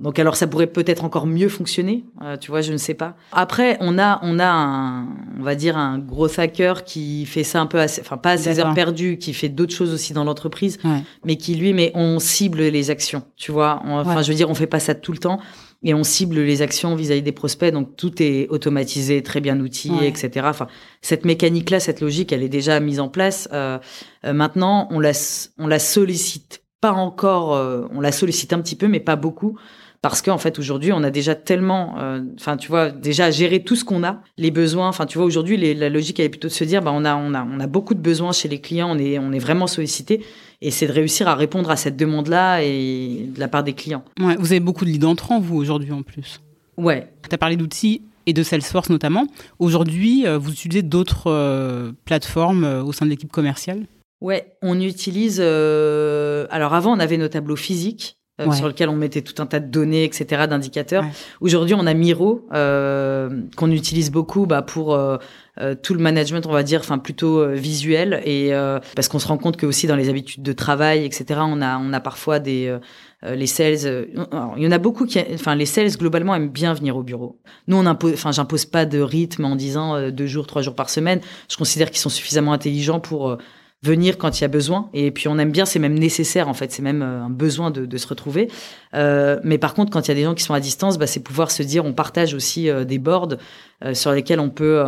donc alors ça pourrait peut-être encore mieux fonctionner, euh, tu vois, je ne sais pas. Après, on a on a un on va dire un gros hacker qui fait ça un peu, enfin pas à ses heures perdues, qui fait d'autres choses aussi dans l'entreprise, mais qui lui, mais on cible les actions, tu vois. enfin, je veux dire, on fait pas ça tout le temps et on cible les actions vis-à-vis des prospects. Donc tout est automatisé, très bien outillé, etc. Enfin, cette mécanique-là, cette logique, elle est déjà mise en place. Euh, euh maintenant, on la on la sollicite pas encore, euh, on la sollicite un petit peu, mais pas beaucoup. Parce qu'en fait, aujourd'hui, on a déjà tellement, euh, enfin, tu vois, déjà géré tout ce qu'on a, les besoins. Enfin, tu vois, aujourd'hui, la logique, elle est plutôt de se dire, bah, on a, on a, on a beaucoup de besoins chez les clients, on est, on est vraiment sollicité. Et c'est de réussir à répondre à cette demande-là et de la part des clients. Ouais, vous avez beaucoup de leads entrants, vous, aujourd'hui, en plus. Ouais. Tu as parlé d'outils et de Salesforce notamment. Aujourd'hui, vous utilisez d'autres plateformes au sein de l'équipe commerciale? Ouais, on utilise. Euh, alors avant, on avait nos tableaux physiques. Euh, sur lesquels on mettait tout un tas de données, etc., d'indicateurs. Aujourd'hui, on a Miro euh, qu'on utilise beaucoup bah, pour euh, euh, tout le management, on va dire, enfin plutôt visuel, et parce qu'on se rend compte que aussi dans les habitudes de travail, etc., on a on a parfois des les sales. il y en a beaucoup qui, enfin les sales globalement aiment bien venir au bureau. Nous, on impose, enfin j'impose pas de rythme en disant deux jours, trois jours par semaine. Je considère qu'ils sont suffisamment intelligents pour venir quand il y a besoin. Et puis on aime bien, c'est même nécessaire en fait, c'est même euh, un besoin de, de se retrouver. Euh, mais par contre, quand il y a des gens qui sont à distance, bah, c'est pouvoir se dire, on partage aussi euh, des boards euh, sur lesquels on peut,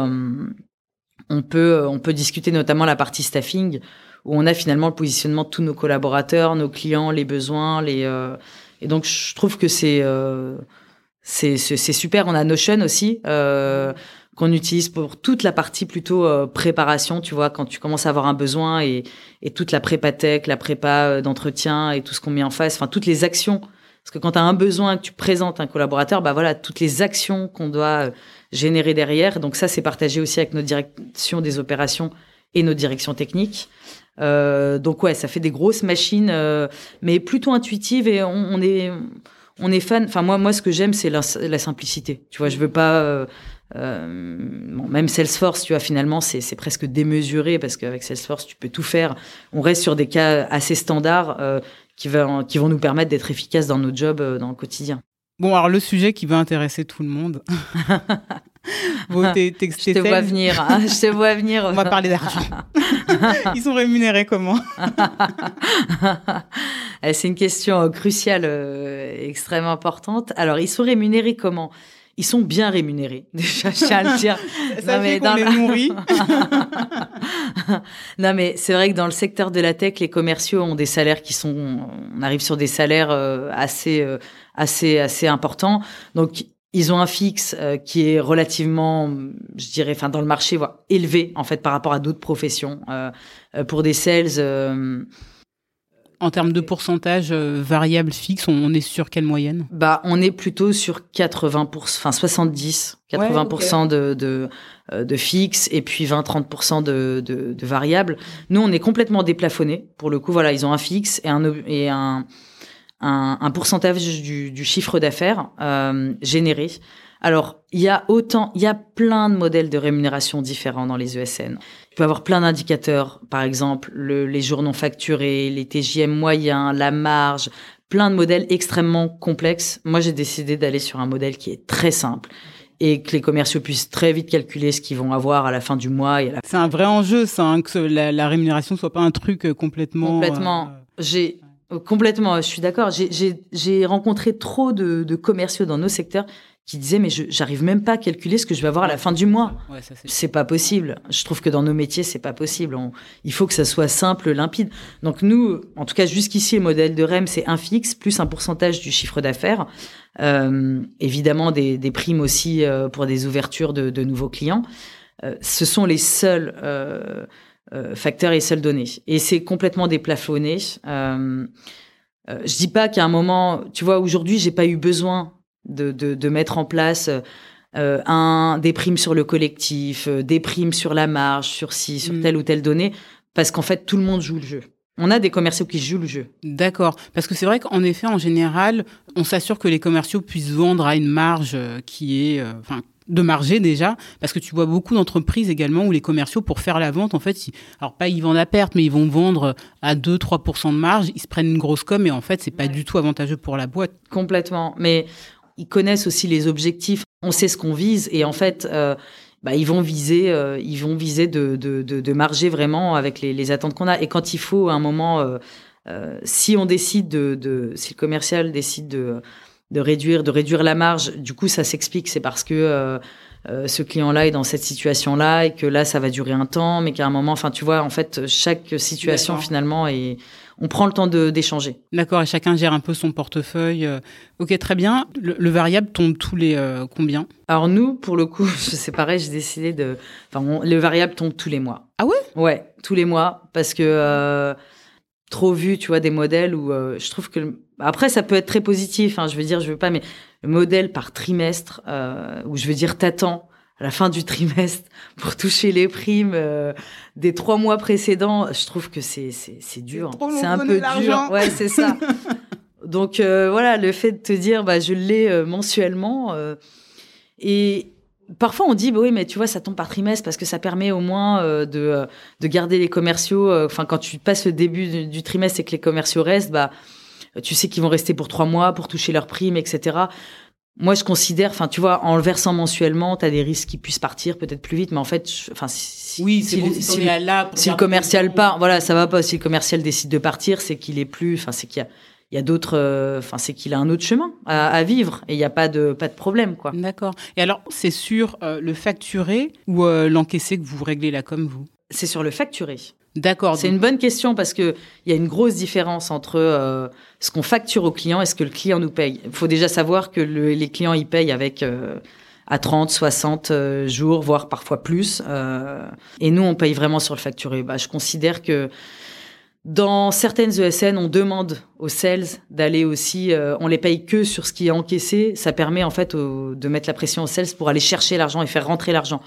on peut, on peut discuter notamment la partie staffing, où on a finalement le positionnement de tous nos collaborateurs, nos clients, les besoins, les. et donc je trouve que c'est c'est c'est super. On a Notion aussi. Euh, qu'on utilise pour toute la partie plutôt euh, préparation, tu vois, quand tu commences à avoir un besoin et, et toute la prépa tech, la prépa euh, d'entretien et tout ce qu'on met en face, enfin toutes les actions. Parce que quand tu as un besoin, tu présentes un collaborateur, bah voilà, toutes les actions qu'on doit euh, générer derrière. Donc ça, c'est partagé aussi avec notre direction des opérations et nos directions techniques. Euh, donc ouais, ça fait des grosses machines, mais plutôt intuitives et on, on est on est fan. Enfin moi, moi, ce que j'aime, c'est la, la, simplicité. Tu vois, je veux pas euh, bon, même Salesforce, tu vois, finalement, c'est presque démesuré parce qu'avec Salesforce, tu peux tout faire. On reste sur des cas assez standards euh, qui vont nous permettre d'être efficaces dans nos jobs euh, dans le quotidien. Bon, alors le sujet qui va intéresser tout le monde. bon, je te vois venir. Hein, je te vois venir. On va parler d'argent. Ils sont rémunérés comment? Eh, C'est une question cruciale, extrêmement importante. Alors, ils sont rémunérés comment? Ils sont bien rémunérés. Déjà, à le dire. Ça non, mais dans les nourrit. non, mais c'est vrai que dans le secteur de la tech, les commerciaux ont des salaires qui sont, on arrive sur des salaires euh, assez, euh, assez, assez importants. Donc, ils ont un fixe euh, qui est relativement, je dirais, enfin dans le marché, voilà, élevé en fait par rapport à d'autres professions. pour des sales, en termes de pourcentage euh, variable fixe, on, est sur quelle moyenne? Bah, on est plutôt sur 80 enfin 70, 80 de, de, euh, de fixe et puis 20-30 de, de, de variable. Nous, on est complètement déplafonné. Pour le coup, voilà, ils ont un fixe et un et un un, un pourcentage du, du chiffre d'affaires euh, généré. Alors, il y a autant, il y a plein de modèles de rémunération différents dans les ESN. Tu peux avoir plein d'indicateurs, par exemple les jours non facturés, les TJM moyens, la marge, plein de modèles extrêmement complexes. Moi, j'ai décidé d'aller sur un modèle qui est très simple et que les commerciaux puissent très vite calculer ce qu'ils vont avoir à la fin du mois. C'est un vrai enjeu, ça, hein, que la, la, rémunération soit pas un truc euh, complètement. Complètement. Euh, j'ai complètement. Je suis d'accord. J'ai rencontré trop de, de commerciaux dans nos secteurs qui disait mais j'arrive même pas à calculer ce que je vais avoir à la fin du mois. Ouais, c'est pas possible. Je trouve que dans nos métiers c'est pas possible. il faut que ça soit simple, limpide. Donc nous, en tout cas jusqu'ici le modèle de REM c'est un fixe plus un pourcentage du chiffre d'affaires. Euh, évidemment des, des, primes aussi euh, pour des ouvertures de, de nouveaux clients. Euh, ce sont les seuls euh, euh, facteurs et seules données. Et c'est complètement déplafonné. Euh, je dis pas qu'à un moment, tu vois, aujourd'hui j'ai pas eu besoin de, de, de mettre en place euh, un, des primes sur le collectif, euh, des primes sur la marge, sur ci, sur mm. telle ou telle donnée, parce qu'en fait, tout le monde joue le jeu. On a des commerciaux qui jouent le jeu. D'accord. Parce que c'est vrai qu'en effet, en général, on s'assure que les commerciaux puissent vendre à une marge euh, qui est, enfin, de marger déjà, parce que tu vois beaucoup d'entreprises également où les commerciaux, pour faire la vente, en fait, ils, alors pas ils vendent à perte, mais ils vont vendre à 2-3% de marge, ils se prennent une grosse com, et en fait, c'est pas du tout avantageux pour la boîte. Complètement. Mais ils connaissent aussi les objectifs, on sait ce qu'on vise, et en fait, euh, bah, ils vont viser, euh, ils vont viser de, de, de, marger vraiment avec les, attentes qu'on a. Et quand il faut, à un moment, euh, si on décide de, de, si le commercial décide de de réduire, de réduire la marge. Du coup, ça s'explique. C'est parce que euh, euh, ce client-là est dans cette situation-là et que là, ça va durer un temps, mais qu'à un moment, enfin, tu vois, en fait, chaque situation finalement et on prend le temps d'échanger. D'accord, et chacun gère un peu son portefeuille. Euh. Ok, très bien. Le, variable tombe tous les combien? Alors nous, pour le coup, c'est pareil, j'ai décidé de. Enfin, le variable tombe tous les mois. Ah ouais? Ouais, tous les mois, parce que trop vu, tu vois, des modèles où je trouve que après, ça peut être très positif. Hein, je veux dire, je veux pas, mais le modèle par trimestre, euh, où je veux dire, t'attends à la fin du trimestre pour toucher les primes euh, des trois mois précédents. Je trouve que c'est c'est c'est dur. C'est un peu dur. Ouais, c'est ça. Donc euh, voilà, le fait de te dire, bah je l'ai mensuellement et Parfois, on dit, bah oui, mais tu vois, ça tombe par trimestre parce que ça permet au moins euh, de, de garder les commerciaux. Enfin, quand tu passes le début du, du trimestre et que les commerciaux restent, bah, tu sais qu'ils vont rester pour trois mois pour toucher leur prime, etc. Moi, je considère, enfin, tu vois, en le versant mensuellement, tu as des risques qui puissent partir peut-être plus vite, mais en fait, enfin, si, oui, si, bon, si, là si le commercial part, voilà, ça va pas. Si le commercial décide de partir, c'est qu'il est plus, enfin, c'est qu'il y a, il y a d'autres, euh, enfin, c'est qu'il a un autre chemin à, à vivre et il n'y a pas de, pas de problème, quoi. D'accord. Et alors, c'est sur euh, le facturé ou euh, l'encaissé que vous réglez là comme vous? C'est sur le facturé. D'accord. C'est une bonne question parce que il y a une grosse différence entre euh, ce qu'on facture au client et ce que le client nous paye. Il faut déjà savoir que le, les clients y payent avec euh, à 30, 60 euh, jours, voire parfois plus. Euh, et nous, on paye vraiment sur le facturé. Bah, je considère que dans certaines ESN, on demande aux sales d'aller aussi, euh, on les paye que sur ce qui est encaissé. Ça permet en fait de mettre la pression aux sales pour aller chercher l'argent et faire rentrer l'argent.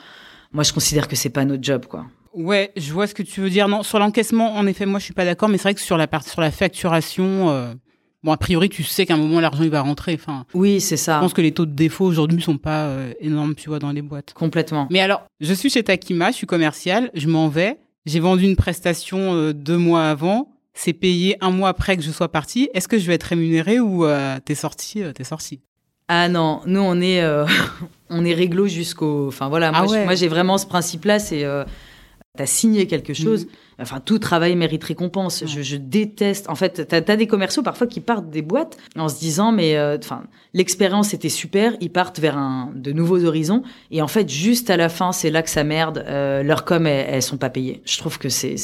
Moi, je considère que c'est pas notre job, quoi. Ouais, je vois ce que tu veux dire. Non, sur l'encaissement, en effet, moi, je suis pas d'accord, mais c'est vrai que sur la partie, sur la facturation, euh, bon, a priori, tu sais qu'à un moment, l'argent, il va rentrer. Enfin. Oui, c'est ça. Je pense que les taux de défaut aujourd'hui sont pas euh, énormes, tu vois, dans les boîtes. Complètement. Mais alors, je suis chez Takima, je suis commercial, je m'en vais, j'ai vendu une prestation euh, deux mois avant, c'est payé un mois après que je sois parti. Est-ce que je vais être rémunéré ou t'es sorti, t'es sorti? Ah non, nous on est on est réglo jusqu'au. Enfin voilà, moi, ah moi j'ai vraiment ce principe-là, c'est tu as signé quelque chose. Mm. Enfin, tout travail mérite récompense. Je, je, déteste. En fait, tu as, des commerciaux parfois qui partent des boîtes en se disant, mais euh, enfin, l'expérience était super. Ils partent vers un, de nouveaux horizons. Et en fait, juste à la fin, c'est là que ça merde. Euh, leurs com, elles, elles, sont pas payées. Je trouve que c'est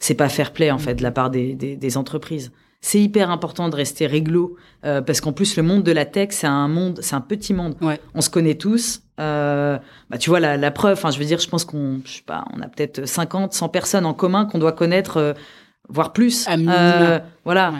c'est pas fair play en fait de la part des, des, des entreprises c'est hyper important de rester réglo euh, parce qu'en plus le monde de la tech c'est un monde c'est un petit monde. Ouais. on se connaît tous euh, bah tu vois la, la preuve enfin je veux dire je pense qu'on je sais pas on a peut-être 50 100 personnes en commun qu'on doit connaître euh, voire plus. Euh, voilà. Ouais.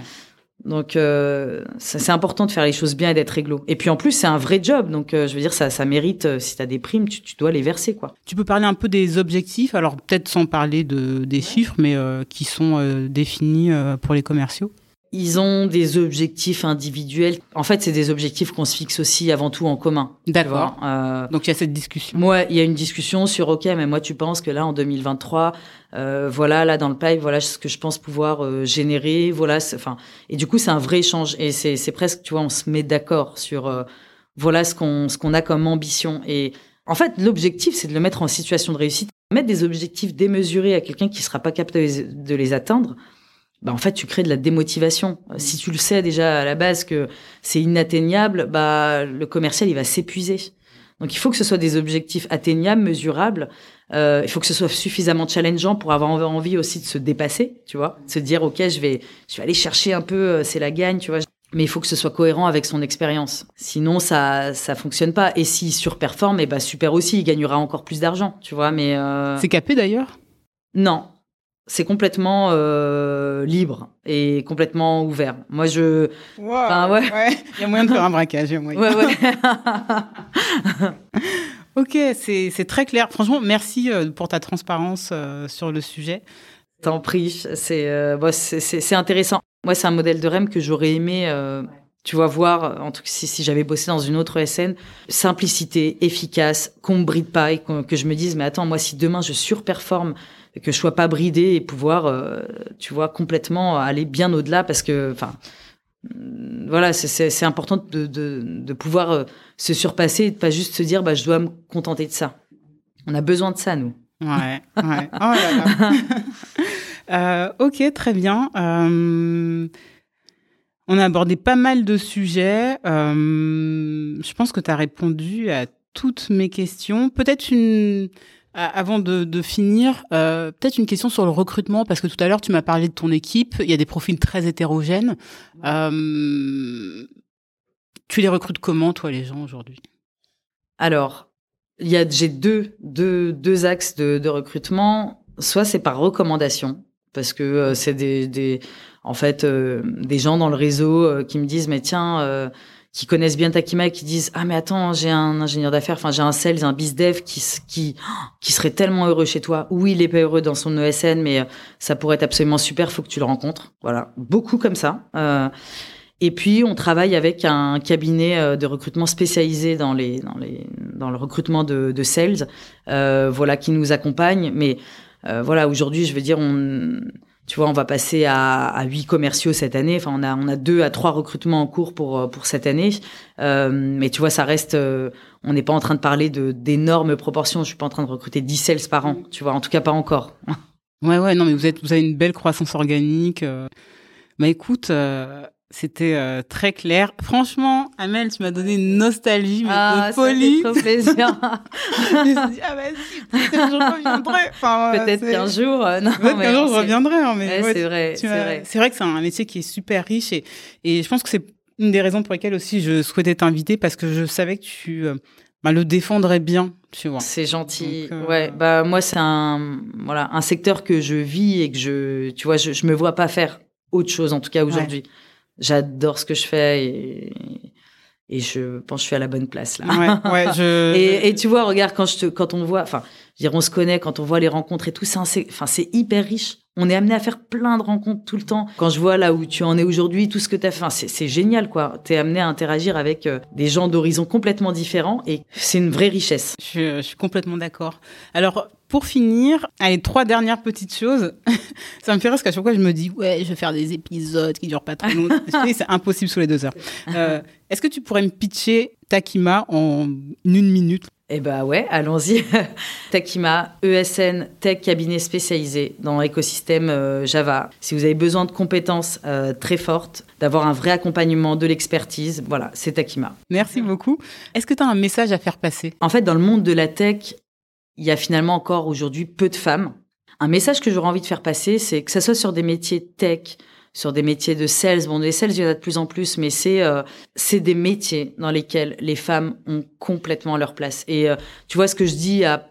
donc euh, c'est important de faire les choses bien et d'être réglo. Et puis en plus c'est un vrai job. Donc euh, je veux dire ça ça mérite si tu as des primes tu, tu, dois les verser quoi. Tu peux parler un peu des objectifs? Alors peut-être sans parler de des chiffres mais qui sont définis pour les commerciaux? Ils ont des objectifs individuels. En fait, c'est des objectifs qu'on se fixe aussi avant tout en commun. D'accord. Euh, Donc il y a cette discussion. Moi, il y a une discussion sur OK, mais moi tu penses que là en 2023, euh, voilà, là dans le pipe, voilà ce que je pense pouvoir euh, générer, voilà, enfin. Et du coup, c'est un vrai échange et c'est presque, tu vois, on se met d'accord sur euh, voilà ce qu'on ce qu'on a comme ambition et en fait, l'objectif, c'est de le mettre en situation de réussite. Mettre des objectifs démesurés à quelqu'un qui sera pas capable de les atteindre, bah en fait tu crées de la démotivation. Si tu le sais déjà à la base que c'est inatteignable, bah le commercial il va s'épuiser. Donc il faut que ce soit des objectifs atteignables, mesurables. Euh, il faut que ce soit suffisamment challengeant pour avoir envie aussi de se dépasser, tu vois, de se dire ok je vais je vais aller chercher un peu, euh, c'est la gagne, tu vois. Mais il faut que ce soit cohérent avec son expérience. Sinon ça ça fonctionne pas. Et s'il surperforme, et eh bah super aussi, il gagnera encore plus d'argent, tu vois. Mais euh... c'est capé d'ailleurs? Non, c'est complètement euh, libre et complètement ouvert. Moi, je. Wow, enfin, ouais. ouais. Il y a moyen de faire un braquage. Il y a moyen. Ouais, ouais. ok, c'est très clair. Franchement, merci euh, pour ta transparence euh, sur le sujet. T'en prie, c'est euh, bon, c'est intéressant. Moi, c'est un modèle de REM que j'aurais aimé euh, Tu vois, voir, en tout cas, si, si j'avais bossé dans une autre SN, simplicité, efficace, qu'on me bride pas et que je me dise, mais attends, moi, si demain je surperforme, que je sois pas bridé et pouvoir, euh, tu vois, complètement aller bien au-delà parce que, enfin, voilà, c'est important de, de, de pouvoir euh, se surpasser et de pas juste se dire, bah, je dois me contenter de ça. On a besoin de ça, nous. Ouais, ouais. Oh là là. euh, ok, très bien. Euh, on a abordé pas mal de sujets. Euh, je pense que tu as répondu à toutes mes questions. Peut-être une, avant de, de finir, euh, peut-être une question sur le recrutement, parce que tout à l'heure, tu m'as parlé de ton équipe. Il y a des profils très hétérogènes. Euh, tu les recrutes comment, toi, les gens, aujourd'hui? Alors, il y a, j'ai deux, deux, deux axes de, de recrutement. Soit c'est par recommandation, parce que euh, c'est des, des, en fait, euh, des gens dans le réseau euh, qui me disent, mais tiens, euh, qui connaissent bien Takima et qui disent, ah mais attends, j'ai un ingénieur d'affaires, enfin j'ai un sales, un bizdev qui, qui, qui serait tellement heureux chez toi. Oui, il est pas heureux dans son ESN, mais ça pourrait être absolument super, faut que tu le rencontres. Voilà, beaucoup comme ça. Et puis, on travaille avec un cabinet euh, de recrutement spécialisé dans les dans les dans le recrutement de, de sales, euh, voilà, qui nous accompagne. Mais euh, voilà, aujourd'hui, je veux dire, on, tu vois, on va passer à, 8 commerciaux cette année. Enfin, on a on a deux à trois recrutements en cours pour pour cette année. Euh, mais tu vois, ça reste. Euh, on n'est pas en train de parler de d'énormes proportions. Je suis pas en train de recruter 10 sales par an. Tu vois, en tout cas, pas encore. Ouais, ouais, non, mais vous êtes vous avez une belle croissance organique. Bah écoute. C'était euh, très clair. Franchement, Amel, tu m'as donné une nostalgie, mais ah, de folie. Ça fait trop plaisir. je me suis dit, ah vas-y, peut-être qu'un jour je reviendrai. Enfin, peut-être qu'un jour, euh, non, peut-être qu'un jour je reviendrai. Hein, mais ouais, c'est vrai, c'est vrai. C'est vrai que c'est un métier qui est super riche et, et je pense que c'est une des raisons pour lesquelles aussi je souhaitais t'inviter parce que je savais que tu euh, bah, le défendrais bien, tu vois. C'est gentil. Donc, euh... Ouais, bah moi c'est un voilà un secteur que je vis et que je tu vois je, je me vois pas faire autre chose en tout cas aujourd'hui. Ouais j'adore ce que je fais et, et je pense que je suis à la bonne place là. Ouais, ouais, je... et, et, tu vois, regarde quand je te, quand on voit, enfin, dire on se connaît, quand on voit les rencontres et tout, c'est enfin c'est hyper riche. On est amené à faire plein de rencontres tout le temps. Quand je vois là où tu en es aujourd'hui, tout ce que tu as fait, enfin, c'est génial quoi. Tu es amené à interagir avec euh, des gens d'horizons complètement différents et c'est une vraie richesse. Je, je suis complètement d'accord. Alors pour finir, allez, trois dernières petites choses. ça me fait rire parce qu'à chaque fois, je me dis, ouais, je vais faire des épisodes qui durent pas trop longtemps. c'est impossible sous les deux heures. Euh, Est-ce que tu pourrais me pitcher Takima en une minute? Eh ben ouais, allons-y. Takima, ESN, tech cabinet spécialisé dans l'écosystème euh, Java. Si vous avez besoin de compétences euh, très fortes, d'avoir un vrai accompagnement, de l'expertise, voilà, c'est Takima. Merci beaucoup. Est-ce que tu as un message à faire passer? En fait, dans le monde de la tech, il y a finalement encore aujourd'hui peu de femmes. Un message que j'aurais envie de faire passer, c'est que ça soit sur des métiers tech, sur des métiers de sales. Bon, les sales, il y en a de plus en plus, mais c'est euh, c'est des métiers dans lesquels les femmes ont complètement leur place. Et euh, tu vois ce que je dis à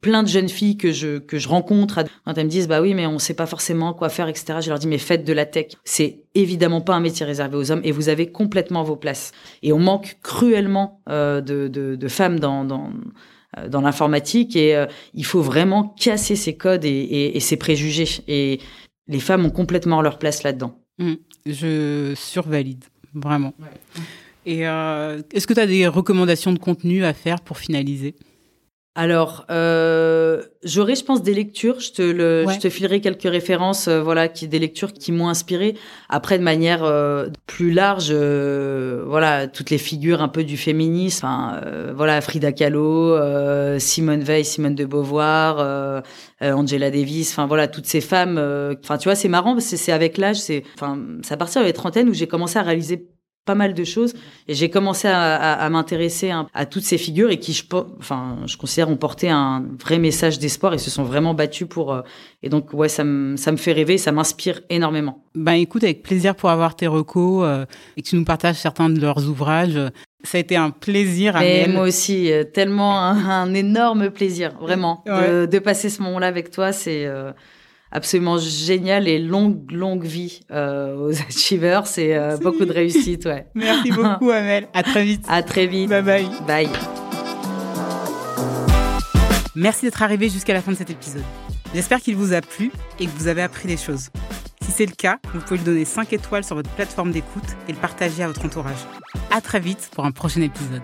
plein de jeunes filles que je que je rencontre quand elles me disent bah oui mais on sait pas forcément quoi faire etc je leur dis mais faites de la tech c'est évidemment pas un métier réservé aux hommes et vous avez complètement vos places et on manque cruellement euh, de, de, de femmes dans, dans euh, dans l'informatique et euh, il faut vraiment casser ces codes et, et, et, ces préjugés. Et les femmes ont complètement leur place là-dedans. Mmh, je survalide, vraiment. Ouais. Et euh, est-ce que tu as des recommandations de contenu à faire pour finaliser? Alors, euh, j'aurai, je pense, des lectures. Je te, le, ouais. je te filerai quelques références, euh, voilà, qui des lectures qui m'ont inspiré. Après, de manière euh, plus large, euh, voilà, toutes les figures un peu du féminisme. Hein, voilà, Frida Kahlo, Simone Veil, Simone de Beauvoir, Angela Davis. Enfin, voilà, toutes ces femmes. Enfin, tu vois, c'est marrant parce que c'est avec l'âge. C'est, enfin, c'est à partir de la trentaine où j'ai commencé à réaliser pas mal de choses et j'ai commencé à, à, à m'intéresser à, à, toutes ces figures et qui je enfin je considère ont porté un vrai message d'espoir et se sont vraiment battus pour euh, et donc ouais ça me ça me fait rêver ça m'inspire énormément ben écoute avec plaisir pour avoir tes recos euh, et que tu nous partages certains de leurs ouvrages ça a été un plaisir. Et moi aussi, euh, tellement un, un, énorme plaisir, vraiment, ouais. de, de, passer ce moment-là avec toi. C'est euh, absolument génial et longue, longue vie euh, aux Achievers. C'est euh, beaucoup de réussite, ouais. Merci beaucoup, Amel. À très vite. À très vite. Bye bye. Bye. Merci d'être arrivé jusqu'à la fin de cet épisode. J'espère qu'il vous a plu et que vous avez appris des choses. Si Si c'est le cas, vous pouvez le donner 5 étoiles sur votre plateforme d'écoute et le partager à votre entourage. À très vite pour un prochain épisode.